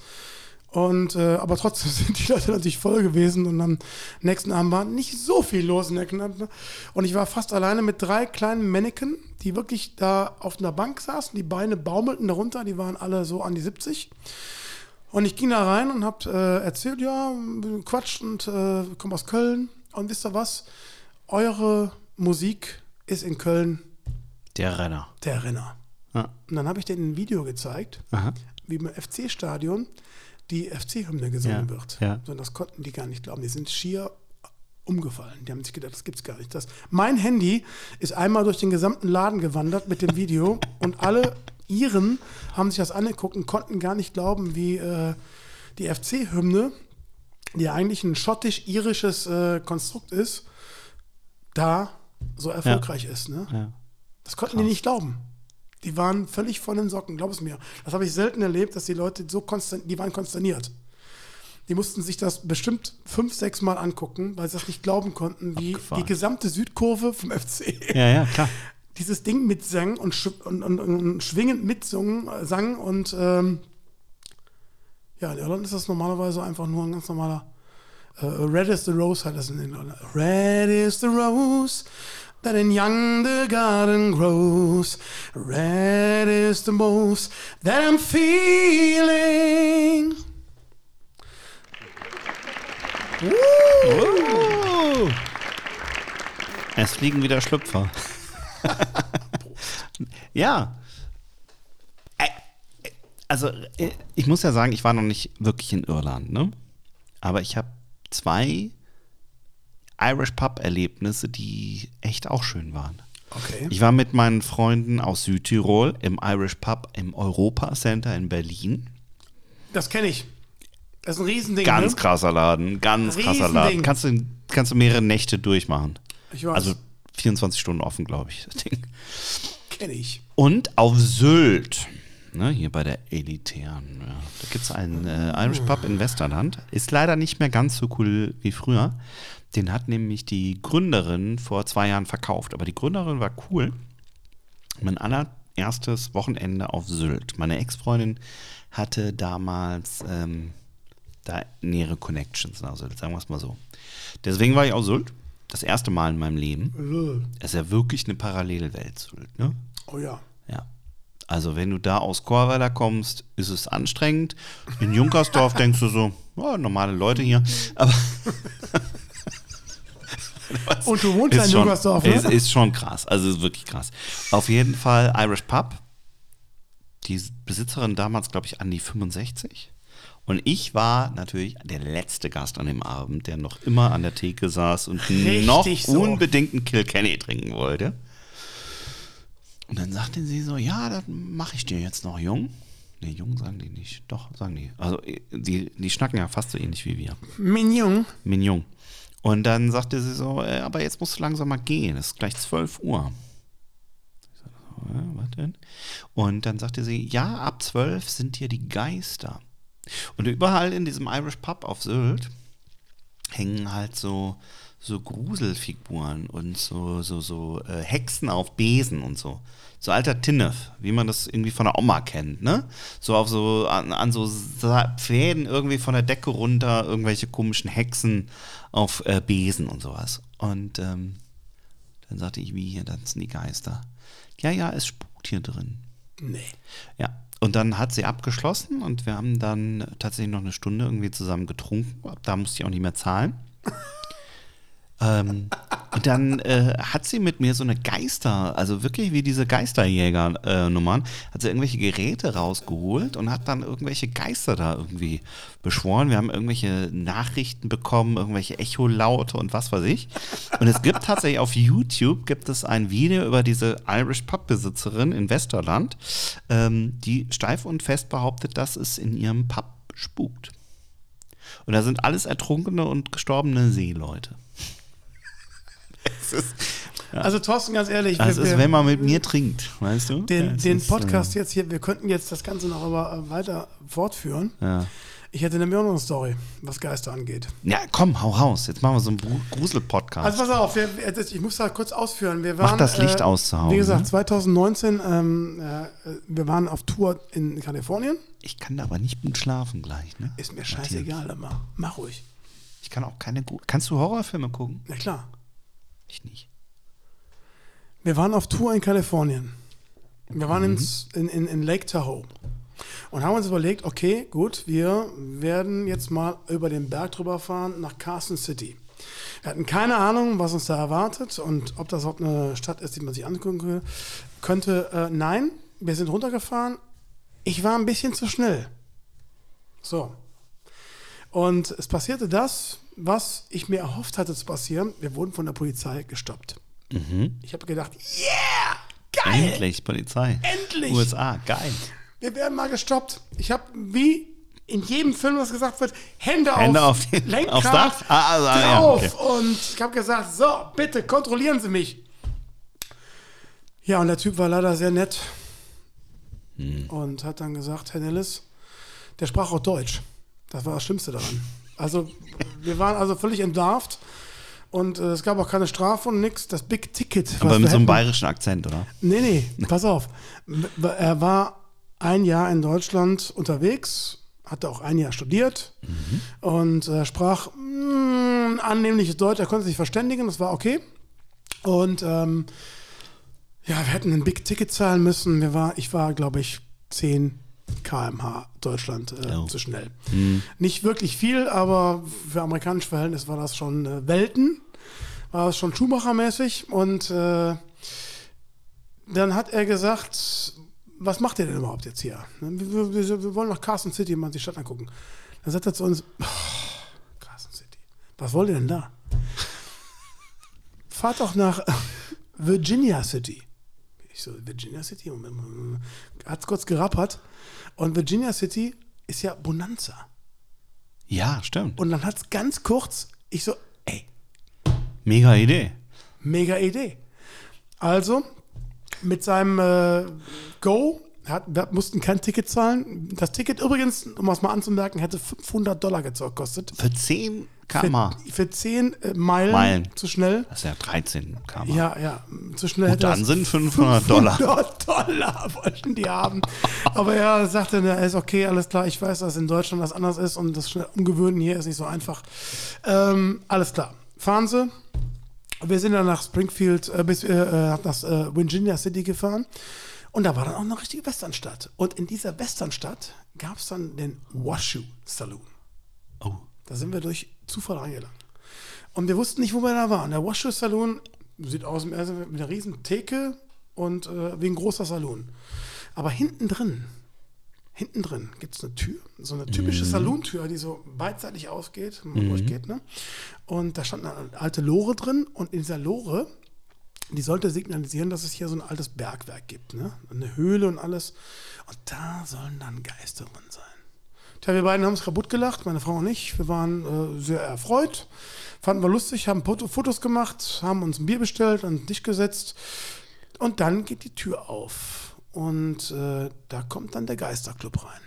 Speaker 2: Und äh, aber trotzdem sind die Leute natürlich voll gewesen und am nächsten Abend war nicht so viel los in der Kneipe. Und ich war fast alleine mit drei kleinen Mannequin, die wirklich da auf einer Bank saßen, die Beine baumelten darunter, die waren alle so an die 70. Und ich ging da rein und hab äh, erzählt, ja, Quatsch und äh, komme aus Köln. Und wisst ihr was? Eure Musik ist in Köln
Speaker 1: Der Renner.
Speaker 2: der Renner.
Speaker 1: Ja.
Speaker 2: Und dann habe ich denen ein Video gezeigt,
Speaker 1: Aha.
Speaker 2: wie im FC-Stadion die FC-Hymne gesungen
Speaker 1: Ja,
Speaker 2: wird.
Speaker 1: ja.
Speaker 2: Und das konnten die gar nicht glauben. Die sind schier umgefallen. Die haben sich gedacht, das gibt's gar nicht. Das, mein Handy ist einmal durch den gesamten Laden gewandert mit dem Video und alle Iren haben sich das angeguckt und konnten gar nicht glauben, wie äh, die FC-Hymne, die ja eigentlich ein schottisch-irisches äh, Konstrukt ist, da so erfolgreich ist. Ne?
Speaker 1: Ja.
Speaker 2: Das konnten die nicht glauben. Die waren völlig von den Socken, glaub es mir. Das habe ich selten erlebt, dass die Leute so konstant, die waren konsterniert. Die mussten sich das bestimmt fünf, sechs Mal angucken, weil sie das nicht glauben konnten, wie
Speaker 1: Abgefahren.
Speaker 2: die gesamte Südkurve vom FC
Speaker 1: Ja, ja, klar.
Speaker 2: dieses Ding mitsang und, sch und, und, und schwingend mitsungen, äh, sang und ähm, ja, in Irland ist das normalerweise einfach nur ein ganz normaler äh, Red is the Rose halt das in Irland. Red is the Rose that in young the garden grows. Red is the most that I'm feeling.
Speaker 1: Oh. Es fliegen wieder Schlüpfer. ja. Also, äh, ich muss ja sagen, ich war noch nicht wirklich in Irland, ne? Aber ich habe zwei Irish Pub-Erlebnisse, die echt auch schön waren.
Speaker 2: Okay.
Speaker 1: Ich war mit meinen Freunden aus Südtirol im Irish Pub im Europa Center in Berlin.
Speaker 2: Das kenne ich. Das ist ein Riesending.
Speaker 1: Ganz
Speaker 2: ne?
Speaker 1: krasser Laden, ganz krasser
Speaker 2: Riesending.
Speaker 1: Laden. Kannst du, kannst du mehrere Nächte durchmachen.
Speaker 2: Ich weiß.
Speaker 1: Also 24 Stunden offen, glaube ich, das Ding.
Speaker 2: kenne ich.
Speaker 1: Und auf Sylt, ne, hier bei der Elitären, ja, da gibt es einen äh, Irish Pub in Westerland. Ist leider nicht mehr ganz so cool wie früher. Den hat nämlich die Gründerin vor zwei Jahren verkauft. Aber die Gründerin war cool. Mein allererstes Wochenende auf Sylt. Meine Ex-Freundin hatte damals ähm, da nähere Connections nach Sylt, sagen wir es mal so. Deswegen war ich auf Sylt. Das erste Mal in meinem Leben. Es ist ja wirklich eine Parallelwelt, Sylt, ne?
Speaker 2: Oh ja.
Speaker 1: Ja. Also wenn du da aus Chorweiler kommst, ist es anstrengend. In Junkersdorf denkst du so, ja, normale Leute hier. Aber
Speaker 2: Und du wohnst ja in Junkersdorf, ne?
Speaker 1: ist, ist schon krass. Also ist wirklich krass. Auf jeden Fall Irish Pub. Die Besitzerin damals, glaube ich, an die 65. Und ich war natürlich der letzte Gast an dem Abend, der noch immer an der Theke saß und
Speaker 2: Richtig
Speaker 1: noch
Speaker 2: so.
Speaker 1: unbedingt einen Kilkenny trinken wollte. Und dann sagte sie so, ja, das mache ich dir jetzt noch jung. Nee, jung sagen die nicht. Doch, sagen die. Also die, die schnacken ja fast so ähnlich wie wir.
Speaker 2: Mignon.
Speaker 1: Mignon. Und dann sagte sie so, äh, aber jetzt musst du langsam mal gehen, es ist gleich 12 Uhr. So, äh, was denn? Und dann sagte sie, ja, ab 12 sind hier die Geister. Und überall in diesem Irish Pub auf Sylt hängen halt so, so Gruselfiguren und so, so, so äh, Hexen auf Besen und so. So alter Tinnef, wie man das irgendwie von der Oma kennt, ne? So auf so, an, an so Pfäden irgendwie von der Decke runter, irgendwelche komischen Hexen auf äh, Besen und sowas. Und ähm, dann sagte ich, wie hier tanzen die Geister. Ja, ja, es spukt hier drin.
Speaker 2: Nee.
Speaker 1: Ja, und dann hat sie abgeschlossen und wir haben dann tatsächlich noch eine Stunde irgendwie zusammen getrunken. Da musste ich auch nicht mehr zahlen. ähm, und dann äh, hat sie mit mir so eine Geister, also wirklich wie diese Geisterjäger-Nummern, hat sie irgendwelche Geräte rausgeholt und hat dann irgendwelche Geister da irgendwie beschworen. Wir haben irgendwelche Nachrichten bekommen, irgendwelche Echolaute und was weiß ich. Und es gibt tatsächlich auf YouTube gibt es ein Video über diese Irish Pub-Besitzerin in Westerland, ähm, die steif und fest behauptet, dass es in ihrem Pub spukt. Und da sind alles ertrunkene und gestorbene Seeleute. Ist,
Speaker 2: Also Thorsten, ganz ehrlich,
Speaker 1: das
Speaker 2: wir,
Speaker 1: ist,
Speaker 2: wir,
Speaker 1: wenn man mit mir trinkt, weißt du?
Speaker 2: den,
Speaker 1: Es
Speaker 2: den
Speaker 1: ist,
Speaker 2: Podcast jetzt hier, wir könnten jetzt das Ganze noch aber äh, weiter fortführen.
Speaker 1: Äh, ja.
Speaker 2: Ich hätte nämlich auch noch eine Story, was Geister angeht.
Speaker 1: Ja, komm, hau raus. Jetzt machen wir so einen Gru- Grusel-Podcast.
Speaker 2: Also pass auf, wir, ich muss da kurz ausführen. Wir waren,
Speaker 1: Mach das Licht
Speaker 2: äh,
Speaker 1: aus zu Hause.
Speaker 2: Wie gesagt, 2019, ähm, äh, wir waren auf Tour in Kalifornien.
Speaker 1: ich kann da aber nicht gut schlafen gleich, ne?
Speaker 2: Ist mir
Speaker 1: Matthias.
Speaker 2: scheißegal immer. Mach ruhig.
Speaker 1: Ich kann auch keine. Kannst du Horrorfilme gucken?
Speaker 2: Na klar.
Speaker 1: Ich nicht.
Speaker 2: Wir waren auf Tour in Kalifornien. Wir waren ins, in, in, in Lake Tahoe. Und haben uns überlegt, okay, gut, wir werden jetzt mal über den Berg drüber fahren nach Carson City. Wir hatten keine Ahnung, was uns da erwartet und ob das überhaupt eine Stadt ist, die man sich angucken könnte. Äh, nein, wir sind runtergefahren. Ich war ein bisschen zu schnell. So. Und es passierte das, was ich mir erhofft hatte zu passieren. Wir wurden von der Polizei gestoppt. Ich habe gedacht, yeah, geil,
Speaker 1: Endlich, Polizei.
Speaker 2: Endlich!
Speaker 1: USA, geil.
Speaker 2: wir werden mal gestoppt. Ich habe wie in jedem Film, was gesagt wird, Hände,
Speaker 1: Hände
Speaker 2: auf,
Speaker 1: auf den-
Speaker 2: Lenkrad
Speaker 1: aufs Dach? Ah, also, ah, ja,
Speaker 2: drauf.
Speaker 1: okay.
Speaker 2: Und ich habe gesagt, so, bitte kontrollieren Sie mich. Ja, und der Typ war leider sehr nett
Speaker 1: Hm.
Speaker 2: und hat dann gesagt, Herr Nellis, der sprach auch Deutsch. Das war das Schlimmste daran. Also wir waren also völlig entlarvt und äh, es gab auch keine Strafe und nichts. Das Big Ticket.
Speaker 1: Aber mit so einem bayerischen Akzent, oder?
Speaker 2: Nee, nee, pass auf. Er war ein Jahr in Deutschland unterwegs, hatte auch ein Jahr studiert und äh, sprach mm, annehmliches Deutsch. Er konnte sich verständigen, das war okay. Und ähm, ja, wir hätten ein Big Ticket zahlen müssen. Wir war, ich war, glaube ich, 10 km/h Deutschland äh,
Speaker 1: Oh.
Speaker 2: zu schnell. Nicht wirklich viel, aber für amerikanische Verhältnisse war das schon äh, Welten. War das schon Schumacher-mäßig. Und äh, dann hat er gesagt, was macht ihr denn überhaupt jetzt hier? Wir, wir, wir wollen nach Carson City mal die Stadt angucken. Dann sagt er zu uns, "Oh, Carson City, was wollt ihr denn da? Fahrt doch nach Virginia City. Ich so, Virginia City? Hat es kurz gerappert. Und Virginia City ist ja Bonanza.
Speaker 1: Ja, stimmt.
Speaker 2: Und dann hat es ganz kurz, ich so, ey,
Speaker 1: Mega Idee.
Speaker 2: Mega Idee. Also, mit seinem äh, Go, hat, wir mussten kein Ticket zahlen. Das Ticket übrigens, um es mal anzumerken, hätte 500 Dollar gekostet.
Speaker 1: Für 10
Speaker 2: Für,
Speaker 1: km
Speaker 2: für 10 äh, Meilen,
Speaker 1: Meilen.
Speaker 2: zu schnell.
Speaker 1: Das ist ja 13 km.
Speaker 2: Ja, ja, zu schnell hätte
Speaker 1: dann sind 500 Dollar.
Speaker 2: 500 Dollar wollten die haben. Aber er sagte, na, ist okay, alles klar, ich weiß, dass in Deutschland das anders ist und das schnell umgewöhnen hier ist nicht so einfach. Ähm, alles klar. Fahren Sie. Wir sind dann nach Springfield, äh, bis, äh, äh, nach äh, Virginia City gefahren. Und da war dann auch eine richtige Westernstadt. Und in dieser Westernstadt gab es dann den Washoe Saloon.
Speaker 1: Oh.
Speaker 2: Da sind wir durch Zufall reingelangt. Und wir wussten nicht, wo wir da waren. Der Washoe Saloon sieht aus mit einer riesen Theke und äh, wie ein großer Saloon. Aber hinten drin, hinten drin gibt es eine Tür, so eine typische Salontür, die so beidseitig ausgeht, wenn man durchgeht. Ne? Und da stand eine alte Lore drin und in dieser Lore, die sollte signalisieren, dass es hier so ein altes Bergwerk gibt, ne? eine Höhle und alles. Und da sollen dann Geister drin sein. Tja, wir beiden haben es kaputt gelacht, meine Frau und ich. Wir waren äh, sehr erfreut, fanden wir lustig, haben Foto Fotos gemacht, haben uns ein Bier bestellt, an den Tisch gesetzt. Und dann geht die Tür auf. Und äh, da kommt dann der Geisterclub rein.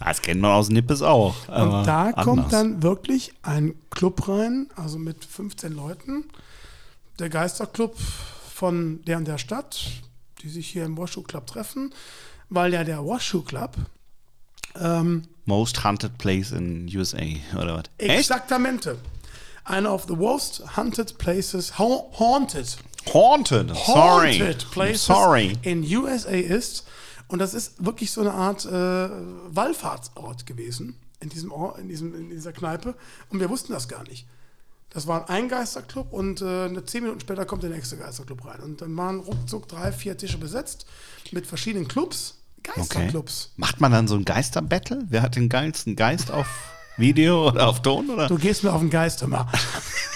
Speaker 1: Das kennt man aus Nippes auch.
Speaker 2: Und da kommt
Speaker 1: anders.
Speaker 2: dann wirklich ein Club rein, also mit 15 Leuten. Der Geisterclub von der und der Stadt, die sich hier im Washoe Club treffen, weil ja der Washoe Club ähm,
Speaker 1: Most Haunted Place in USA, oder was?
Speaker 2: Exaktamente. Einer of the most hunted places, ha haunted,
Speaker 1: Haunted. Sorry.
Speaker 2: haunted places
Speaker 1: Sorry.
Speaker 2: in USA ist. Und das ist wirklich so eine Art äh, Wallfahrtsort gewesen in, diesem Ort, in, diesem, in dieser Kneipe. Und wir wussten das gar nicht. Das war ein Geisterclub und äh, zehn Minuten später kommt der nächste Geisterclub rein. Und dann waren ruckzuck drei, vier Tische besetzt mit verschiedenen Clubs,
Speaker 1: Okay.
Speaker 2: Geisterclubs.
Speaker 1: Macht man dann so ein Geisterbattle? Wer hat den geilsten Geist auf Video oder auf Ton? Oder?
Speaker 2: Du gehst mir auf den Geist immer.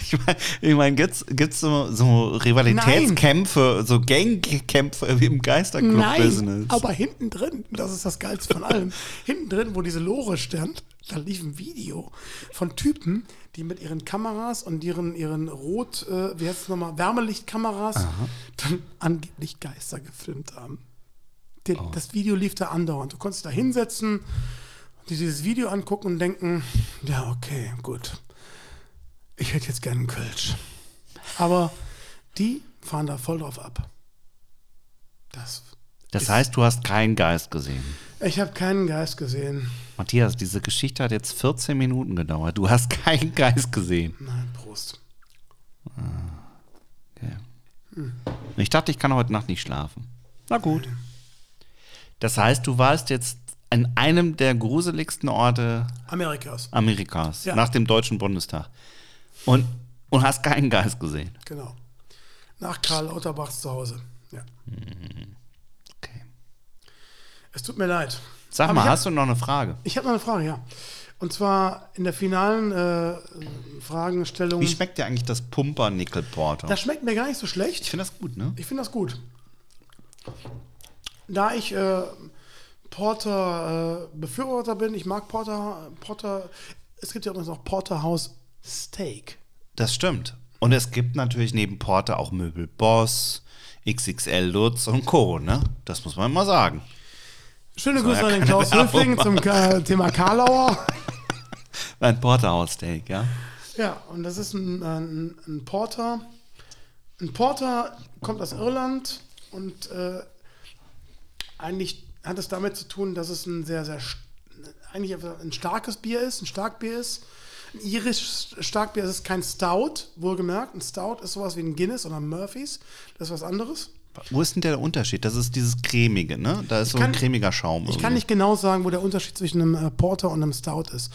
Speaker 1: Ich meine, ich mein, gibt's, gibt's so, so Rivalitätskämpfe, so Gangkämpfe wie im
Speaker 2: Nein,
Speaker 1: Geisterclub-Business?
Speaker 2: aber hinten drin, das ist das Geilste von allem, hinten drin, wo diese Lore stand, da lief ein Video von Typen, die mit ihren Kameras und ihren, ihren Rot, äh, wie heißt es nochmal, Wärmelichtkameras dann angeblich Geister gefilmt haben. Der, Das Video lief da andauernd. Du konntest da hinsetzen, dir dieses Video angucken und denken, ja, okay, gut. Ich hätte jetzt gerne einen Kölsch. Aber die fahren da voll drauf ab. Das,
Speaker 1: Das heißt, du hast keinen Geist gesehen.
Speaker 2: ich habe keinen Geist gesehen.
Speaker 1: Matthias, diese Geschichte hat jetzt 14 Minuten gedauert. Du hast keinen Geist gesehen.
Speaker 2: Nein, Prost.
Speaker 1: Ich dachte, ich kann heute Nacht nicht schlafen. Na gut. Das heißt, du warst jetzt an einem der gruseligsten Orte
Speaker 2: Amerikas.
Speaker 1: Amerikas,
Speaker 2: Ja.
Speaker 1: nach dem Deutschen Bundestag. Und, und hast keinen Geist gesehen.
Speaker 2: Genau. Nach Karl Lauterbachs zu Hause. Ja.
Speaker 1: Okay.
Speaker 2: Es tut mir leid.
Speaker 1: Sag mal,
Speaker 2: ich hab-
Speaker 1: hast du noch eine Frage?
Speaker 2: Ich habe noch eine Frage, ja. Und zwar in der finalen äh, Fragestellung.
Speaker 1: Wie schmeckt dir eigentlich das Pumper Porter?
Speaker 2: Das schmeckt mir gar nicht so
Speaker 1: Ich
Speaker 2: schlecht.
Speaker 1: finde das gut, ne?
Speaker 2: Ich finde das gut. Da ich äh, Porter äh, Befürworter bin, ich mag Porter, Porter, es gibt ja übrigens noch Porterhouse Steak.
Speaker 1: Das stimmt. Und es gibt natürlich neben Porter auch Möbel Boss, XXL Lutz und Co., ne? Das muss man immer sagen.
Speaker 2: Schöne Grüße an den Klaus Höfling zum Thema Karlauer.
Speaker 1: Ein Porterhouse Steak, ja?
Speaker 2: Ja, und das ist ein, ein, ein Porter. Ein Porter kommt aus Irland und äh, eigentlich hat es damit zu tun, dass es ein sehr, sehr, eigentlich ein starkes Bier ist, ein Starkbier ist. Ein irisch Starkbier ist kein Stout, wohlgemerkt. Ein Stout ist sowas wie ein Guinness oder ein Murphys. Das ist was anderes.
Speaker 1: Wo ist denn der Unterschied? Das ist dieses cremige, ne? Da ist so ein
Speaker 2: kann-
Speaker 1: cremiger Schaum.
Speaker 2: Ich kann nicht genau sagen, wo der Unterschied zwischen einem äh, Porter und einem Stout ist.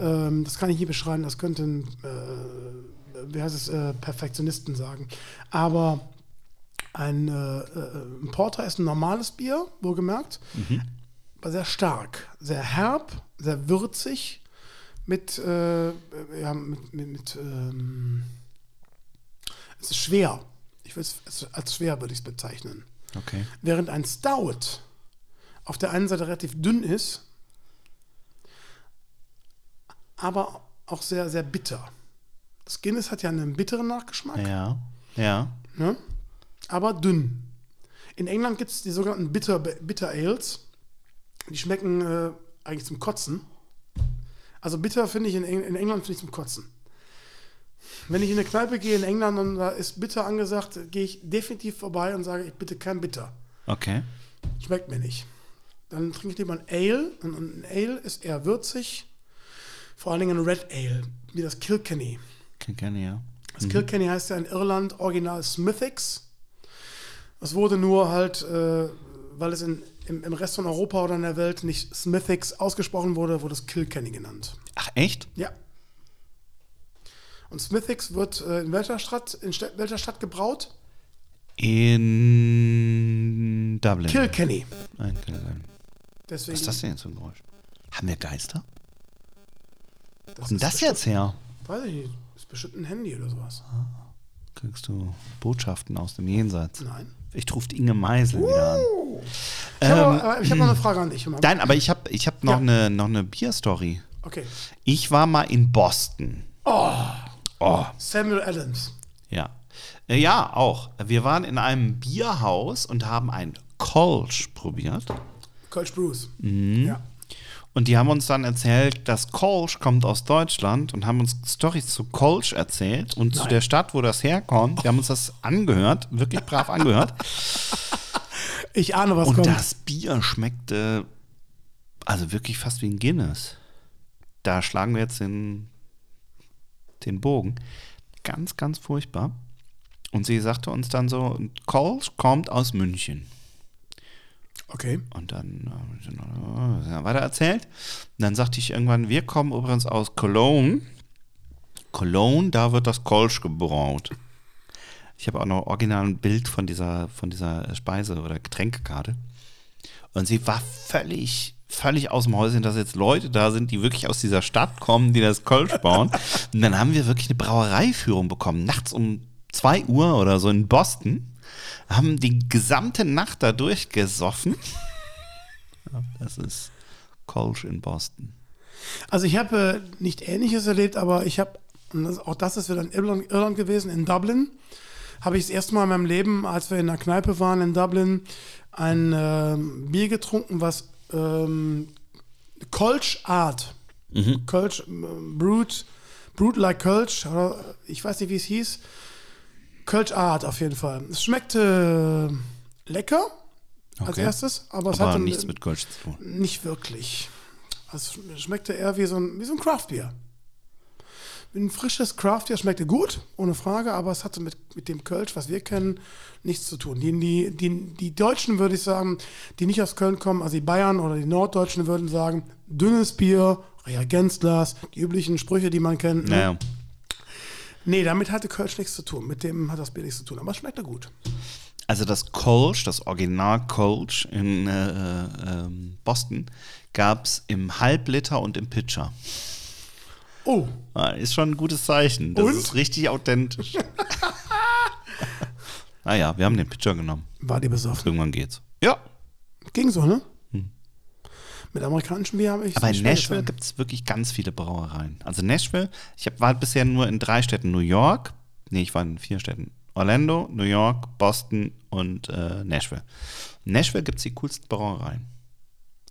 Speaker 2: Ähm, das kann ich nicht beschreiben. Das könnte ein, äh, wie heißt es, äh, Perfektionisten sagen. Aber ein, äh, äh, ein Porter ist ein normales Bier, wohlgemerkt. Aber sehr stark, sehr herb, sehr würzig, mit, äh, ja, mit, mit, mit ähm, es ist schwer. Ich würde es als schwer würde ich es bezeichnen.
Speaker 1: Okay.
Speaker 2: Während ein Stout auf der einen Seite relativ dünn ist, aber auch sehr, sehr bitter. Das Guinness hat ja einen bitteren Nachgeschmack,
Speaker 1: Ja. Ja.
Speaker 2: ne? aber dünn. In England gibt es die sogenannten Bitter, Bitter Ales. Die schmecken äh, eigentlich zum Kotzen. Also bitter finde ich in, Eng- in England finde ich zum Kotzen. Wenn ich in eine Kneipe gehe in England und da ist bitter angesagt, gehe ich definitiv vorbei und sage, ich bitte kein Bitter.
Speaker 1: Okay.
Speaker 2: Schmeckt mir nicht. Dann trinke ich lieber ein Ale. Und ein Ale ist eher würzig. Vor allen Dingen ein Red Ale, wie das Kilkenny.
Speaker 1: Kenn gerne, ja.
Speaker 2: Das Kilkenny heißt ja in Irland original Smithix. Das wurde nur halt, äh, weil es in, im, im Rest von Europa oder in der Welt nicht Smithix ausgesprochen wurde, wurde es Kilkenny genannt.
Speaker 1: Ach, echt?
Speaker 2: Ja. Und Smithix wird äh, in welcher Stadt, in Sta- welcher Stadt gebraut?
Speaker 1: In Dublin.
Speaker 2: Kilkenny.
Speaker 1: Nein, Kilkenny.
Speaker 2: Deswegen,
Speaker 1: Was ist das denn jetzt für ein Geräusch? Haben wir Geister?
Speaker 2: das
Speaker 1: Wo kommt das
Speaker 2: bestimmt-
Speaker 1: jetzt her?
Speaker 2: Weiß ich nicht. Ist bestimmt ein Handy oder sowas.
Speaker 1: Kriegst du Botschaften aus dem Jenseits?
Speaker 2: Nein.
Speaker 1: Vielleicht ruft Inge Meisel wieder an.
Speaker 2: Ich habe
Speaker 1: Ähm,
Speaker 2: ich hab noch eine Frage an dich.
Speaker 1: Nein, aber ich habe ich hab noch
Speaker 2: Ja.
Speaker 1: eine noch eine Bierstory.
Speaker 2: Okay.
Speaker 1: Ich war mal in Boston. Oh.
Speaker 2: Samuel Adams.
Speaker 1: Ja. Äh, Ja, auch. Wir waren in einem Bierhaus und haben ein Kolsch probiert.
Speaker 2: Coach Bruce.
Speaker 1: Mhm.
Speaker 2: Ja.
Speaker 1: Und die haben uns dann erzählt, dass Kolsch kommt aus Deutschland und haben uns Storys zu Kolsch erzählt und zu der Stadt, wo das herkommt. Wir haben uns das angehört, wirklich brav angehört.
Speaker 2: Ich ahne, was
Speaker 1: Und
Speaker 2: kommt.
Speaker 1: das Bier schmeckte also wirklich fast wie ein Guinness. Da schlagen wir jetzt den, den Bogen. Ganz, ganz furchtbar. Und sie sagte uns dann so, Kolsch kommt aus München.
Speaker 2: Okay.
Speaker 1: Und dann äh, weiter erzählt. Und dann sagte ich irgendwann, wir kommen übrigens aus Cologne. Cologne, da wird das Kolsch gebraut. Ich habe auch noch original ein Bild von dieser, von dieser Speise- oder Getränkekarte. Und sie war völlig, völlig aus dem Häuschen, dass jetzt Leute da sind, die wirklich aus dieser Stadt kommen, die das Kölsch bauen. Und dann haben wir wirklich eine Brauereiführung bekommen, nachts um 2 Uhr oder so in Boston. Haben die gesamte Nacht da durchgesoffen. Das ist Kolsch in Boston.
Speaker 2: Also ich habe äh, nicht Ähnliches erlebt, aber ich habe, auch das ist wieder in Irland, Irland gewesen, in Dublin, habe ich das erste Mal in meinem Leben, als wir in einer Kneipe waren in Dublin, ein ähm, Bier getrunken, was ähm, Kolsch Art. Kölsch, ähm, Brut, Brut like Kölsch, oder ich weiß nicht, wie es hieß. Kölsch Art auf jeden Fall. Es schmeckte äh, lecker als
Speaker 1: Okay.
Speaker 2: erstes, aber es
Speaker 1: Aber
Speaker 2: hatte
Speaker 1: nichts mit Kölsch zu tun.
Speaker 2: nicht wirklich. Es schmeckte eher wie so ein, wie so ein Craftbier. Ein frisches Craftbier schmeckte gut, ohne Frage, aber es hatte mit, mit dem Kölsch, was wir kennen, nichts zu tun. Die, die, die, die Deutschen, würde ich sagen, die nicht aus Köln kommen, also die Bayern oder die Norddeutschen würden sagen, dünnes Bier, Reagenzglas, die üblichen Sprüche, die man kennt. ne? Nee, damit hatte Kölsch nichts zu tun. Mit dem hat das Bier nichts zu tun, aber es schmeckte gut.
Speaker 1: Also das Kolsch, das Original Kolsch in äh, ähm, Boston, gab es im Halbliter und im Pitcher.
Speaker 2: Oh,
Speaker 1: Ah, Ist schon ein gutes Zeichen. Das
Speaker 2: Und?
Speaker 1: ist richtig authentisch. naja, wir haben den Pitcher genommen.
Speaker 2: war die besoffen.
Speaker 1: Irgendwann geht's. Ja.
Speaker 2: Ging so, ne? Mit amerikanischem Bier habe ich
Speaker 1: Aber in Nashville gibt es wirklich ganz viele Brauereien. Also Nashville, ich hab, war bisher nur in drei Städten. New York, nee, ich war in vier Städten. Orlando, New York, Boston und äh, Nashville. In Nashville gibt es die coolsten Brauereien.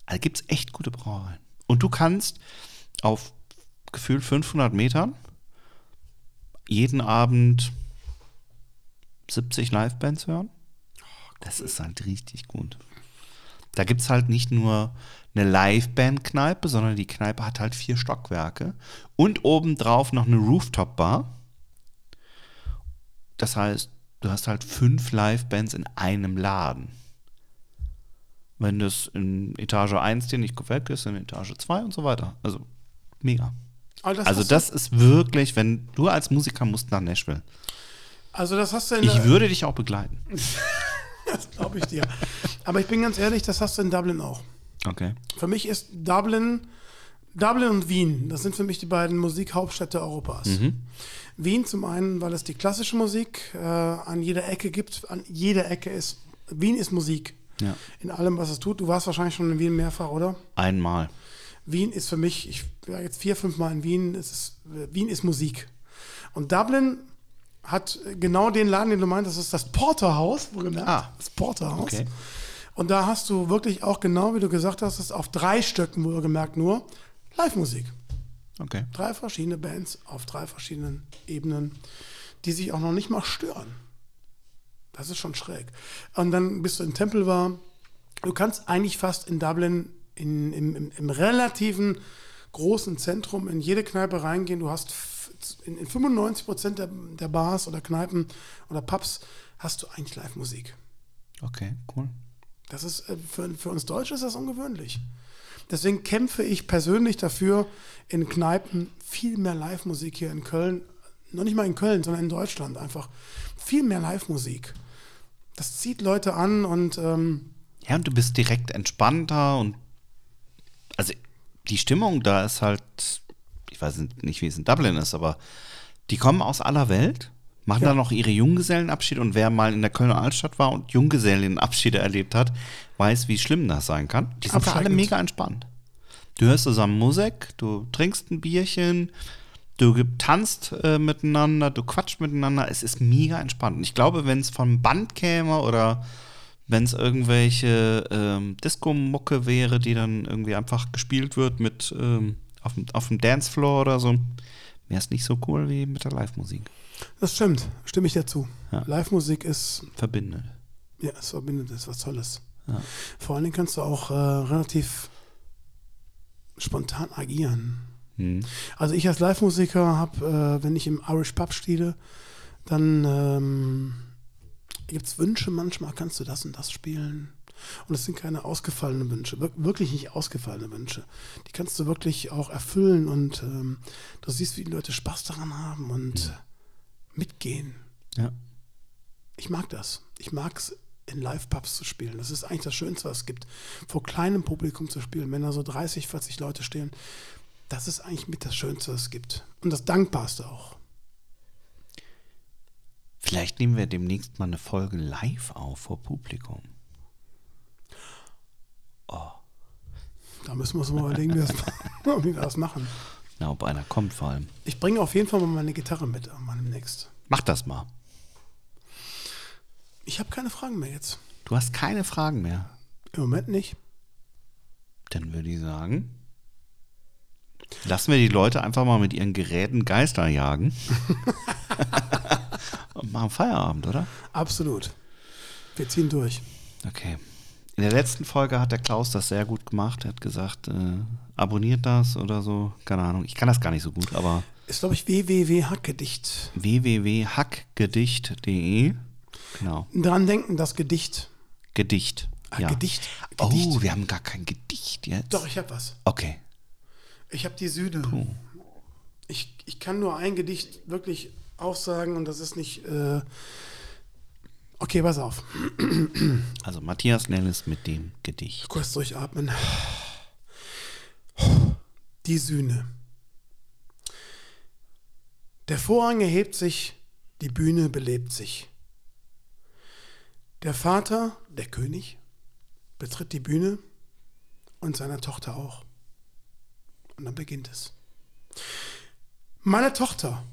Speaker 1: Also gibt es echt gute Brauereien. Und du kannst auf gefühlt 500 Metern jeden Abend 70 Livebands hören. Das ist halt richtig gut. Da gibt es halt nicht nur eine Liveband-Kneipe, sondern die Kneipe hat halt vier Stockwerke und obendrauf noch eine Rooftop-Bar. Das heißt, du hast halt fünf Livebands in einem Laden. Wenn das in Etage 1 dir nicht gefällt, ist in Etage 2 und so weiter. Also mega.
Speaker 2: Das
Speaker 1: Also
Speaker 2: du-
Speaker 1: das ist wirklich, wenn du als Musiker musst nach Nashville.
Speaker 2: Also das hast du in
Speaker 1: Ich würde dich auch begleiten.
Speaker 2: das glaube ich dir. Aber ich bin ganz ehrlich, das hast du in Dublin auch.
Speaker 1: Okay.
Speaker 2: Für mich ist Dublin, Dublin und Wien, das sind für mich die beiden Musikhauptstädte Europas. Wien zum einen, weil es die klassische Musik äh, an jeder Ecke gibt. An jeder Ecke ist, Wien ist Musik.
Speaker 1: Ja.
Speaker 2: In allem, was es tut. Du warst wahrscheinlich schon in Wien mehrfach, oder?
Speaker 1: Einmal.
Speaker 2: Wien ist für mich, ich war jetzt vier, fünf Mal in Wien, es ist, Wien ist Musik. Und Dublin hat genau den Laden, den du meintest, das ist das Porterhaus, wohlgemerkt.
Speaker 1: Ah.
Speaker 2: Das Porterhaus.
Speaker 1: Okay.
Speaker 2: Und da hast du wirklich auch genau, wie du gesagt hast, es auf drei Stöcken wohlgemerkt nur Live-Musik.
Speaker 1: Okay.
Speaker 2: Drei verschiedene Bands auf drei verschiedenen Ebenen, die sich auch noch nicht mal stören. Das ist schon schräg. Und dann bist du in Tempel war. Du kannst eigentlich fast in Dublin in, im, im, im relativen großen Zentrum in jede Kneipe reingehen. Du hast in, in 95 Prozent der, der Bars oder Kneipen oder Pubs hast du eigentlich Live-Musik.
Speaker 1: Okay, cool.
Speaker 2: Das ist äh, für, für uns Deutsche ist das ungewöhnlich. Deswegen kämpfe ich persönlich dafür, in Kneipen viel mehr Live-Musik hier in Köln, noch nicht mal in Köln, sondern in Deutschland einfach viel mehr Live-Musik. Das zieht Leute an und ähm,
Speaker 1: Ja, und du bist direkt entspannter und also die Stimmung da ist halt, ich weiß nicht, wie es in Dublin ist, aber die kommen aus aller Welt, machen
Speaker 2: Ja.
Speaker 1: dann noch ihre Junggesellenabschiede und wer mal in der Kölner Altstadt war und Junggesellenabschiede erlebt hat, weiß, wie schlimm das sein kann. Die sind alle mega entspannt. Du hörst zusammen Musik, du trinkst ein Bierchen, du tanzt äh, miteinander, du quatscht miteinander. Es ist mega entspannt. Und ich glaube, wenn es vom Band käme oder wenn es irgendwelche ähm, Disco-Mucke wäre, die dann irgendwie einfach gespielt wird mit ähm, auf dem Dancefloor oder so, wäre es nicht so cool wie mit der Live-Musik.
Speaker 2: Das stimmt, stimme ich dir zu.
Speaker 1: Ja.
Speaker 2: Live-Musik ist,
Speaker 1: Verbindet.
Speaker 2: ja, es verbindet, ist was Tolles.
Speaker 1: Ja.
Speaker 2: Vor allen Dingen kannst du auch äh, relativ spontan agieren.
Speaker 1: Hm.
Speaker 2: Also ich als Live-Musiker habe, äh, wenn ich im Irish Pub spiele, dann ähm, gibt es Wünsche manchmal, kannst du das und das spielen. Und es sind keine ausgefallenen Wünsche, wir- wirklich nicht ausgefallene Wünsche. Die kannst du wirklich auch erfüllen und ähm, du siehst, wie die Leute Spaß daran haben und mitgehen.
Speaker 1: Ja.
Speaker 2: Ich mag das. Ich mag es, in Live-Pubs zu spielen. Das ist eigentlich das Schönste, was es gibt. Vor kleinem Publikum zu spielen, wenn da so 30, 40 Leute stehen. Das ist eigentlich mit das Schönste, was es gibt. Und das Dankbarste auch.
Speaker 1: Vielleicht nehmen wir demnächst mal eine Folge live auf vor Publikum.
Speaker 2: Da müssen wir uns mal überlegen, wie wir das machen.
Speaker 1: Na, ob einer kommt vor allem.
Speaker 2: Ich bringe auf jeden Fall mal meine Gitarre mit, mal demnächst.
Speaker 1: Mach das mal.
Speaker 2: Ich habe keine Fragen mehr jetzt.
Speaker 1: Du hast keine Fragen mehr.
Speaker 2: Im Moment nicht.
Speaker 1: Dann würde ich sagen, lassen wir die Leute einfach mal mit ihren Geräten Geister jagen. Und machen Feierabend, oder?
Speaker 2: Absolut. Wir ziehen durch.
Speaker 1: Okay. In der letzten Folge hat der Klaus das sehr gut gemacht. Er hat gesagt, äh, abonniert das oder so. Keine Ahnung. Ich kann das gar nicht so gut, aber
Speaker 2: Ist, glaube ich, www.hackgedicht.
Speaker 1: www.hackgedicht.de. Genau.
Speaker 2: Dran denken, das Gedicht.
Speaker 1: Gedicht.
Speaker 2: Ah,
Speaker 1: ja.
Speaker 2: Gedicht.
Speaker 1: Oh,
Speaker 2: Gedicht.
Speaker 1: wir haben gar kein Gedicht jetzt.
Speaker 2: Doch, ich habe was.
Speaker 1: Okay.
Speaker 2: Ich habe die Sühne. Ich, ich kann nur ein Gedicht wirklich aufsagen und das ist nicht. Äh okay, pass auf.
Speaker 1: Also Matthias Nellis mit dem Gedicht.
Speaker 2: Kurz durchatmen. Die Sühne. Der Vorhang erhebt sich, die Bühne belebt sich. Der Vater, der König, betritt die Bühne und seine Tochter auch. Und dann beginnt es. Meine Tochter,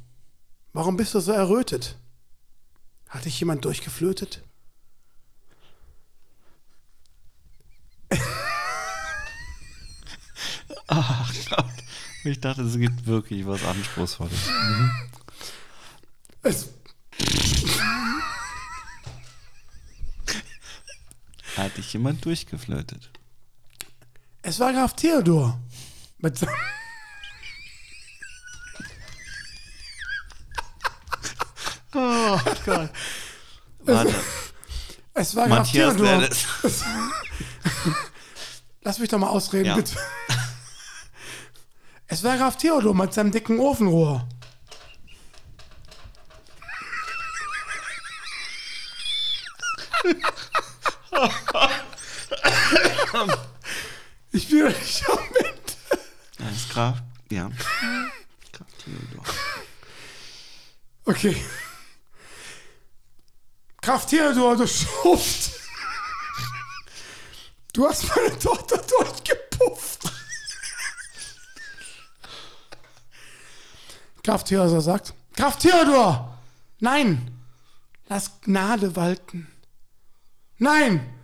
Speaker 2: warum bist du so errötet? Hat dich jemand durchgeflötet?
Speaker 1: Ach Gott. Ich dachte, es gibt wirklich was Anspruchsvolles.
Speaker 2: Es,
Speaker 1: Hat dich jemand durchgeflötet?
Speaker 2: es war Graf Theodor. Mit,
Speaker 1: Oh Gott. Warte.
Speaker 2: es war Graf Theodor. Lass mich doch mal ausreden,
Speaker 1: Ja.
Speaker 2: bitte. Es war Graf Theodor mit seinem dicken Ofenrohr. Ich bin nicht am Ende.
Speaker 1: Alles Graf. Ja. Graf Theodor.
Speaker 2: Okay. Graf Theodor, du Schuft. Du hast meine Tochter durchgepufft. Graf Theodor sagt, Graf Theodor, nein, lass Gnade walten. Nein,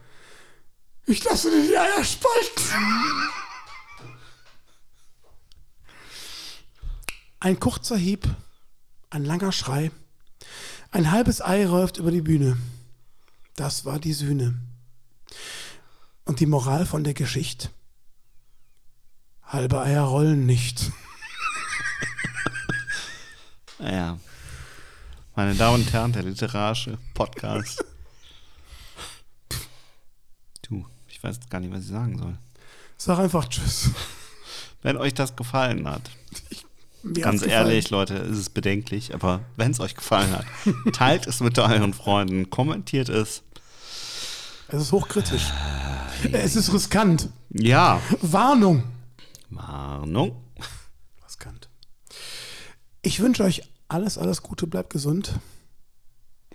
Speaker 2: ich lasse dir die Eier spalten. Ein kurzer Hieb, ein langer Schrei, ein halbes Ei läuft über die Bühne. Das war die Sühne. Und die Moral von der Geschichte? Halbe Eier rollen nicht.
Speaker 1: Naja. Meine Damen und Herren, der literarische Podcast. Du, ich weiß gar nicht, was ich sagen soll.
Speaker 2: Sag einfach Tschüss.
Speaker 1: Wenn euch das gefallen hat,
Speaker 2: Mir
Speaker 1: ganz ehrlich, Leute, es ist bedenklich, aber wenn es euch gefallen hat, teilt es mit euren Freunden, kommentiert es.
Speaker 2: gefallen. Es ist hochkritisch. Es ist riskant.
Speaker 1: Ja.
Speaker 2: Warnung.
Speaker 1: Warnung.
Speaker 2: Riskant. Ich wünsche euch alles, alles Gute, bleibt gesund.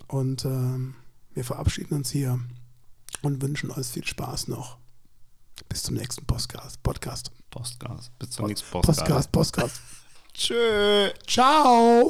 Speaker 2: Und ähm, wir verabschieden uns hier und wünschen euch viel Spaß noch. Bis zum nächsten Podcast. Podcast.
Speaker 1: Postgas. Bis zum nächsten Podcast.
Speaker 2: Podcast, Podcast.
Speaker 1: Tschö.
Speaker 2: Ciao.